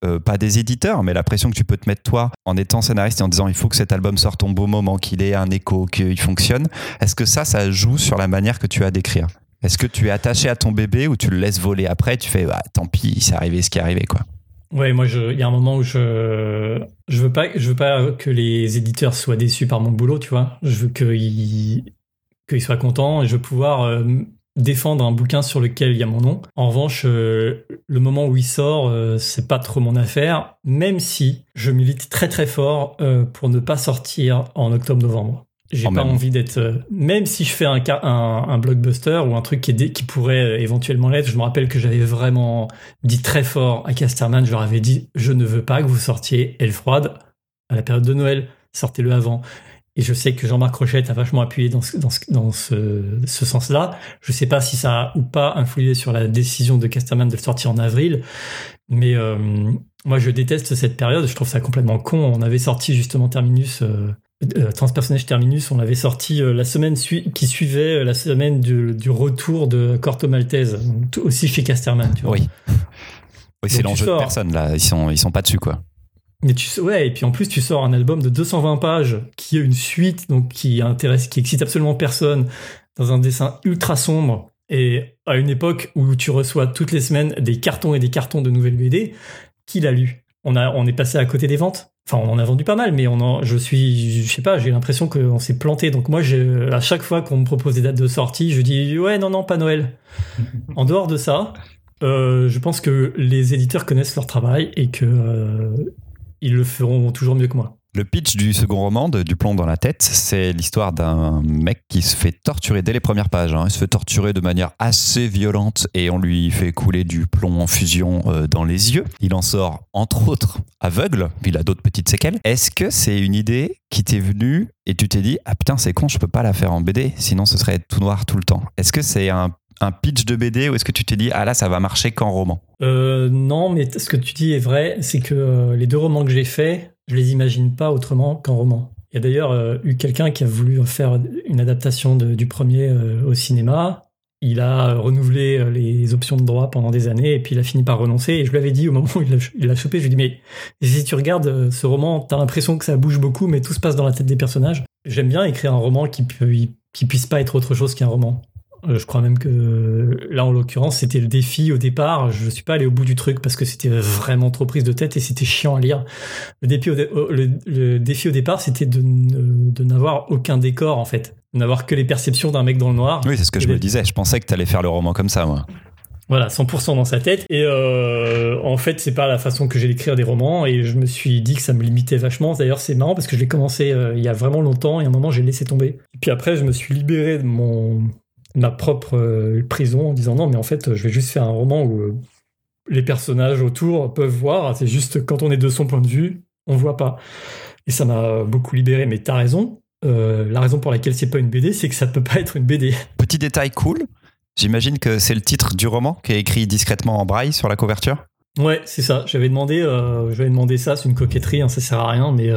euh, pas des éditeurs, mais la pression que tu peux te mettre toi en étant scénariste et en disant il faut que cet album sorte au beau moment, qu'il ait un écho, qu'il fonctionne. Est-ce que ça, ça joue sur la manière que tu as d'écrire? Est-ce que tu es attaché à ton bébé ou tu le laisses voler après Tu fais ah, tant pis, c'est arrivé ce qui est arrivé quoi? Ouais, moi, il y a un moment où je je veux pas je veux pas que les éditeurs soient déçus par mon boulot, tu vois. Je veux qu'ils qu'ils soient contents et je veux pouvoir euh, défendre un bouquin sur lequel il y a mon nom. En revanche, euh, le moment où il sort, euh, c'est pas trop mon affaire, même si je milite très très fort euh, pour ne pas sortir en octobre-novembre. J'ai pas envie d'être, même si je fais un, un, blockbuster ou un truc qui, qui pourrait éventuellement l'être. Je me rappelle que j'avais vraiment dit très fort à Casterman, je leur avais dit, je ne veux pas que vous sortiez Elle froide à la période de Noël, sortez-le avant. Et je sais que Jean-Marc Rochette a vachement appuyé dans ce, dans ce, dans ce, ce sens-là. Je sais pas si ça a ou pas influé sur la décision de Casterman de le sortir en avril. Mais euh, moi, je déteste cette période. Je trouve ça complètement con. On avait sorti justement Terminus, euh, euh Transpersonnage Terminus. On l'avait sorti euh, la semaine qui suivait la semaine du, du retour de Corto Maltese, aussi chez Casterman. Tu vois. Oui. Oui, c'est l'enjeu de personne là. Ils sont, ils sont pas dessus quoi. Mais tu ouais, et puis en plus tu sors un album de 220 pages qui est une suite donc qui intéresse qui excite absolument personne dans un dessin ultra sombre et à une époque où tu reçois toutes les semaines des cartons et des cartons de nouvelles BD, qui l'a lu? On a on est passé à côté des ventes? Enfin, on en a vendu pas mal, mais on en, je suis, je sais pas, j'ai l'impression qu'on s'est planté. Donc moi, à chaque fois qu'on me propose des dates de sortie, je dis ouais, non, non, pas Noël. en dehors de ça, euh, je pense que les éditeurs connaissent leur travail et que euh, ils le feront toujours mieux que moi. Le pitch du second roman, de, Du plomb dans la tête, c'est l'histoire d'un mec qui se fait torturer dès les premières pages. Hein. Il se fait torturer de manière assez violente et on lui fait couler du plomb en fusion euh, dans les yeux. Il en sort, entre autres, aveugle. Il a d'autres petites séquelles. Est-ce que c'est une idée qui t'est venue et tu t'es dit, ah putain, c'est con, je peux pas la faire en BD, sinon ce serait tout noir tout le temps Est-ce que c'est un un pitch de BD ou est-ce que tu t'es dit ah là ça va marcher qu'en roman? Euh, Non, mais ce que tu dis est vrai, c'est que euh, les deux romans que j'ai faits, je les imagine pas autrement qu'en roman. Il y a d'ailleurs euh, eu quelqu'un qui a voulu faire une adaptation du premier au cinéma. Il a renouvelé les options de droit pendant des années et puis il a fini par renoncer. Et je lui avais dit au moment où il a, chopé, je lui ai dit mais si tu regardes ce roman, t'as l'impression que ça bouge beaucoup, mais tout se passe dans la tête des personnages. J'aime bien écrire un roman qui, qui puisse pas être autre chose qu'un roman. Euh, je crois même que là, en l'occurrence, c'était le défi au départ. Je ne suis pas allé au bout du truc parce que c'était vraiment trop prise de tête et c'était chiant à lire. Le défi au, le, défi au départ, c'était de, de n'avoir aucun décor en fait, n'avoir que les perceptions d'un mec dans le noir. Oui, c'est ce que je me disais. Je pensais que tu allais faire le roman comme ça, moi. Voilà, 100% dans sa tête. Et euh, en fait, c'est pas la façon que j'ai d'écrire des romans. Et je me suis dit que ça me limitait vachement. D'ailleurs, c'est marrant parce que je l'ai commencé euh, il y a vraiment longtemps et à un moment, j'ai laissé tomber. Et puis après, je me suis libéré de mon ma propre euh, prison en disant non, mais en fait, je vais juste faire un roman où euh, les personnages autour peuvent voir. C'est juste quand on est de son point de vue, on voit pas. Et ça m'a beaucoup libéré. Mais t'as raison. Euh, la raison pour laquelle c'est pas une BD, c'est que ça peut pas être une BD. Petit détail cool. J'imagine que c'est le titre du roman qui est écrit discrètement en braille sur la couverture. Ouais, c'est ça. J'avais demandé, j'avais demandé ça. C'est une coquetterie, hein, ça sert à rien, mais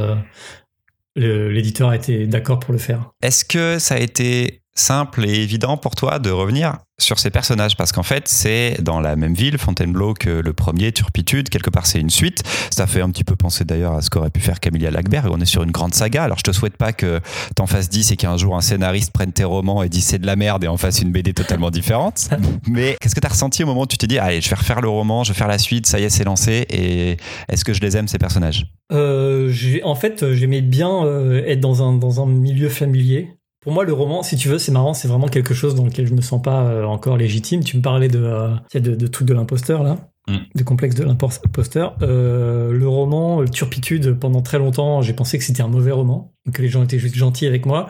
l'éditeur a été d'accord pour le faire. Est-ce que ça a été simple et évident pour toi de revenir sur ces personnages parce qu'en fait c'est dans la même ville Fontainebleau que le premier Turpitude. Quelque part c'est une suite. Ça fait un petit peu penser d'ailleurs à ce qu'aurait pu faire Camilla Lackberg on est sur une grande saga. Alors je te souhaite pas que t'en fasses 10 et qu'un jour un scénariste prenne tes romans et dise c'est de la merde et en fasse une BD totalement différente. Mais qu'est-ce que tu as ressenti au moment où tu t'es dit allez je vais refaire le roman je vais faire la suite ça y est c'est lancé et est-ce que je les aime ces personnages? Euh, en fait j'aimais bien euh, être dans un, dans un milieu familier pour moi, le roman, si tu veux, c'est marrant, c'est vraiment quelque chose dans lequel je me sens pas euh, encore légitime. Tu me parlais de, euh, de, de trucs de l'imposteur, là, mm. de complexe de l'imposteur. Euh, le roman, Turpitude, pendant très longtemps, j'ai pensé que c'était un mauvais roman, que les gens étaient juste gentils avec moi.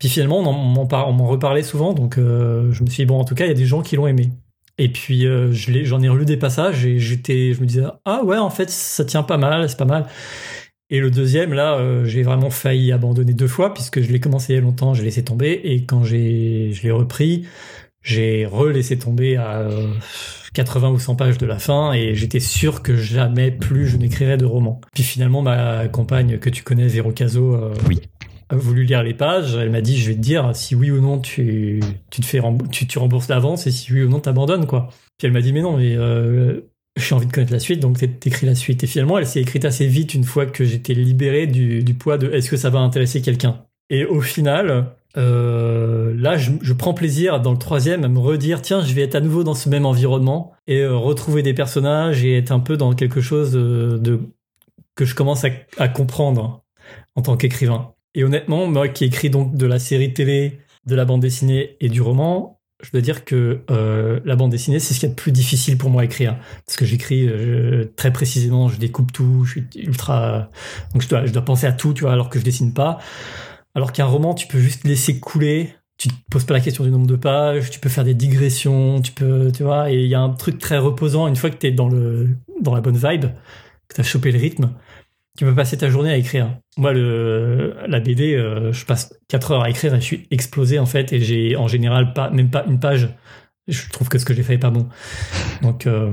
Puis finalement, on m'en reparlait souvent, donc je me suis dit, bon, en tout cas, il y a des gens qui l'ont aimé. Et puis, j'en ai relu des passages et j'étais, je me disais, ah ouais, en fait, ça tient pas mal, c'est pas mal. Et le deuxième, là, euh, j'ai vraiment failli abandonner deux fois puisque je l'ai commencé il y a longtemps, j'ai laissé tomber et quand j'ai je l'ai repris, j'ai relaissé tomber à 80 ou 100 pages de la fin et j'étais sûr que jamais plus je n'écrirais de roman. Puis finalement, ma compagne que tu connais, Véro Caso, oui a voulu lire les pages. Elle m'a dit, je vais te dire si oui ou non tu, tu te fais tu, tu rembourses l'avance et si oui ou non t'abandonnes quoi. Puis elle m'a dit mais non mais euh, j'ai envie de connaître la suite donc t'écris la suite. Et finalement elle s'est écrite assez vite une fois que j'étais libéré du, poids de est-ce que ça va intéresser quelqu'un? Et au final euh, là je, prends plaisir dans le troisième à me redire tiens je vais être à nouveau dans ce même environnement et euh, retrouver des personnages et être un peu dans quelque chose de, de que je commence à, à comprendre en tant qu'écrivain. Et honnêtement, moi qui écris donc de la série télé, de la bande dessinée et du roman, je dois dire que euh, la bande dessinée, c'est ce qui est le plus difficile pour moi à écrire. Parce que j'écris euh, très précisément, je découpe tout, je suis ultra... Donc je dois, je dois penser à tout, tu vois, alors que je dessine pas. Alors qu'un roman, tu peux juste laisser couler, tu te poses pas la question du nombre de pages, tu peux faire des digressions, tu peux, tu vois, et il y a un truc très reposant une fois que tu es dans, le, dans la bonne vibe, que tu as chopé le rythme tu peux passer ta journée à écrire. Moi, la BD, euh, je passe 4 heures à écrire et je suis explosé en fait, et j'ai en général pas, même pas une page. Je trouve que ce que j'ai fait est pas bon. Donc, euh,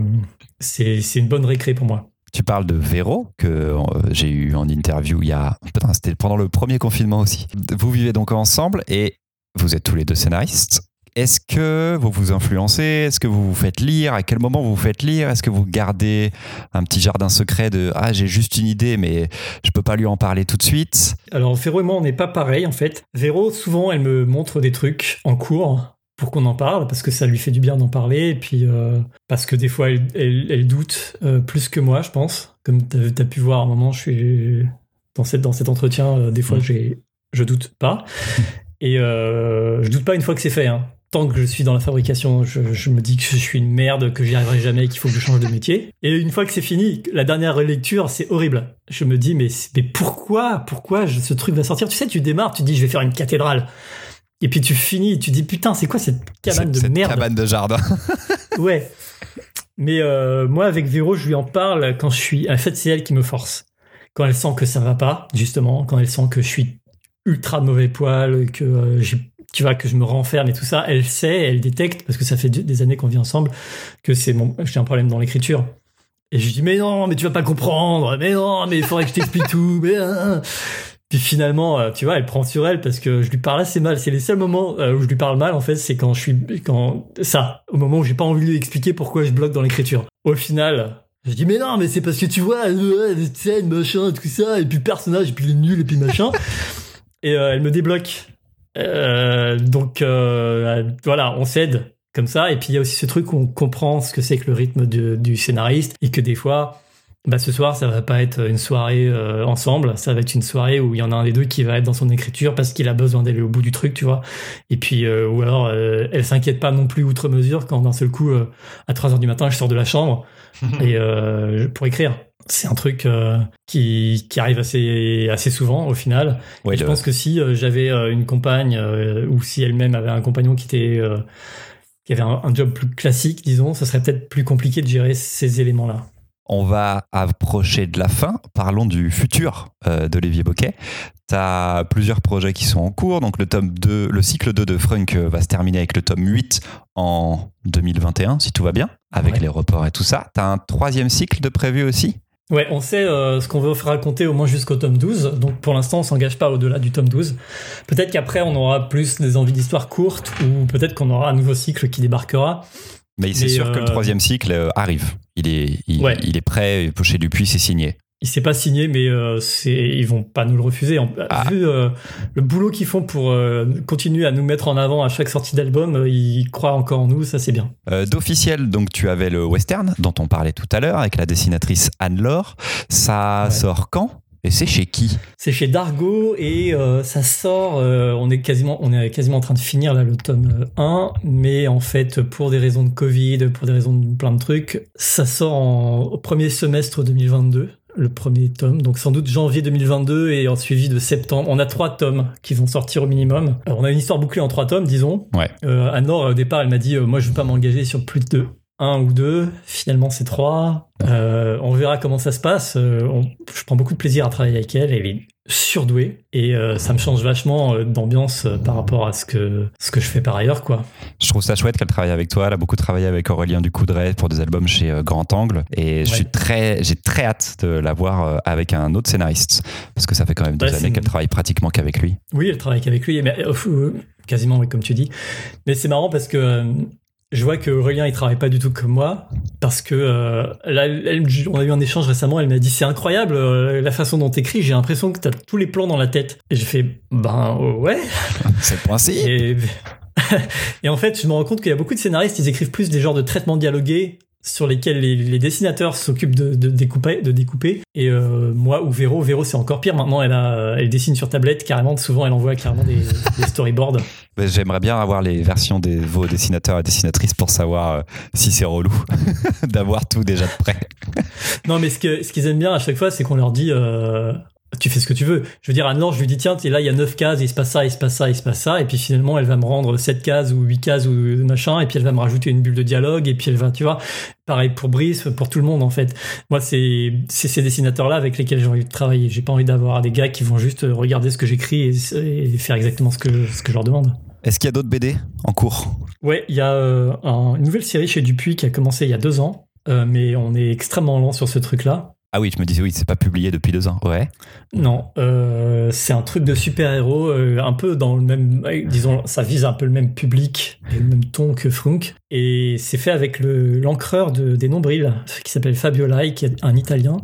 c'est une bonne récré pour moi. Tu parles de Véro, que euh, j'ai eu en interview il y a. C'était pendant le premier confinement aussi. Vous vivez donc ensemble et vous êtes tous les deux scénaristes. Est-ce que vous vous influencez? Est-ce que vous vous faites lire? À quel moment vous vous faites lire? Est-ce que vous gardez un petit jardin secret de ah j'ai juste une idée mais je peux pas lui en parler tout de suite? Alors Véro et moi on n'est pas pareil en fait. Véro souvent elle me montre des trucs en cours pour qu'on en parle parce que ça lui fait du bien d'en parler et puis euh, parce que des fois elle, doute euh, plus que moi je pense. Comme tu as, pu voir à un moment je suis dans, cette, dans cet entretien euh, des fois mmh. j'ai je doute pas. Et je doute pas une fois que c'est fait. Hein tant que je suis dans la fabrication, je, me dis que je suis une merde, que j'y arriverai jamais, qu'il faut que je change de métier. Et une fois que c'est fini, la dernière lecture, c'est horrible. Je me dis, mais, mais pourquoi, pourquoi ce truc va sortir? Tu sais, tu démarres, tu dis, je vais faire une cathédrale. Et puis tu finis, tu dis, putain, c'est quoi cette cabane de cette merde? cabane de jardin. ouais. Mais euh, moi, avec Véro, je lui en parle quand je suis. En fait, c'est elle qui me force. Quand elle sent que ça va pas, justement, quand elle sent que je suis ultra mauvais poil, que euh, j'ai tu vois, que je me renferme et tout ça, elle sait, elle détecte, parce que ça fait des années qu'on vit ensemble, que c'est mon, j'ai un problème dans l'écriture. Et je dis, mais non, mais tu vas pas comprendre, mais non, mais il faudrait que je t'explique tout, mais, hein, hein. Puis finalement, euh, tu vois, elle prend sur elle parce que je lui parle assez mal. C'est les seuls moments euh, où je lui parle mal, en fait, c'est quand je suis, quand, ça, au moment où j'ai pas envie de lui expliquer pourquoi je bloque dans l'écriture. Au final, je dis, mais non, mais c'est parce que tu vois, les scènes, machin, tout ça, et puis personnage, et puis les nuls, et puis machin. et euh, elle me débloque. Euh, donc euh, voilà, on s'aide comme ça. Et puis il y a aussi ce truc où on comprend ce que c'est que le rythme du scénariste et que des fois, bah, ce soir, ça va pas être une soirée euh, ensemble, ça va être une soirée où il y en a un des deux qui va être dans son écriture parce qu'il a besoin d'aller au bout du truc, tu vois. Et puis, ou alors, elle s'inquiète pas non plus outre mesure quand d'un seul coup, à 3 heures du matin, je sors de la chambre et pour écrire c'est un truc euh, qui, qui arrive assez, assez souvent au final. je pense que si euh, j'avais euh, une compagne ou si elle-même avait un compagnon qui était qui avait un, job plus classique, disons, ça serait peut-être plus compliqué de gérer ces éléments-là. On va approcher de la fin. Parlons du futur d'Olivier Boquet. Tu as plusieurs projets qui sont en cours. Donc, le tome 2, le cycle 2 de Frunk va se terminer avec le tome 8 en 2021, si tout va bien, avec les reports et tout ça. Tu as un troisième cycle de prévu aussi? Ouais, on sait euh, ce qu'on veut raconter au moins jusqu'au tome 12, donc pour l'instant on s'engage pas au-delà du tome 12. Peut-être qu'après on aura plus des envies d'histoire courtes, ou peut-être qu'on aura un nouveau cycle qui débarquera. Mais c'est sûr que le euh, troisième cycle euh, arrive. Il est, il, il est prêt, Poché Dupuis, c'est signé il s'est pas signé, mais euh, c'est ils vont pas nous le refuser. Ah. Vu euh, le boulot qu'ils font pour euh, continuer à nous mettre en avant à chaque sortie d'album, euh, ils croient encore en nous, ça c'est bien. D'officiel, donc tu avais le western dont on parlait tout à l'heure avec la dessinatrice Anne-Laure. Ça sort quand et c'est chez qui? C'est chez Dargo et ça sort. on est quasiment, on est quasiment en train de finir là le tome 1, mais en fait pour des raisons de Covid, pour des raisons de plein de trucs, ça sort en, au premier semestre 2022 le premier tome, donc sans doute janvier 2022 et en suivi de septembre. On a trois tomes qui vont sortir au minimum. on a une histoire bouclée en trois tomes, disons. Ouais. Euh, Anne-Laure, au départ, elle m'a dit, euh, moi, je veux pas m'engager sur plus de un ou deux, finalement c'est trois. Euh, on verra comment ça se passe. Euh, on- je prends beaucoup de plaisir à travailler avec elle. Elle est surdouée et euh, ça me change vachement euh, d'ambiance euh, par rapport à ce que ce que je fais par ailleurs, quoi. Je trouve ça chouette qu'elle travaille avec toi. Elle a beaucoup travaillé avec Aurélien Ducoudray pour des albums chez euh, Grand Angle. Et je suis très, j'ai très hâte de la voir avec un autre scénariste. Parce que ça fait quand même deux Ouais, années une- qu'elle travaille pratiquement qu'avec lui. Oui, elle travaille qu'avec lui, mais quasiment oui, comme tu dis. Mais c'est marrant parce que je vois que Aurélien il travaille pas du tout comme moi parce que euh, là, elle- on a eu un échange récemment. Elle m'a dit c'est incroyable euh, la façon dont t'écris. J'ai l'impression que t'as tous les plans dans la tête. Et j'ai fait ben euh, ouais. C'est le si. Et, et en fait, je me rends compte qu'il y a beaucoup de scénaristes, ils écrivent plus des genres de traitements dialogués sur lesquels les, les dessinateurs s'occupent de, de découper, de découper. Et euh, moi ou Véro, Véro c'est encore pire. Maintenant, elle a, elle dessine sur tablette carrément. Souvent, elle envoie carrément des, des storyboards. Mais J'aimerais bien avoir les versions des vos dessinateurs et dessinatrices pour savoir euh, si c'est relou d'avoir tout déjà de près. Non, mais ce que ce qu'ils aiment bien à chaque fois, c'est qu'on leur dit. euh, tu fais ce que tu veux. Je veux dire, Anne-Laure, je lui dis, tiens, là, il y a 9 cases, il se passe ça, il se passe ça, il se passe ça. Et puis finalement, elle va me rendre 7 cases ou 8 cases ou machin. Et puis elle va me rajouter une bulle de dialogue. Et puis elle va, tu vois, pareil pour Brice, pour tout le monde, en fait. Moi, c'est c'est ces dessinateurs-là avec lesquels j'ai envie de travailler. J'ai pas envie d'avoir des gars qui vont juste regarder ce que j'écris et, et faire exactement ce que, ce que je leur demande. Est-ce qu'il y a d'autres BD en cours? Ouais, il y a euh, un- une nouvelle série chez Dupuis qui a commencé il y a deux ans. euh, mais on est extrêmement lent sur ce truc-là. Ah oui, je me disais oui, c'est pas publié depuis deux ans. Ouais. Non, euh, c'est un truc de super-héros, euh, un peu dans le même, euh, disons, ça vise un peu le même public le même ton que Frunk. Et c'est fait avec le l'encreur de, des nombrils, qui s'appelle Fabio Lai, qui est un Italien.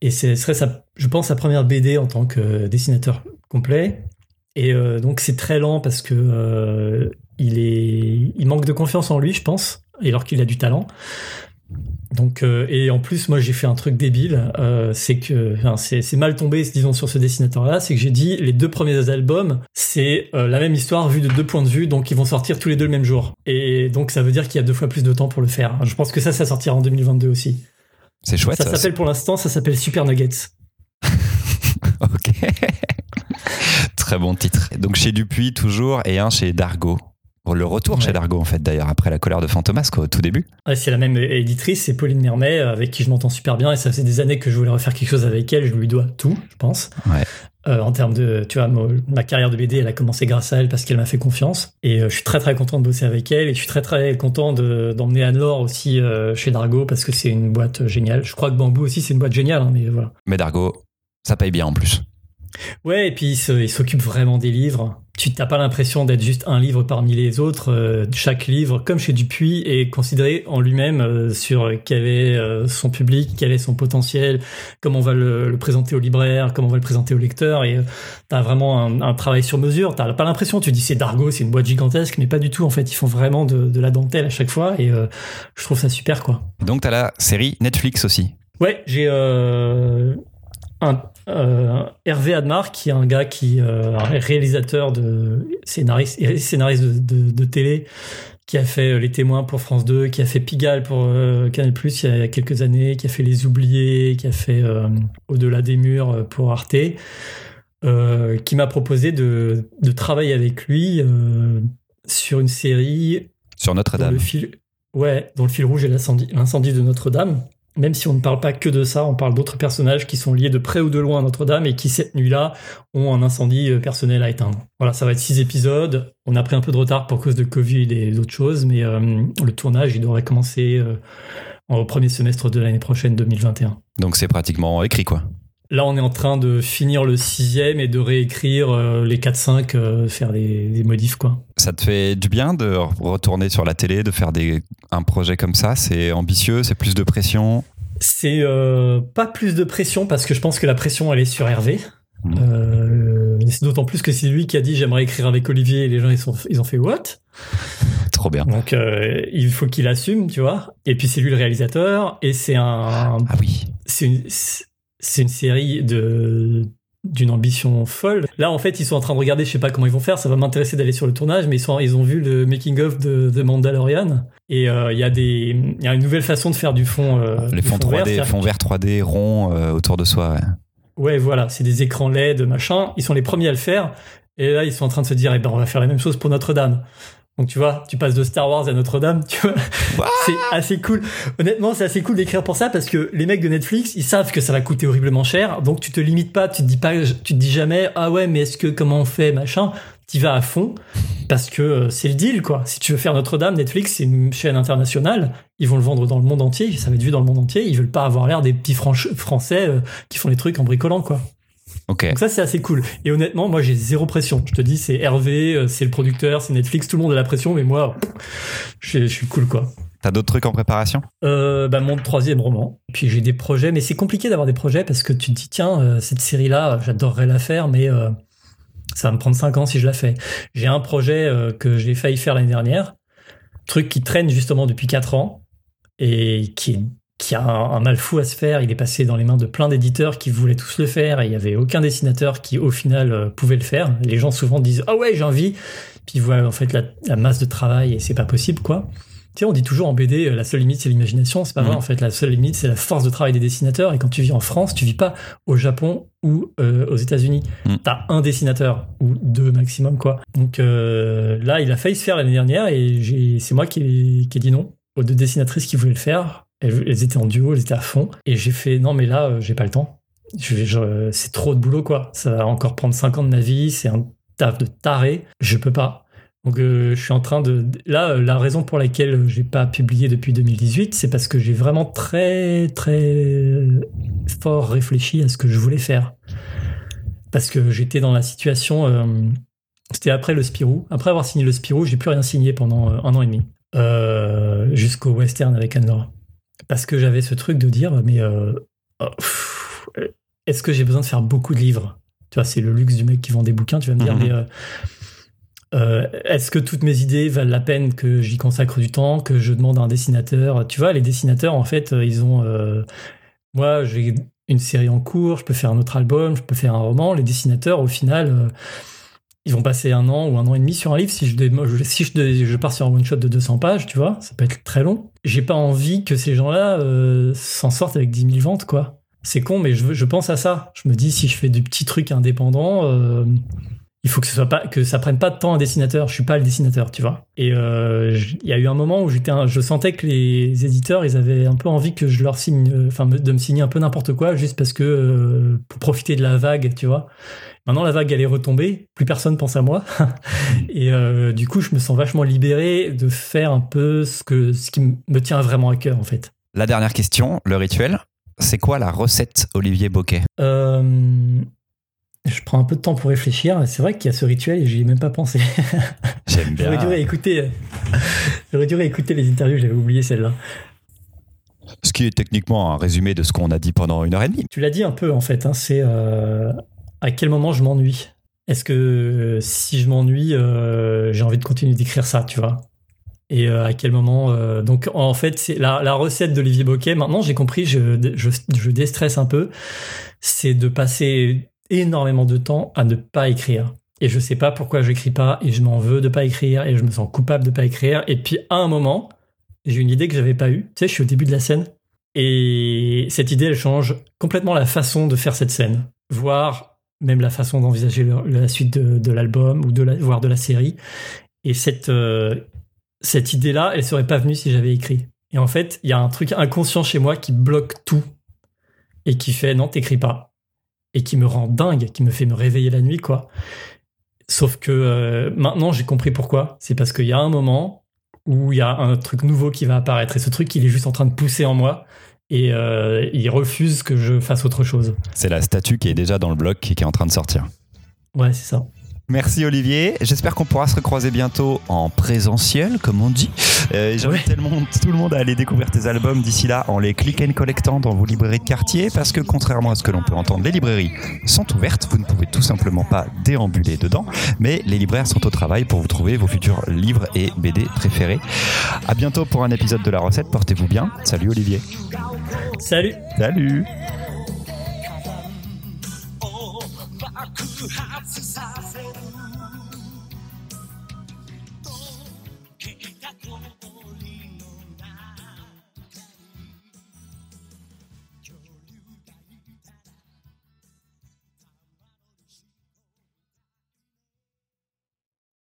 Et ce serait, sa, je pense, sa première BD en tant que dessinateur complet. Et euh, donc c'est très lent parce que euh, il est, il manque de confiance en lui, je pense, alors qu'il a du talent. Donc euh, et en plus moi j'ai fait un truc débile, euh, c'est que enfin, c'est c'est mal tombé disons sur ce dessinateur là, c'est que j'ai dit les deux premiers albums c'est euh, la même histoire vue de deux points de vue donc ils vont sortir tous les deux le même jour et donc ça veut dire qu'il y a deux fois plus de temps pour le faire. Je pense que ça ça sortira en 2022 aussi. C'est chouette. ça ça. s'appelle pour l'instant ça s'appelle Super Nuggets. Ok. Très bon titre. Donc chez Dupuis toujours et un chez Dargo. Le retour Ouais. chez Dargo en fait d'ailleurs après la colère de Fantomas quoi, au tout début. Ouais, c'est la même éditrice, c'est Pauline Mermet, avec qui je m'entends super bien, et ça faisait des années que je voulais refaire quelque chose avec elle, je lui dois tout, je pense. Ouais. Euh, en termes de, tu vois, ma carrière de BD, elle a commencé grâce à elle parce qu'elle m'a fait confiance. Et euh, je suis très très content de bosser avec elle, et je suis très très content de- d'emmener Anne-Laure aussi euh, chez Dargo parce que c'est une boîte euh, géniale. Je crois que Bambou aussi c'est une boîte géniale, hein, mais voilà. Mais Dargo, ça paye bien en plus. Ouais, et puis il s'occupe vraiment des livres. Tu n'as pas l'impression d'être juste un livre parmi les autres. Euh, chaque livre, comme chez Dupuis, est considéré en lui-même euh, sur quel est euh, son public, quel est son potentiel, comment on va le, le présenter au libraire, comment on va le présenter au lecteur. Et tu as vraiment un, un travail sur mesure. Tu pas l'impression, tu dis c'est Dargo, c'est une boîte gigantesque, mais pas du tout. En fait, ils font vraiment de, de la dentelle à chaque fois. Et je trouve ça super, quoi. Donc t'as la série Netflix aussi. Ouais, j'ai un euh, Hervé Admar qui est un gars qui euh, un réalisateur de scénariste scénariste de, de, de télé qui a fait euh, Les Témoins pour France 2, qui a fait Pigalle pour euh, Canal+ il y a quelques années, qui a fait Les Oubliés, qui a fait euh, Au-delà des murs euh, pour Arte, euh, qui m'a proposé de, de travailler avec lui euh, sur une série Sur Notre-Dame. ouais, dont le fil rouge est l'incendie, l'incendie de Notre-Dame. Même si on ne parle pas que de ça, on parle d'autres personnages qui sont liés de près ou de loin à Notre-Dame et qui cette nuit-là ont un incendie euh, personnel à éteindre. Voilà, ça va être six épisodes. On a pris un peu de retard pour cause de Covid et d'autres choses, mais euh, le tournage il devrait commencer euh, au premier semestre de l'année prochaine 2021. Donc c'est pratiquement écrit quoi. Là, on est en train de finir le sixième et de réécrire euh, les 4-5, euh, faire des, des modifs, quoi. Ça te fait du bien de retourner sur la télé, de faire des, un projet comme ça? C'est ambitieux, c'est plus de pression? C'est euh, pas plus de pression parce que je pense que la pression elle est sur Hervé. Euh, c'est d'autant plus que c'est lui qui a dit j'aimerais écrire avec Olivier et les gens ils, sont, ils ont fait what? Trop bien. Donc euh, il faut qu'il assume, tu vois. Et puis c'est lui le réalisateur et c'est un Ah oui. c'est une c'est une série de d'une ambition folle. Là, en fait, ils sont en train de regarder, je sais pas comment ils vont faire, ça va m'intéresser d'aller sur le tournage, mais ils, sont, ils ont vu le making-of de, de Mandalorian, et euh, il y, a des- il y a une nouvelle façon de faire du fond. euh, Les du fonds fond vert, 3D, c'est-à-dire fonds verts 3D ronds euh, autour de soi. ouais. Ouais, voilà, c'est des écrans LED, machin. Ils sont les premiers à le faire. Et là, ils sont en train de se dire, eh ben, on va faire la même chose pour Notre-Dame. Donc tu vois, tu passes de Star Wars à Notre-Dame, tu vois. c'est assez cool. Honnêtement, c'est assez cool d'écrire pour ça parce que les mecs de Netflix, ils savent que ça va coûter horriblement cher. Donc tu te limites pas, tu te dis pas, tu te dis jamais, ah ouais, mais est-ce que comment on fait, machin? Tu vas à fond parce que euh, c'est le deal, quoi. Si tu veux faire Notre-Dame, Netflix, c'est une chaîne internationale. Ils vont le vendre dans le monde entier. Ça va être vu dans le monde entier. Ils veulent pas avoir l'air des petits français euh, qui font les trucs en bricolant, quoi. Donc ça c'est assez cool. Et honnêtement, moi j'ai zéro pression. Je te dis, c'est Hervé, euh, c'est le producteur, c'est Netflix, tout le monde a la pression, mais moi, je suis cool quoi. T'as d'autres trucs en préparation? Euh, bah, Mon troisième roman. Puis j'ai des projets, mais c'est compliqué d'avoir des projets parce que tu te dis, tiens, euh, cette série-là, j'adorerais la faire, mais ça va me prendre cinq ans si je la fais. J'ai un projet que j'ai failli faire l'année dernière, truc qui traîne justement depuis quatre ans et qui est qui a un, mal fou à se faire. Il est passé dans les mains de plein d'éditeurs qui voulaient tous le faire et il y avait aucun dessinateur qui au final euh, pouvait le faire. Les gens souvent disent ah ouais j'ai envie, puis ils voient en fait la, masse de travail et c'est pas possible quoi. Tu sais, on dit toujours en BD, euh, la seule limite c'est l'imagination. C'est pas vrai, mhm. en fait. La seule limite c'est la force de travail des dessinateurs. Et quand tu vis en France, tu vis pas au Japon ou euh, aux États-Unis. mhm. T'as un dessinateur ou deux maximum, quoi. Donc là, il a failli se faire l'année dernière et c'est moi qui qui ai dit non aux deux dessinatrices qui voulaient le faire. Elles, étaient en duo, elles étaient à fond. Et j'ai fait, non, mais là, euh, j'ai pas le temps. c'est trop de boulot, quoi. Ça va encore prendre 5 ans de ma vie. C'est un taf de taré. Je peux pas. Donc, euh, je suis en train de. Là, euh, la raison pour laquelle j'ai pas publié depuis 2018, c'est parce que j'ai vraiment très, très fort réfléchi à ce que je voulais faire. Parce que j'étais dans la situation. C'était après le Spirou. Après avoir signé le Spirou, j'ai plus rien signé pendant un an et demi. jusqu'au western avec Anne-Laure parce que j'avais ce truc de dire, mais euh, oh, est-ce que j'ai besoin de faire beaucoup de livres? Tu vois, c'est le luxe du mec qui vend des bouquins, tu vas me dire, mhm. mais euh, euh, est-ce que toutes mes idées valent la peine que j'y consacre du temps, que je demande à un dessinateur? Tu vois, les dessinateurs, en fait, ils ont... moi, j'ai une série en cours, je peux faire un autre album, je peux faire un roman. Les dessinateurs, au final ils vont passer un an ou un an et demi sur un livre. Si je, si je, pars sur un one shot de 200 pages, tu vois, ça peut être très long. J'ai pas envie que ces gens-là euh, s'en sortent avec 10 000 ventes, quoi. C'est con, mais je, pense à ça. Je me dis, si je fais des petits trucs indépendants, euh, il faut que ce soit pas que ça prenne pas de temps un dessinateur. Je suis pas le dessinateur, tu vois. Et euh, il y a eu un moment où j'étais, je sentais que les éditeurs, ils avaient un peu envie que je leur signe, enfin, de me signer un peu n'importe quoi, juste parce que pour profiter de la vague, tu vois. Maintenant, la vague, elle est retombée, plus personne pense à moi. et euh, du coup, je me sens vachement libéré de faire un peu ce, que, ce qui me tient vraiment à cœur, en fait. La dernière question, le rituel. C'est quoi la recette Olivier Boquet? Euh, Je prends un peu de temps pour réfléchir. C'est vrai qu'il y a ce rituel et j'y ai même pas pensé. J'aime bien. J'aurais dû réécouter, j'aurais dû réécouter les interviews, j'avais oublié celle-là. Ce qui est techniquement un résumé de ce qu'on a dit pendant une heure et demie. Tu l'as dit un peu en fait. Hein, c'est euh, à quel moment je m'ennuie? Est-ce que euh, si je m'ennuie, euh, j'ai envie de continuer d'écrire ça, tu vois? Et euh, à quel moment donc en fait c'est la, recette d'Olivier Boquet maintenant j'ai compris je, je, déstresse un peu c'est de passer énormément de temps à ne pas écrire et je sais pas pourquoi j'écris pas et je m'en veux de pas écrire et je me sens coupable de pas écrire et puis à un moment j'ai une idée que j'avais pas eue tu sais je suis au début de la scène et cette idée elle change complètement la façon de faire cette scène voire même la façon d'envisager la suite de, l'album ou de la, voire de la série. Et cette, euh, cette idée-là, elle serait pas venue si j'avais écrit. Et en fait, il y a un truc inconscient chez moi qui bloque tout et qui fait non, t'écris pas. Et qui me rend dingue, qui me fait me réveiller la nuit, quoi. Sauf que euh, maintenant, j'ai compris pourquoi. C'est parce qu'il y a un moment où il y a un truc nouveau qui va apparaître. Et ce truc, il est juste en train de pousser en moi et euh, il refuse que je fasse autre chose. C'est la statue qui est déjà dans le bloc qui est en train de sortir. Ouais, c'est ça. Merci Olivier. J'espère qu'on pourra se recroiser bientôt en présentiel, comme on dit. Euh, J'invite tout le monde à aller découvrir tes albums d'ici là en les click and collectant dans vos librairies de quartier parce que contrairement à ce que l'on peut entendre, les librairies sont ouvertes. Vous ne pouvez tout simplement pas déambuler dedans, mais les libraires sont au travail pour vous trouver vos futurs livres et BD préférés. À bientôt pour un épisode de la recette. Portez-vous bien. Salut Olivier. Salut. Salut.